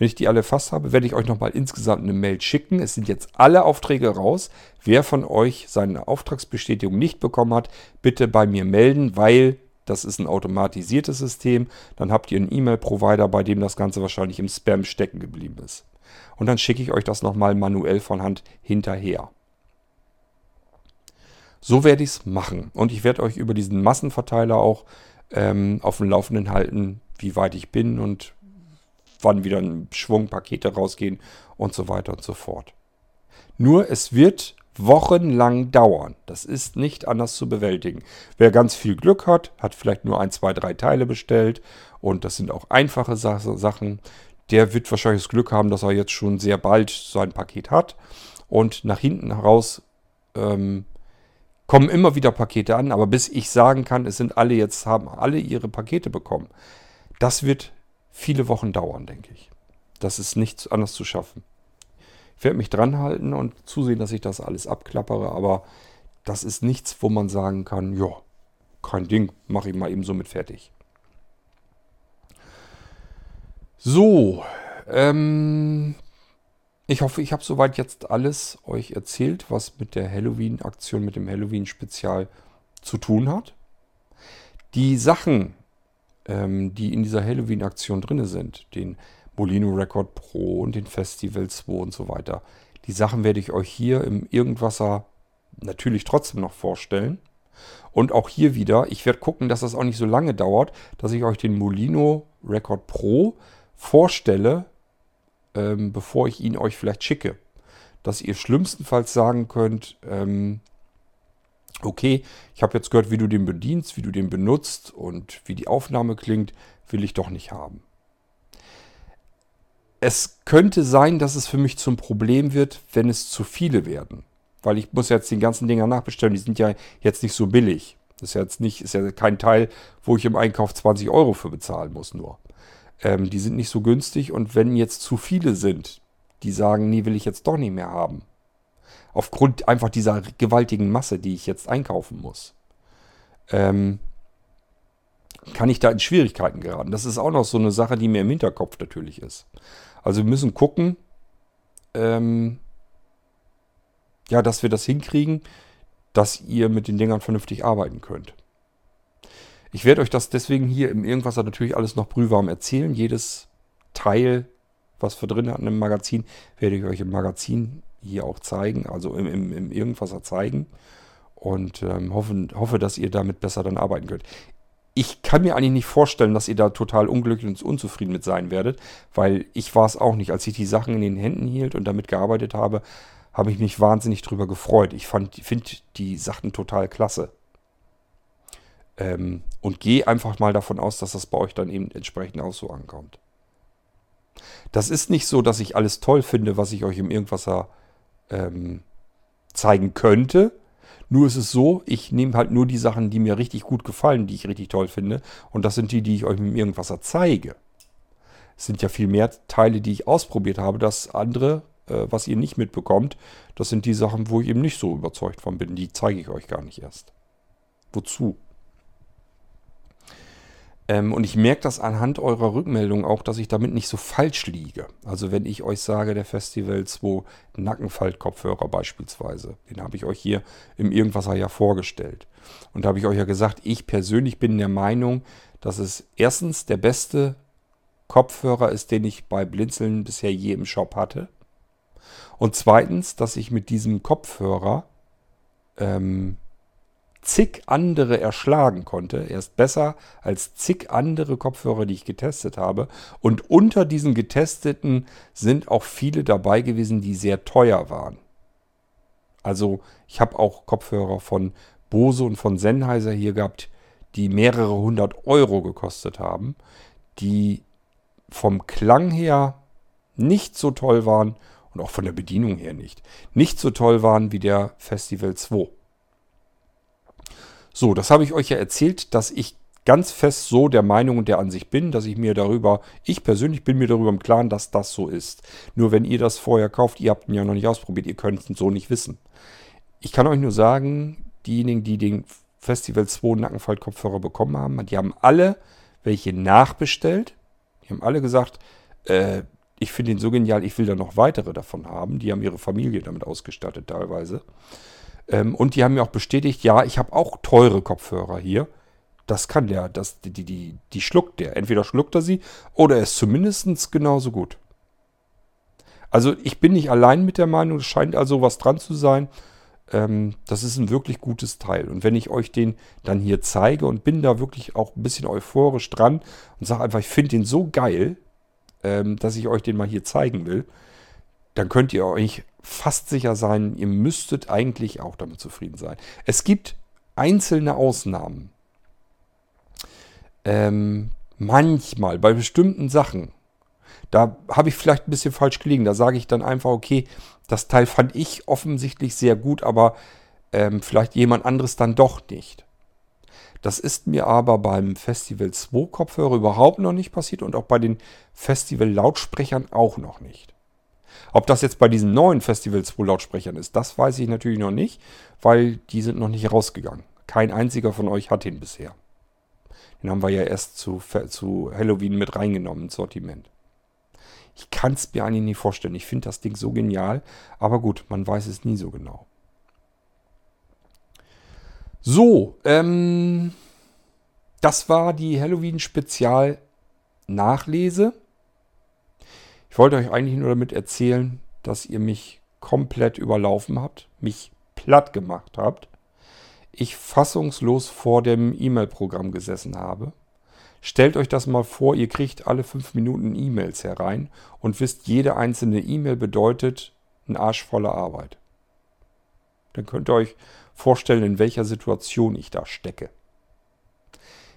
[SPEAKER 1] Wenn ich die alle erfasst habe, werde ich euch nochmal insgesamt eine Mail schicken. Es sind jetzt alle Aufträge raus. Wer von euch seine Auftragsbestätigung nicht bekommen hat, bitte bei mir melden, weil das ist ein automatisiertes System. Dann habt ihr einen E-Mail-Provider, bei dem das Ganze wahrscheinlich im Spam stecken geblieben ist. Und dann schicke ich euch das nochmal manuell von Hand hinterher. So werde ich es machen. Und ich werde euch über diesen Massenverteiler auch ähm, auf dem Laufenden halten, wie weit ich bin und wann wieder ein Schwung Pakete rausgehen und so weiter und so fort. Nur es wird wochenlang dauern. Das ist nicht anders zu bewältigen. Wer ganz viel Glück hat, hat vielleicht nur ein, zwei, drei Teile bestellt und das sind auch einfache Sachen. Der wird wahrscheinlich das Glück haben, dass er jetzt schon sehr bald sein Paket hat und nach hinten heraus ähm, kommen immer wieder Pakete an, aber bis ich sagen kann, es sind alle jetzt, haben alle ihre Pakete bekommen, das wird viele Wochen dauern, denke ich. Das ist nicht anders zu schaffen. Ich werde mich dran halten und zusehen, dass ich das alles abklappere, aber das ist nichts, wo man sagen kann, ja, kein Ding, mache ich mal eben so mit fertig. So, ähm, ich hoffe, ich habe soweit jetzt alles euch erzählt, was mit der Halloween-Aktion, mit dem Halloween-Spezial zu tun hat. Die Sachen, ähm, die in dieser Halloween-Aktion drin sind, den Molino Record Pro und den Festival 2 und so weiter, die Sachen werde ich euch hier im Irgendwasser natürlich trotzdem noch vorstellen. Und auch hier wieder, ich werde gucken, dass das auch nicht so lange dauert, dass ich euch den Molino Record Pro vorstelle, ähm, bevor ich ihn euch vielleicht schicke. Dass ihr schlimmstenfalls sagen könnt, ähm, okay, ich habe jetzt gehört, wie du den bedienst, wie du den benutzt und wie die Aufnahme klingt, will ich doch nicht haben. Es könnte sein, dass es für mich zum Problem wird, wenn es zu viele werden. Weil ich muss jetzt den ganzen Dinger nachbestellen. Die sind ja jetzt nicht so billig. Das ist ja jetzt nicht, ist ja kein Teil, wo ich im Einkauf 20 Euro für bezahlen muss nur. Ähm, die sind nicht so günstig und wenn jetzt zu viele sind, die sagen, nee, will ich jetzt doch nicht mehr haben. Aufgrund einfach dieser gewaltigen Masse, die ich jetzt einkaufen muss. Ähm, kann ich da in Schwierigkeiten geraten. Das ist auch noch so eine Sache, die mir im Hinterkopf natürlich ist. Also wir müssen gucken, ähm, ja, dass wir das hinkriegen, dass ihr mit den Dingern vernünftig arbeiten könnt. Ich werde euch das deswegen hier im Irgendwasser natürlich alles noch brühwarm erzählen. Jedes Teil, was wir drin hatten im Magazin, werde ich euch im Magazin hier auch zeigen, also im, im, im Irgendwasser zeigen. Und ähm, hoffe, hoffe, dass ihr damit besser dann arbeiten könnt. Ich kann mir eigentlich nicht vorstellen, dass ihr da total unglücklich und unzufrieden mit sein werdet, weil ich war es auch nicht. Als ich die Sachen in den Händen hielt und damit gearbeitet habe, habe ich mich wahnsinnig drüber gefreut. Ich finde die Sachen total klasse. Ähm, und gehe einfach mal davon aus, dass das bei euch dann eben entsprechend auch so ankommt. Das ist nicht so, dass ich alles toll finde, was ich euch im Irgendwasser ähm, zeigen könnte. Nur ist es so, ich nehme halt nur die Sachen, die mir richtig gut gefallen, die ich richtig toll finde. Und das sind die, die ich euch im Irgendwasser zeige. Es sind ja viel mehr Teile, die ich ausprobiert habe. Das andere, äh, was ihr nicht mitbekommt, das sind die Sachen, wo ich eben nicht so überzeugt von bin. Die zeige ich euch gar nicht erst. Wozu? Ähm, und ich merke das anhand eurer Rückmeldung auch, dass ich damit nicht so falsch liege. Also wenn ich euch sage, der Festival 2 Nackenfaltkopfhörer beispielsweise, den habe ich euch hier im Irgendwasser ja vorgestellt. Und da habe ich euch ja gesagt, ich persönlich bin der Meinung, dass es erstens der beste Kopfhörer ist, den ich bei Blinzeln bisher je im Shop hatte. Und zweitens, dass ich mit diesem Kopfhörer ähm, zig andere erschlagen konnte. Er ist besser als zig andere Kopfhörer, die ich getestet habe. Und unter diesen getesteten sind auch viele dabei gewesen, die sehr teuer waren. Also ich habe auch Kopfhörer von Bose und von Sennheiser hier gehabt, die mehrere hundert Euro gekostet haben, die vom Klang her nicht so toll waren und auch von der Bedienung her nicht. Nicht so toll waren wie der Festival 2. So, das habe ich euch ja erzählt, dass ich ganz fest so der Meinung und der Ansicht bin, dass ich mir darüber, ich persönlich bin mir darüber im Klaren, dass das so ist. Nur wenn ihr das vorher kauft, ihr habt ihn ja noch nicht ausprobiert, ihr könnt es so nicht wissen. Ich kann euch nur sagen, diejenigen, die den Festival 2 Nackenfaltkopfhörer bekommen haben, die haben alle welche nachbestellt. Die haben alle gesagt, äh, ich finde ihn so genial, ich will da noch weitere davon haben. Die haben ihre Familie damit ausgestattet teilweise. Ähm, und die haben mir auch bestätigt, ja, ich habe auch teure Kopfhörer hier. Das kann der, das, die, die, die schluckt der. Entweder schluckt er sie oder er ist zumindest genauso gut. Also ich bin nicht allein mit der Meinung, es scheint also was dran zu sein. Ähm, das ist ein wirklich gutes Teil. Und wenn ich euch den dann hier zeige und bin da wirklich auch ein bisschen euphorisch dran und sage einfach, ich finde den so geil, ähm, dass ich euch den mal hier zeigen will, dann könnt ihr euch fast sicher sein, ihr müsstet eigentlich auch damit zufrieden sein. Es gibt einzelne Ausnahmen. Ähm, manchmal, bei bestimmten Sachen, da habe ich vielleicht ein bisschen falsch gelegen. Da sage ich dann einfach, okay, das Teil fand ich offensichtlich sehr gut, aber ähm, vielleicht jemand anderes dann doch nicht. Das ist mir aber beim Festival 2 Kopfhörer überhaupt noch nicht passiert und auch bei den Festival Lautsprechern auch noch nicht. Ob das jetzt bei diesen neuen Festival 2 Lautsprechern ist, das weiß ich natürlich noch nicht, weil die sind noch nicht rausgegangen. Kein einziger von euch hat ihn bisher. Den haben wir ja erst zu, zu Halloween mit reingenommen ins Sortiment. Ich kann es mir eigentlich nicht vorstellen. Ich finde das Ding so genial, aber gut, man weiß es nie so genau. So, ähm, das war die Halloween-Spezial-Nachlese. Ich wollte euch eigentlich nur damit erzählen, dass ihr mich komplett überlaufen habt, mich platt gemacht habt, ich fassungslos vor dem E-Mail-Programm gesessen habe. Stellt euch das mal vor, ihr kriegt alle fünf Minuten E-Mails herein und wisst, jede einzelne E-Mail bedeutet ein Arsch voller Arbeit. Dann könnt ihr euch vorstellen, in welcher Situation ich da stecke.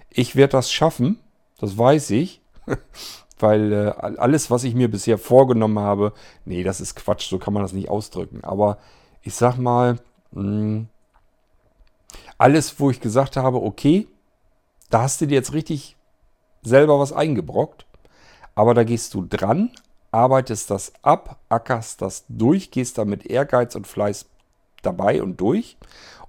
[SPEAKER 1] Ich werde das schaffen, das weiß ich, weil äh, alles, was ich mir bisher vorgenommen habe, nee, das ist Quatsch, so kann man das nicht ausdrücken. Aber ich sag mal, mh, hm, alles, wo ich gesagt habe, okay, da hast du dir jetzt richtig selber was eingebrockt, aber da gehst du dran, arbeitest das ab, ackerst das durch, gehst da mit Ehrgeiz und Fleiß dabei und durch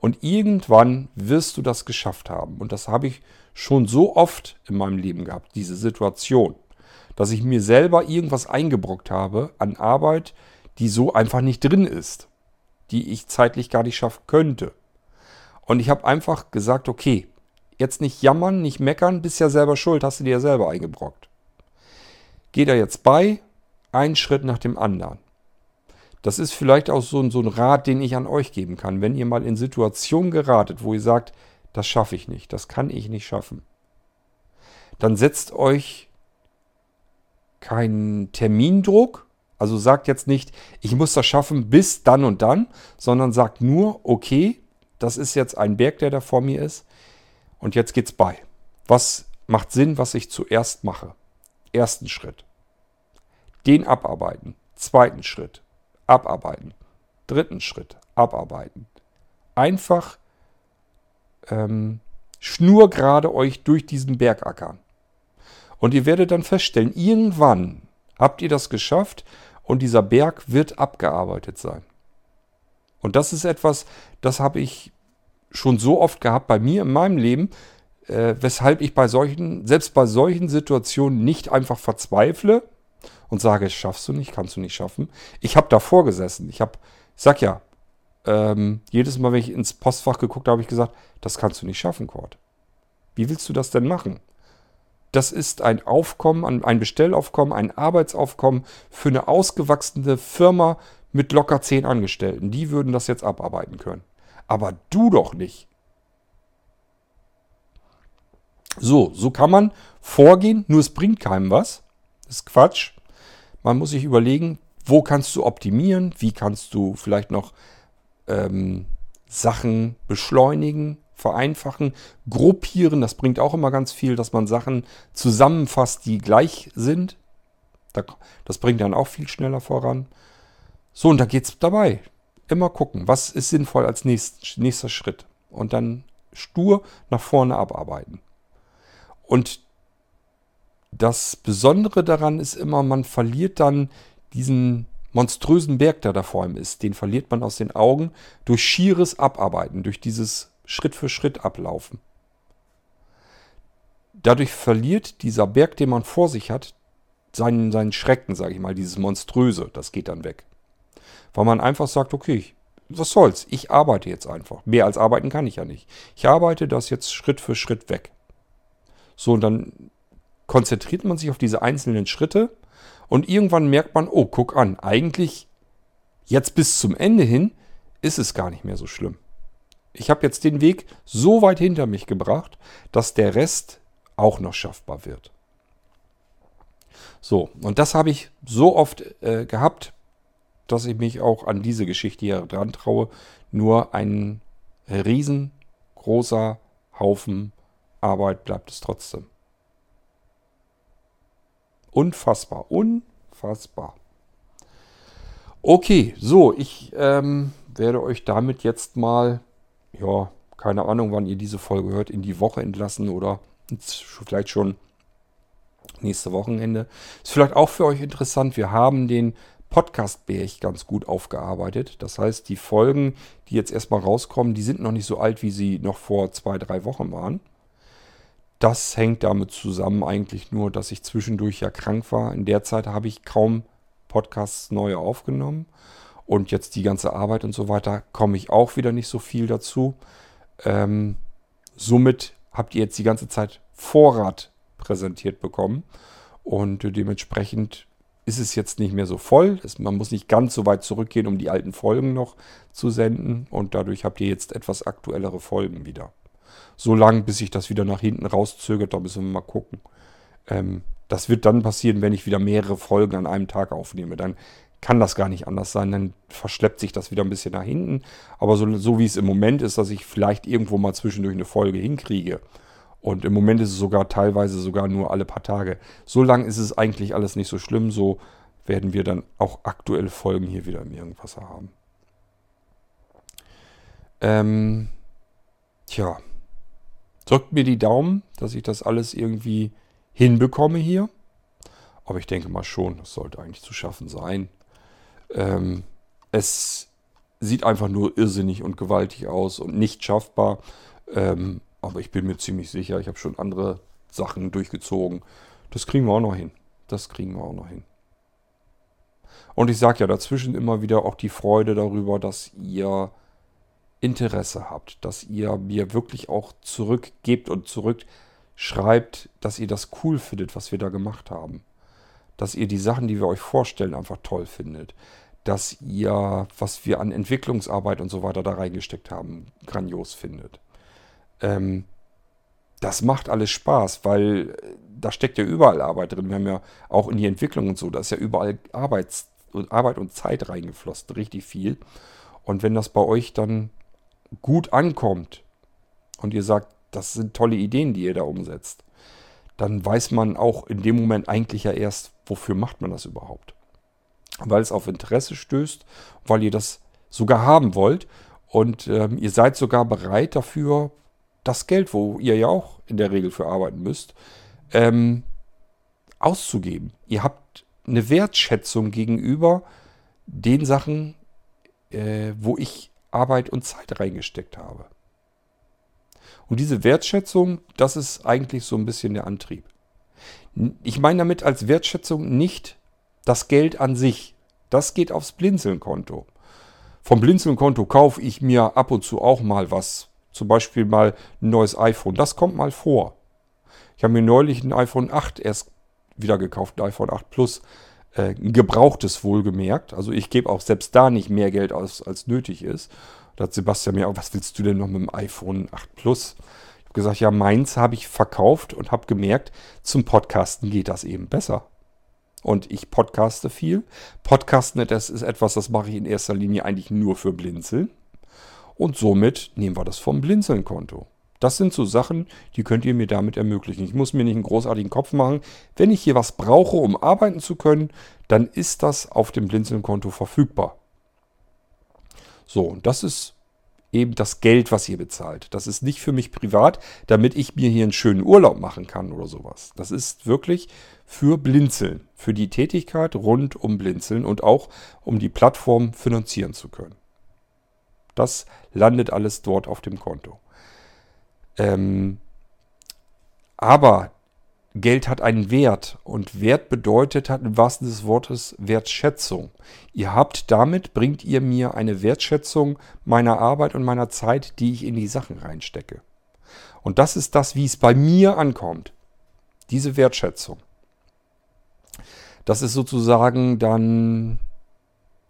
[SPEAKER 1] und irgendwann wirst du das geschafft haben. Und das habe ich schon so oft in meinem Leben gehabt, diese Situation, dass ich mir selber irgendwas eingebrockt habe an Arbeit, die so einfach nicht drin ist, die ich zeitlich gar nicht schaffen könnte. Und ich habe einfach gesagt, okay, Jetzt nicht jammern, nicht meckern, bist ja selber schuld, hast du dir ja selber eingebrockt. Geh da jetzt bei, einen Schritt nach dem anderen. Das ist vielleicht auch so, so ein Rat, den ich an euch geben kann, wenn ihr mal in Situationen geratet, wo ihr sagt, das schaffe ich nicht, das kann ich nicht schaffen. Dann setzt euch keinen Termindruck, also sagt jetzt nicht, ich muss das schaffen bis dann und dann, sondern sagt nur, okay, das ist jetzt ein Berg, der da vor mir ist. Und jetzt geht's bei. Was macht Sinn, was ich zuerst mache? Ersten Schritt. Den abarbeiten. Zweiten Schritt. Abarbeiten. Dritten Schritt. Abarbeiten. Einfach ähm, schnurgerade euch durch diesen Berg ackern. Und ihr werdet dann feststellen, irgendwann habt ihr das geschafft und dieser Berg wird abgearbeitet sein. Und das ist etwas, das habe ich schon so oft gehabt bei mir in meinem Leben, äh, weshalb ich bei solchen, selbst bei solchen Situationen nicht einfach verzweifle und sage, schaffst du nicht, kannst du nicht schaffen. Ich habe davor gesessen. Ich habe, ich sag ja, ähm, jedes Mal, wenn ich ins Postfach geguckt habe, habe ich gesagt, das kannst du nicht schaffen, Cord. Wie willst du das denn machen? Das ist ein Aufkommen, ein Bestellaufkommen, ein Arbeitsaufkommen für eine ausgewachsene Firma mit locker zehn Angestellten. Die würden das jetzt abarbeiten können. Aber du doch nicht. So, so kann man vorgehen, nur es bringt keinem was. Das ist Quatsch. Man muss sich überlegen, wo kannst du optimieren, wie kannst du vielleicht noch ähm, Sachen beschleunigen, vereinfachen, gruppieren. Das bringt auch immer ganz viel, dass man Sachen zusammenfasst, die gleich sind. Das bringt dann auch viel schneller voran. So, und da geht es dabei. Immer gucken, was ist sinnvoll als nächst, nächster Schritt. Und dann stur nach vorne abarbeiten. Und das Besondere daran ist immer, man verliert dann diesen monströsen Berg, der da vor ihm ist. Den verliert man aus den Augen durch schieres Abarbeiten, durch dieses Schritt für Schritt ablaufen. Dadurch verliert dieser Berg, den man vor sich hat, seinen, seinen Schrecken, sage ich mal, dieses Monströse, das geht dann weg. Weil man einfach sagt, okay, was soll's, ich arbeite jetzt einfach. Mehr als arbeiten kann ich ja nicht. Ich arbeite das jetzt Schritt für Schritt weg. So, und dann konzentriert man sich auf diese einzelnen Schritte und irgendwann merkt man, oh, guck an, eigentlich jetzt bis zum Ende hin ist es gar nicht mehr so schlimm. Ich habe jetzt den Weg so weit hinter mich gebracht, dass der Rest auch noch schaffbar wird. So, und das habe ich so oft äh, gehabt, dass ich mich auch an diese Geschichte hier dran traue. Nur ein riesengroßer Haufen Arbeit bleibt es trotzdem. Unfassbar, unfassbar. Okay, so, ich ähm, werde euch damit jetzt mal, ja, keine Ahnung, wann ihr diese Folge hört, in die Woche entlassen oder vielleicht schon nächste Wochenende. Ist vielleicht auch für euch interessant. Wir haben den Podcast-Berg ganz gut aufgearbeitet. Das heißt, die Folgen, die jetzt erstmal rauskommen, die sind noch nicht so alt, wie sie noch vor zwei, drei Wochen waren. Das hängt damit zusammen eigentlich nur, dass ich zwischendurch ja krank war. In der Zeit habe ich kaum Podcasts neue aufgenommen. Und jetzt die ganze Arbeit und so weiter komme ich auch wieder nicht so viel dazu. Ähm, somit habt ihr jetzt die ganze Zeit Vorrat präsentiert bekommen. Und dementsprechend ist es jetzt nicht mehr so voll. Man muss nicht ganz so weit zurückgehen, um die alten Folgen noch zu senden. Und dadurch habt ihr jetzt etwas aktuellere Folgen wieder so lang, bis sich das wieder nach hinten rauszögert. Da müssen wir mal gucken. Ähm, das wird dann passieren, wenn ich wieder mehrere Folgen an einem Tag aufnehme. Dann kann das gar nicht anders sein. Dann verschleppt sich das wieder ein bisschen nach hinten. Aber so, so wie es im Moment ist, dass ich vielleicht irgendwo mal zwischendurch eine Folge hinkriege. Und im Moment ist es sogar teilweise sogar nur alle paar Tage. So lang ist es eigentlich alles nicht so schlimm. So werden wir dann auch aktuelle Folgen hier wieder im Irgendwasser haben. Ähm, tja. Drückt mir die Daumen, dass ich das alles irgendwie hinbekomme hier. Aber ich denke mal schon, das sollte eigentlich zu schaffen sein. Ähm, es sieht einfach nur irrsinnig und gewaltig aus und nicht schaffbar. Ähm, aber ich bin mir ziemlich sicher, ich habe schon andere Sachen durchgezogen. Das kriegen wir auch noch hin. Das kriegen wir auch noch hin. Und ich sage ja dazwischen immer wieder auch die Freude darüber, dass ihr Interesse habt, dass ihr mir wirklich auch zurückgebt und zurückschreibt, dass ihr das cool findet, was wir da gemacht haben. Dass ihr die Sachen, die wir euch vorstellen, einfach toll findet. Dass ihr, was wir an Entwicklungsarbeit und so weiter da reingesteckt haben, grandios findet. Ähm, das macht alles Spaß, weil äh, da steckt ja überall Arbeit drin. Wir haben ja auch in die Entwicklung und so, da ist ja überall Arbeits Arbeit und Zeit reingeflossen, richtig viel. Und wenn das bei euch dann gut ankommt und ihr sagt, das sind tolle Ideen, die ihr da umsetzt, dann weiß man auch in dem Moment eigentlich ja erst, wofür macht man das überhaupt. Weil es auf Interesse stößt, weil ihr das sogar haben wollt und ähm, ihr seid sogar bereit dafür, das Geld, wo ihr ja auch in der Regel für arbeiten müsst, ähm, auszugeben. Ihr habt eine Wertschätzung gegenüber den Sachen, äh, wo ich Arbeit und Zeit reingesteckt habe. Und diese Wertschätzung, das ist eigentlich so ein bisschen der Antrieb. Ich meine damit als Wertschätzung nicht das Geld an sich. Das geht aufs Blinzeln-Konto. Vom Blinzeln-Konto kaufe ich mir ab und zu auch mal was. Zum Beispiel mal ein neues iPhone. Das kommt mal vor. Ich habe mir neulich ein iPhone 8 erst wieder gekauft, ein iPhone 8 Plus. Äh, ein gebrauchtes wohlgemerkt. Also ich gebe auch selbst da nicht mehr Geld aus, als nötig ist. Da hat Sebastian mir auch, was willst du denn noch mit dem iPhone 8 Plus? Ich habe gesagt, ja, meins habe ich verkauft und habe gemerkt, zum Podcasten geht das eben besser. Und ich podcaste viel. Podcasten, das ist etwas, das mache ich in erster Linie eigentlich nur für Blinzeln. Und somit nehmen wir das vom Blinzeln-Konto. Das sind so Sachen, die könnt ihr mir damit ermöglichen. Ich muss mir nicht einen großartigen Kopf machen. Wenn ich hier was brauche, um arbeiten zu können, dann ist das auf dem Blinzeln-Konto verfügbar. So, und das ist eben das Geld, was ihr bezahlt. Das ist nicht für mich privat, damit ich mir hier einen schönen Urlaub machen kann oder sowas. Das ist wirklich für Blinzeln, für die Tätigkeit rund um Blinzeln und auch um die Plattform finanzieren zu können. Das landet alles dort auf dem Konto. Ähm, aber Geld hat einen Wert und Wert bedeutet, hat im wahrsten des Wortes Wertschätzung. Ihr habt damit, bringt ihr mir eine Wertschätzung meiner Arbeit und meiner Zeit, die ich in die Sachen reinstecke. Und das ist das, wie es bei mir ankommt. Diese Wertschätzung. Das ist sozusagen dann,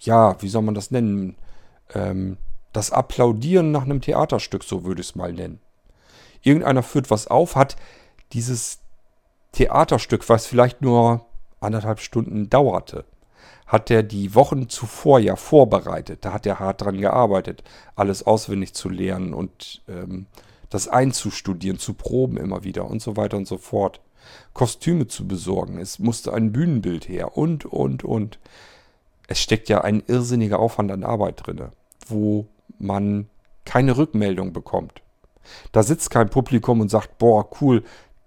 [SPEAKER 1] ja, wie soll man das nennen? Ähm, das Applaudieren nach einem Theaterstück, so würde ich es mal nennen. Irgendeiner führt was auf, hat dieses Theaterstück, was vielleicht nur anderthalb Stunden dauerte, hat er die Wochen zuvor ja vorbereitet. Da hat er hart dran gearbeitet, alles auswendig zu lernen und ähm, das einzustudieren, zu proben immer wieder und so weiter und so fort. Kostüme zu besorgen, es musste ein Bühnenbild her und, und, und. Es steckt ja ein irrsinniger Aufwand an Arbeit drin, wo man keine Rückmeldung bekommt. Da sitzt kein Publikum und sagt, boah, cool,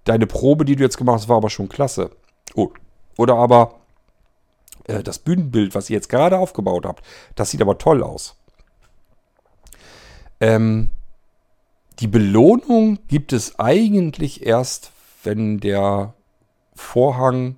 [SPEAKER 1] deine Probe, die du jetzt gemacht hast, war aber schon klasse. Oh. Oder aber äh, das Bühnenbild, was ihr jetzt gerade aufgebaut habt, das sieht aber toll aus. Ähm, die Belohnung gibt es eigentlich erst, wenn der Vorhang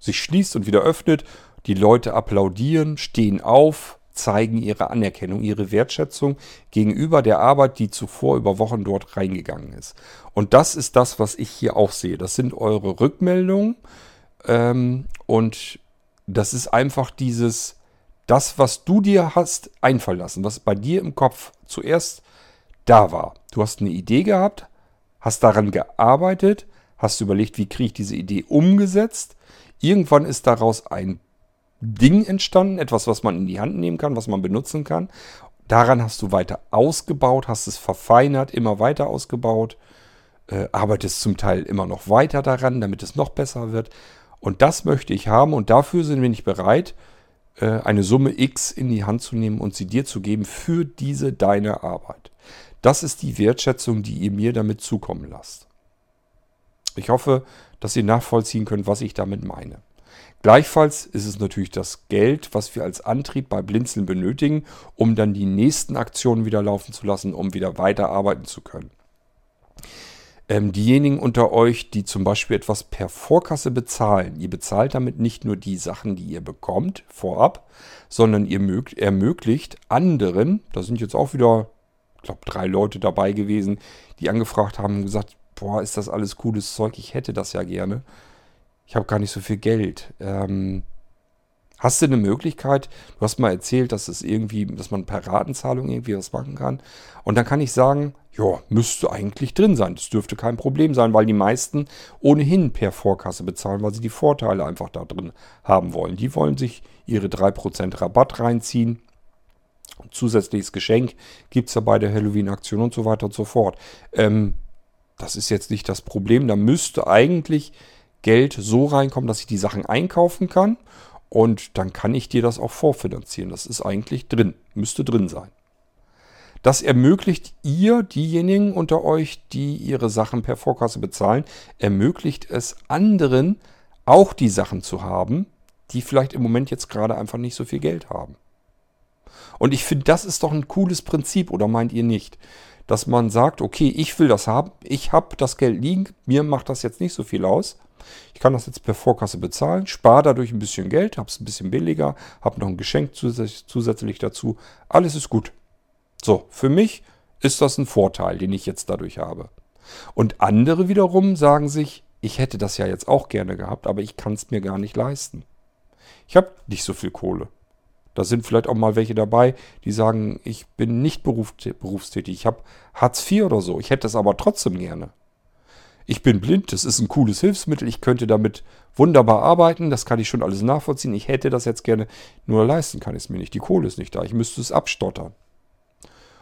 [SPEAKER 1] sich schließt und wieder öffnet, die Leute applaudieren, stehen auf, zeigen ihre Anerkennung, ihre Wertschätzung gegenüber der Arbeit, die zuvor über Wochen dort reingegangen ist. Und das ist das, was ich hier auch sehe. Das sind eure Rückmeldungen ähm, und das ist einfach dieses, das, was du dir hast einfallen lassen, was bei dir im Kopf zuerst da war. Du hast eine Idee gehabt, hast daran gearbeitet, hast überlegt, wie kriege ich diese Idee umgesetzt. Irgendwann ist daraus ein Ding entstanden, etwas, was man in die Hand nehmen kann, was man benutzen kann. Daran hast du weiter ausgebaut, hast es verfeinert, immer weiter ausgebaut, äh, arbeitest zum Teil immer noch weiter daran, damit es noch besser wird. Und das möchte ich haben und dafür sind wir nicht bereit, äh, eine Summe X in die Hand zu nehmen und sie dir zu geben für diese deine Arbeit. Das ist die Wertschätzung, die ihr mir damit zukommen lasst. Ich hoffe, dass ihr nachvollziehen könnt, was ich damit meine. Gleichfalls ist es natürlich das Geld, was wir als Antrieb bei Blinzeln benötigen, um dann die nächsten Aktionen wieder laufen zu lassen, um wieder weiter arbeiten zu können. Ähm, diejenigen unter euch, die zum Beispiel etwas per Vorkasse bezahlen, ihr bezahlt damit nicht nur die Sachen, die ihr bekommt vorab, sondern ihr ermöglicht anderen, da sind jetzt auch wieder, ich glaube, drei Leute dabei gewesen, die angefragt haben und gesagt, boah, ist das alles cooles Zeug, ich hätte das ja gerne ich habe gar nicht so viel Geld. Ähm, hast du eine Möglichkeit? Du hast mal erzählt, dass es irgendwie, dass man per Ratenzahlung irgendwie was machen kann. Und dann kann ich sagen, ja, müsste eigentlich drin sein. Das dürfte kein Problem sein, weil die meisten ohnehin per Vorkasse bezahlen, weil sie die Vorteile einfach da drin haben wollen. Die wollen sich ihre 3% Rabatt reinziehen. Zusätzliches Geschenk gibt es ja bei der Halloween-Aktion und so weiter und so fort. Ähm, das ist jetzt nicht das Problem. Da müsste eigentlich Geld so reinkommen, dass ich die Sachen einkaufen kann. Und dann kann ich dir das auch vorfinanzieren. Das ist eigentlich drin, müsste drin sein. Das ermöglicht ihr, diejenigen unter euch, die ihre Sachen per Vorkasse bezahlen, ermöglicht es anderen auch die Sachen zu haben, die vielleicht im Moment jetzt gerade einfach nicht so viel Geld haben. Und ich finde, das ist doch ein cooles Prinzip, oder meint ihr nicht? Dass man sagt, okay, ich will das haben, ich habe das Geld liegen, mir macht das jetzt nicht so viel aus. Ich kann das jetzt per Vorkasse bezahlen, spare dadurch ein bisschen Geld, habe es ein bisschen billiger, habe noch ein Geschenk zusätzlich dazu. Alles ist gut. So, für mich ist das ein Vorteil, den ich jetzt dadurch habe. Und andere wiederum sagen sich, ich hätte das ja jetzt auch gerne gehabt, aber ich kann es mir gar nicht leisten. Ich habe nicht so viel Kohle. Da sind vielleicht auch mal welche dabei, die sagen, ich bin nicht berufstätig, ich habe Hartz IV oder so. Ich hätte es aber trotzdem gerne. Ich bin blind, das ist ein cooles Hilfsmittel, ich könnte damit wunderbar arbeiten, das kann ich schon alles nachvollziehen. Ich hätte das jetzt gerne, nur leisten kann ich es mir nicht. Die Kohle ist nicht da, ich müsste es abstottern.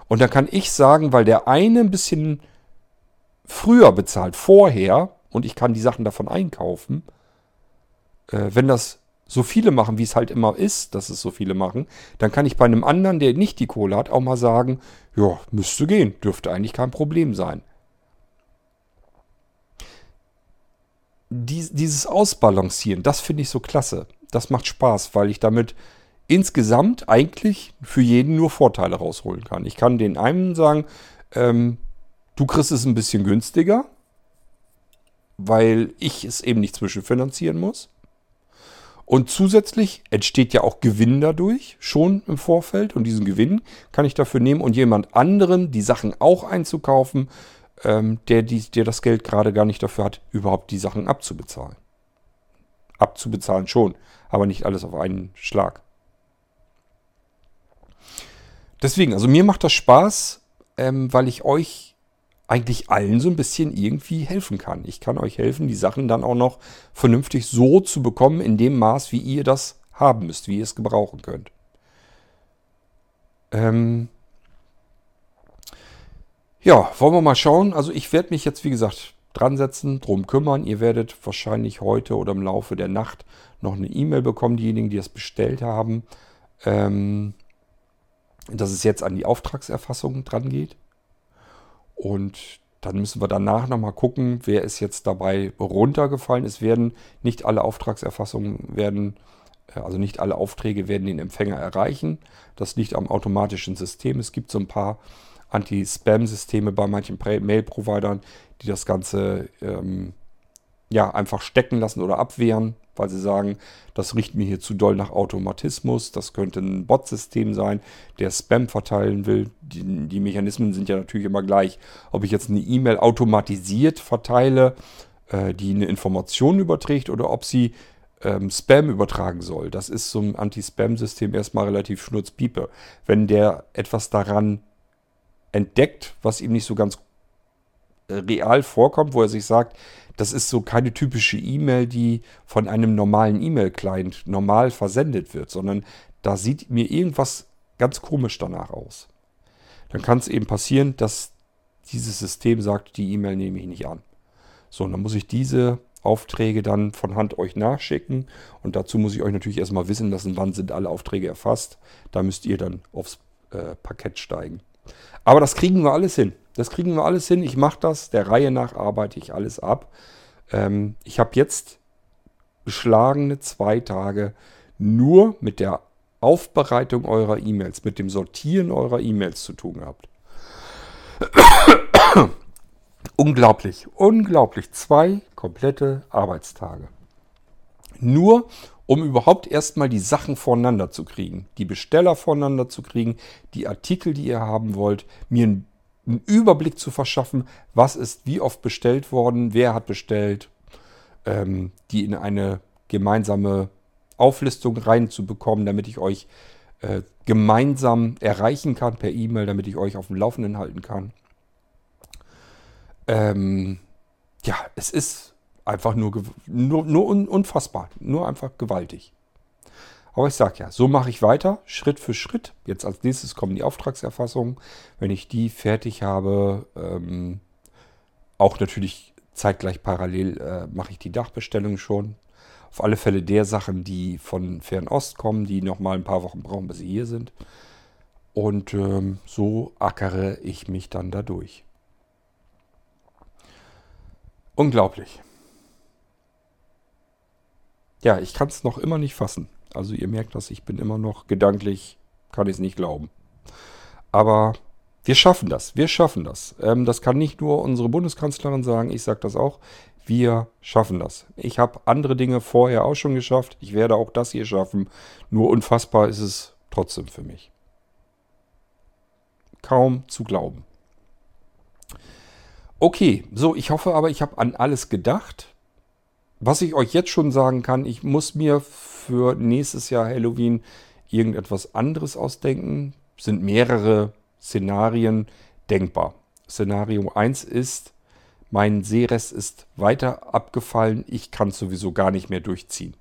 [SPEAKER 1] Und dann kann ich sagen, weil der eine ein bisschen früher bezahlt, vorher, und ich kann die Sachen davon einkaufen, äh, wenn das so viele machen, wie es halt immer ist, dass es so viele machen, dann kann ich bei einem anderen, der nicht die Kohle hat, auch mal sagen, ja, müsste gehen, dürfte eigentlich kein Problem sein. Dies, dieses Ausbalancieren, das finde ich so klasse. Das macht Spaß, weil ich damit insgesamt eigentlich für jeden nur Vorteile rausholen kann. Ich kann den einen sagen, ähm, du kriegst es ein bisschen günstiger, weil ich es eben nicht zwischenfinanzieren muss. Und zusätzlich entsteht ja auch Gewinn dadurch, schon im Vorfeld. Und diesen Gewinn kann ich dafür nehmen und jemand anderen die Sachen auch einzukaufen, ähm, der, die, der das Geld gerade gar nicht dafür hat, überhaupt die Sachen abzubezahlen. Abzubezahlen schon, aber nicht alles auf einen Schlag. Deswegen, also mir macht das Spaß, ähm, weil ich euch eigentlich allen so ein bisschen irgendwie helfen kann. Ich kann euch helfen, die Sachen dann auch noch vernünftig so zu bekommen, in dem Maß, wie ihr das haben müsst, wie ihr es gebrauchen könnt. Ähm ja, wollen wir mal schauen. Also ich werde mich jetzt, wie gesagt, dran setzen, drum kümmern. Ihr werdet wahrscheinlich heute oder im Laufe der Nacht noch eine E-Mail bekommen, diejenigen, die es bestellt haben, ähm, dass es jetzt an die Auftragserfassung dran geht. Und dann müssen wir danach nochmal gucken, wer ist jetzt dabei runtergefallen. Es werden nicht alle Auftragserfassungen werden, äh, also nicht alle Aufträge werden den Empfänger erreichen. Das liegt am automatischen System. Es gibt so ein paar Anti-Spam-Systeme bei manchen Mail-Providern, die das Ganze ähm, ja, einfach stecken lassen oder abwehren, weil sie sagen, das riecht mir hier zu doll nach Automatismus. Das könnte ein Bot-System sein, der Spam verteilen will. Die, die, Mechanismen sind ja natürlich immer gleich. Ob ich jetzt eine E-Mail automatisiert verteile, äh, die eine Information überträgt, oder ob sie ähm, Spam übertragen soll. Das ist so ein Anti-Spam-System erstmal relativ schnurzpiepe. Wenn der etwas daran entdeckt, was ihm nicht so ganz äh, real vorkommt, wo er sich sagt, das ist so keine typische E-Mail, die von einem normalen E-Mail-Client normal versendet wird, sondern da sieht mir irgendwas ganz komisch danach aus. Dann kann es eben passieren, dass dieses System sagt, die E-Mail nehme ich nicht an. So, und dann muss ich diese Aufträge dann von Hand euch nachschicken. Und dazu muss ich euch natürlich erstmal wissen lassen, wann sind alle Aufträge erfasst. Da müsst ihr dann aufs äh, Parkett steigen. Aber das kriegen wir alles hin. Das kriegen wir alles hin. Ich mache das. Der Reihe nach arbeite ich alles ab. Ähm, ich habe jetzt beschlagene zwei Tage nur mit der Aufbereitung eurer E-Mails, mit dem Sortieren eurer E-Mails zu tun gehabt. unglaublich, unglaublich. Zwei komplette Arbeitstage. Nur um überhaupt erstmal die Sachen voneinander zu kriegen, die Besteller voneinander zu kriegen, die Artikel, die ihr haben wollt, mir einen Überblick zu verschaffen, was ist wie oft bestellt worden, wer hat bestellt, ähm, die in eine gemeinsame Auflistung reinzubekommen, damit ich euch äh, gemeinsam erreichen kann per E-Mail, damit ich euch auf dem Laufenden halten kann. Ähm, ja, es ist einfach nur, nur, nur unfassbar, nur einfach gewaltig. Aber ich sage ja, so mache ich weiter, Schritt für Schritt. Jetzt als nächstes kommen die Auftragserfassungen. Wenn ich die fertig habe, ähm, auch natürlich zeitgleich parallel äh, mache ich die Dachbestellung schon. Auf alle Fälle der Sachen, die von Fernost kommen, die nochmal ein paar Wochen brauchen, bis sie hier sind. Und ähm, so ackere ich mich dann dadurch. Unglaublich. Ja, ich kann es noch immer nicht fassen. Also ihr merkt das, ich bin immer noch gedanklich, kann ich es nicht glauben. Aber wir schaffen das, wir schaffen das. Ähm, das kann nicht nur unsere Bundeskanzlerin sagen, ich sage das auch. Wir schaffen das. Ich habe andere Dinge vorher auch schon geschafft. Ich werde auch das hier schaffen. Nur unfassbar ist es trotzdem für mich. Kaum zu glauben. Okay, so, ich hoffe aber, ich habe an alles gedacht. Was ich euch jetzt schon sagen kann, ich muss mir für nächstes Jahr Halloween irgendetwas anderes ausdenken. Sind mehrere Szenarien denkbar. Szenario 1 ist, mein Seerest ist weiter abgefallen, ich kann es sowieso gar nicht mehr durchziehen.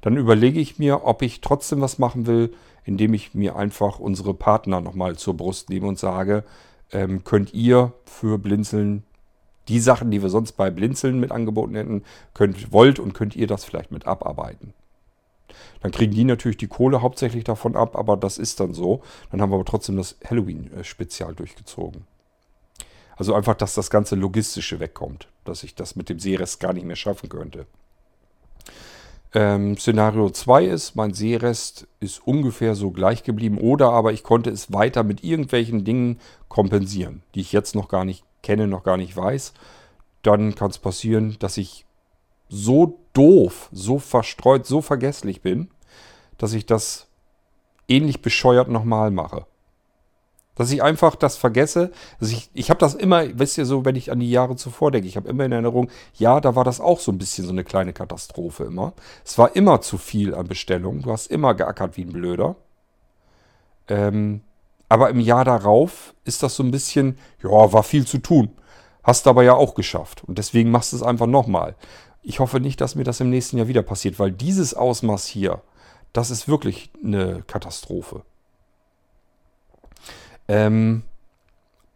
[SPEAKER 1] Dann überlege ich mir, ob ich trotzdem was machen will, indem ich mir einfach unsere Partner nochmal zur Brust nehme und sage, ähm, könnt ihr für Blinzeln die Sachen, die wir sonst bei Blinzeln mit angeboten hätten, könnt, wollt und könnt ihr das vielleicht mit abarbeiten. Dann kriegen die natürlich die Kohle hauptsächlich davon ab, aber das ist dann so. Dann haben wir aber trotzdem das Halloween-Spezial durchgezogen. Also einfach, dass das ganze Logistische wegkommt, dass ich das mit dem Seerest gar nicht mehr schaffen könnte. Ähm, Szenario 2 ist, mein Seerest ist ungefähr so gleich geblieben oder aber ich konnte es weiter mit irgendwelchen Dingen kompensieren, die ich jetzt noch gar nicht kenne, noch gar nicht weiß. Dann kann es passieren, dass ich so doof, so verstreut, so vergesslich bin, dass ich das ähnlich bescheuert nochmal mache. Dass ich einfach das vergesse. Also ich ich habe das immer, wisst ihr so, wenn ich an die Jahre zuvor denke, ich habe immer in Erinnerung, ja, da war das auch so ein bisschen so eine kleine Katastrophe immer. Es war immer zu viel an Bestellungen. Du hast immer geackert wie ein Blöder. Ähm, aber im Jahr darauf ist das so ein bisschen, ja, war viel zu tun. Hast aber ja auch geschafft. Und deswegen machst du es einfach nochmal. Ich hoffe nicht, dass mir das im nächsten Jahr wieder passiert, weil dieses Ausmaß hier, das ist wirklich eine Katastrophe. Ähm,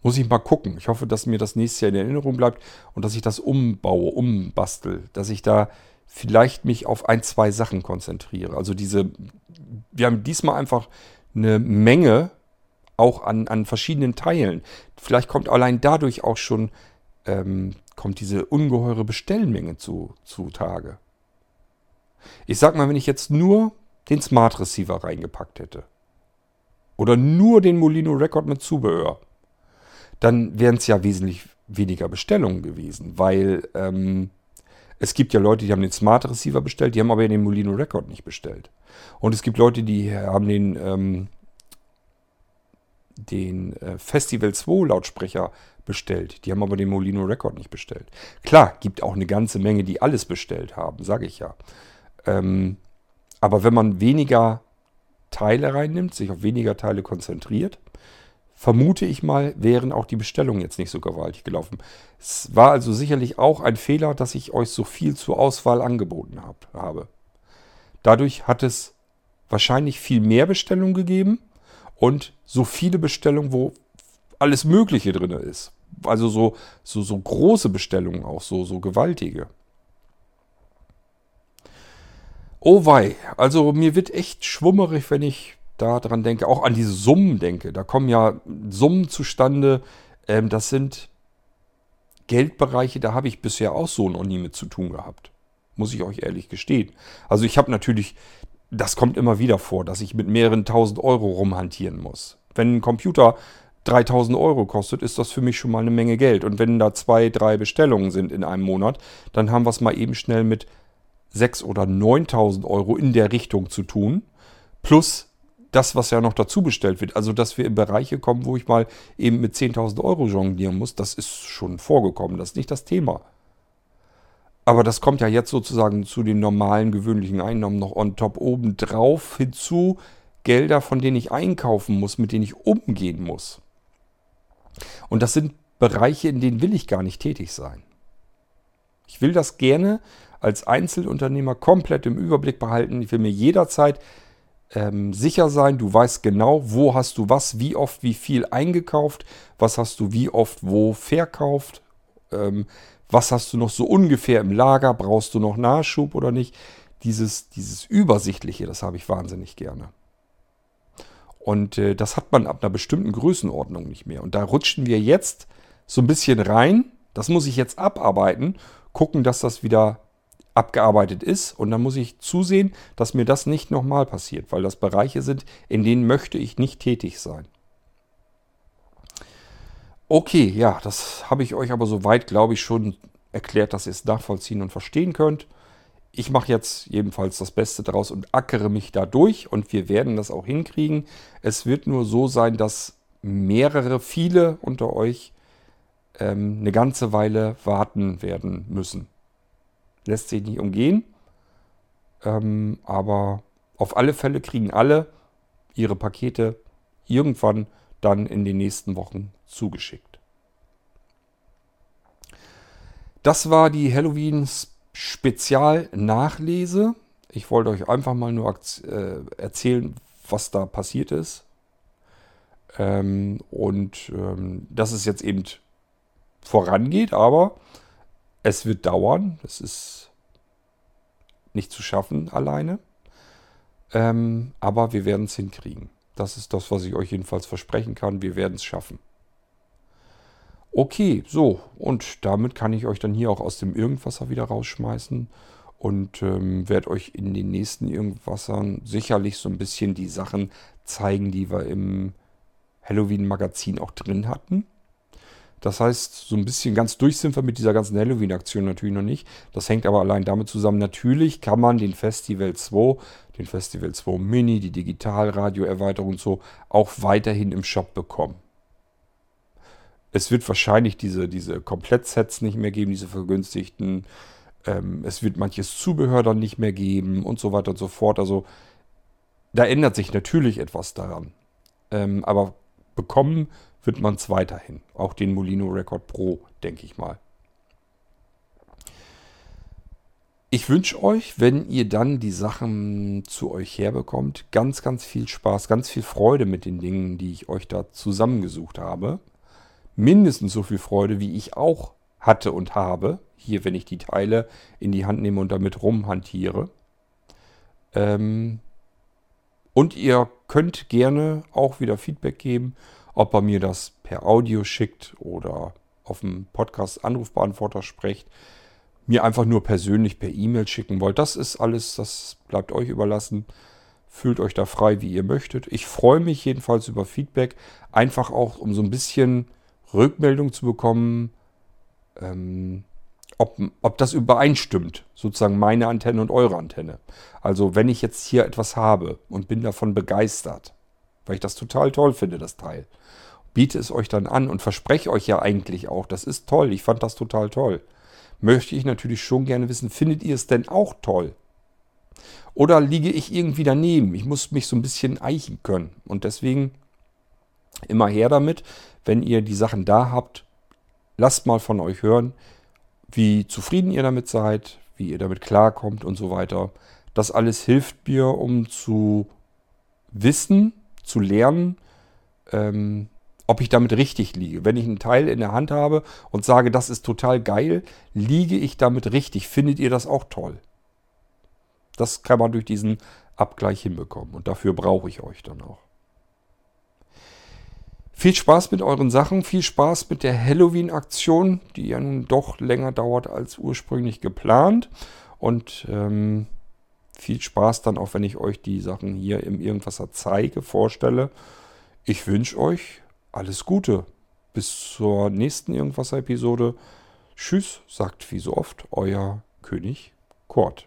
[SPEAKER 1] muss ich mal gucken. Ich hoffe, dass mir das nächste Jahr in Erinnerung bleibt und dass ich das umbaue, umbastel, dass ich da vielleicht mich auf ein, zwei Sachen konzentriere. Also diese, wir haben diesmal einfach eine Menge auch an, an verschiedenen Teilen. Vielleicht kommt allein dadurch auch schon ähm, kommt diese ungeheure Bestellmenge zu, zu Tage. Ich sag mal, wenn ich jetzt nur den Smart Receiver reingepackt hätte oder nur den Molino Record mit Zubehör, dann wären es ja wesentlich weniger Bestellungen gewesen, weil ähm, es gibt ja Leute, die haben den Smart Receiver bestellt, die haben aber den Molino Record nicht bestellt. Und es gibt Leute, die haben den, ähm, den äh, Festival 2 Lautsprecher bestellt. Die haben aber den Molino Record nicht bestellt. Klar, gibt auch eine ganze Menge, die alles bestellt haben, sage ich ja. Ähm, aber wenn man weniger Teile reinnimmt, sich auf weniger Teile konzentriert, vermute ich mal, wären auch die Bestellungen jetzt nicht so gewaltig gelaufen. Es war also sicherlich auch ein Fehler, dass ich euch so viel zur Auswahl angeboten hab, habe. Dadurch hat es wahrscheinlich viel mehr Bestellungen gegeben und so viele Bestellungen, wo alles Mögliche drin ist. Also so, so, so große Bestellungen auch, so, so gewaltige. Oh wei, also mir wird echt schwummerig, wenn ich daran denke, auch an diese Summen denke. Da kommen ja Summen zustande, ähm, das sind Geldbereiche, da habe ich bisher auch so noch nie mit zu tun gehabt. Muss ich euch ehrlich gestehen. Also ich habe natürlich, das kommt immer wieder vor, dass ich mit mehreren tausend Euro rumhantieren muss. Wenn ein Computer 3000 Euro kostet, ist das für mich schon mal eine Menge Geld. Und wenn da zwei, drei Bestellungen sind in einem Monat, dann haben wir es mal eben schnell mit 6.000 oder 9.000 Euro in der Richtung zu tun. Plus das, was ja noch dazu bestellt wird. Also, dass wir in Bereiche kommen, wo ich mal eben mit 10.000 Euro jonglieren muss, das ist schon vorgekommen. Das ist nicht das Thema. Aber das kommt ja jetzt sozusagen zu den normalen, gewöhnlichen Einnahmen noch on top oben drauf hinzu. Gelder, von denen ich einkaufen muss, mit denen ich umgehen muss. Und das sind Bereiche, in denen will ich gar nicht tätig sein. Ich will das gerne als Einzelunternehmer komplett im Überblick behalten. Ich will mir jederzeit ähm, sicher sein, du weißt genau, wo hast du was, wie oft, wie viel eingekauft, was hast du wie oft wo verkauft, ähm, was hast du noch so ungefähr im Lager, brauchst du noch Nachschub oder nicht. Dieses, dieses Übersichtliche, das habe ich wahnsinnig gerne. Und äh, das hat man ab einer bestimmten Größenordnung nicht mehr. Und da rutschen wir jetzt so ein bisschen rein. Das muss ich jetzt abarbeiten, gucken, dass das wieder abgearbeitet ist. Und dann muss ich zusehen, dass mir das nicht nochmal passiert, weil das Bereiche sind, in denen möchte ich nicht tätig sein. Okay, ja, das habe ich euch aber soweit, glaube ich, schon erklärt, dass ihr es nachvollziehen und verstehen könnt ich mache jetzt jedenfalls das Beste daraus und ackere mich da durch und wir werden das auch hinkriegen. Es wird nur so sein, dass mehrere, viele unter euch ähm, eine ganze Weile warten werden müssen. lässt sich nicht umgehen. Ähm, aber auf alle Fälle kriegen alle ihre Pakete irgendwann dann in den nächsten Wochen zugeschickt. Das war die Halloween Spezial Nachlese. Ich wollte euch einfach mal nur äh, erzählen, was da passiert ist. Ähm, und ähm, dass es jetzt eben vorangeht, aber es wird dauern. Es ist nicht zu schaffen alleine. Ähm, aber wir werden es hinkriegen. Das ist das, was ich euch jedenfalls versprechen kann. Wir werden es schaffen. Okay, so. Und damit kann ich euch dann hier auch aus dem Irgendwasser wieder rausschmeißen. Und ähm, werde euch in den nächsten Irgendwassern sicherlich so ein bisschen die Sachen zeigen, die wir im Halloween-Magazin auch drin hatten. Das heißt, so ein bisschen ganz durch sind wir mit dieser ganzen Halloween-Aktion natürlich noch nicht. Das hängt aber allein damit zusammen. Natürlich kann man den Festival 2, den Festival 2 Mini, die Digitalradio-Erweiterung und so auch weiterhin im Shop bekommen. Es wird wahrscheinlich diese, diese Komplettsets nicht mehr geben, diese vergünstigten. Ähm, es wird manches Zubehör dann nicht mehr geben und so weiter und so fort. Also da ändert sich natürlich etwas daran. Ähm, aber bekommen wird man es weiterhin. Auch den Molino Record Pro, denke ich mal. Ich wünsche euch, wenn ihr dann die Sachen zu euch herbekommt, ganz, ganz viel Spaß, ganz viel Freude mit den Dingen, die ich euch da zusammengesucht habe. Mindestens so viel Freude, wie ich auch hatte und habe, hier, wenn ich die Teile in die Hand nehme und damit rumhantiere. Ähm und ihr könnt gerne auch wieder Feedback geben ob er mir das per Audio schickt oder auf dem Podcast Anrufbeantworter spricht, mir einfach nur persönlich per E-Mail schicken wollt. Das ist alles, das bleibt euch überlassen. Fühlt euch da frei, wie ihr möchtet. Ich freue mich jedenfalls über Feedback, einfach auch, um so ein bisschen Rückmeldung zu bekommen, ähm, ob, ob das übereinstimmt, sozusagen meine Antenne und eure Antenne. Also wenn ich jetzt hier etwas habe und bin davon begeistert, weil ich das total toll finde, das Teil, biete es euch dann an und verspreche euch ja eigentlich auch, das ist toll, ich fand das total toll. Möchte ich natürlich schon gerne wissen, findet ihr es denn auch toll? Oder liege ich irgendwie daneben? Ich muss mich so ein bisschen eichen können. Und deswegen immer her damit, wenn ihr die Sachen da habt, lasst mal von euch hören, wie zufrieden ihr damit seid, wie ihr damit klarkommt und so weiter. Das alles hilft mir, um zu wissen, zu lernen, ähm, ob ich damit richtig liege. Wenn ich einen Teil in der Hand habe und sage, das ist total geil, liege ich damit richtig. Findet ihr das auch toll? Das kann man durch diesen Abgleich hinbekommen und dafür brauche ich euch dann auch. Viel Spaß mit euren Sachen, viel Spaß mit der Halloween-Aktion, die ja nun doch länger dauert als ursprünglich geplant. Und ähm, viel Spaß dann auch, wenn ich euch die Sachen hier im Irgendwasser zeige, vorstelle. Ich wünsche euch alles Gute. Bis zur nächsten Irgendwas-Episode. Tschüss, sagt wie so oft euer König Kurt.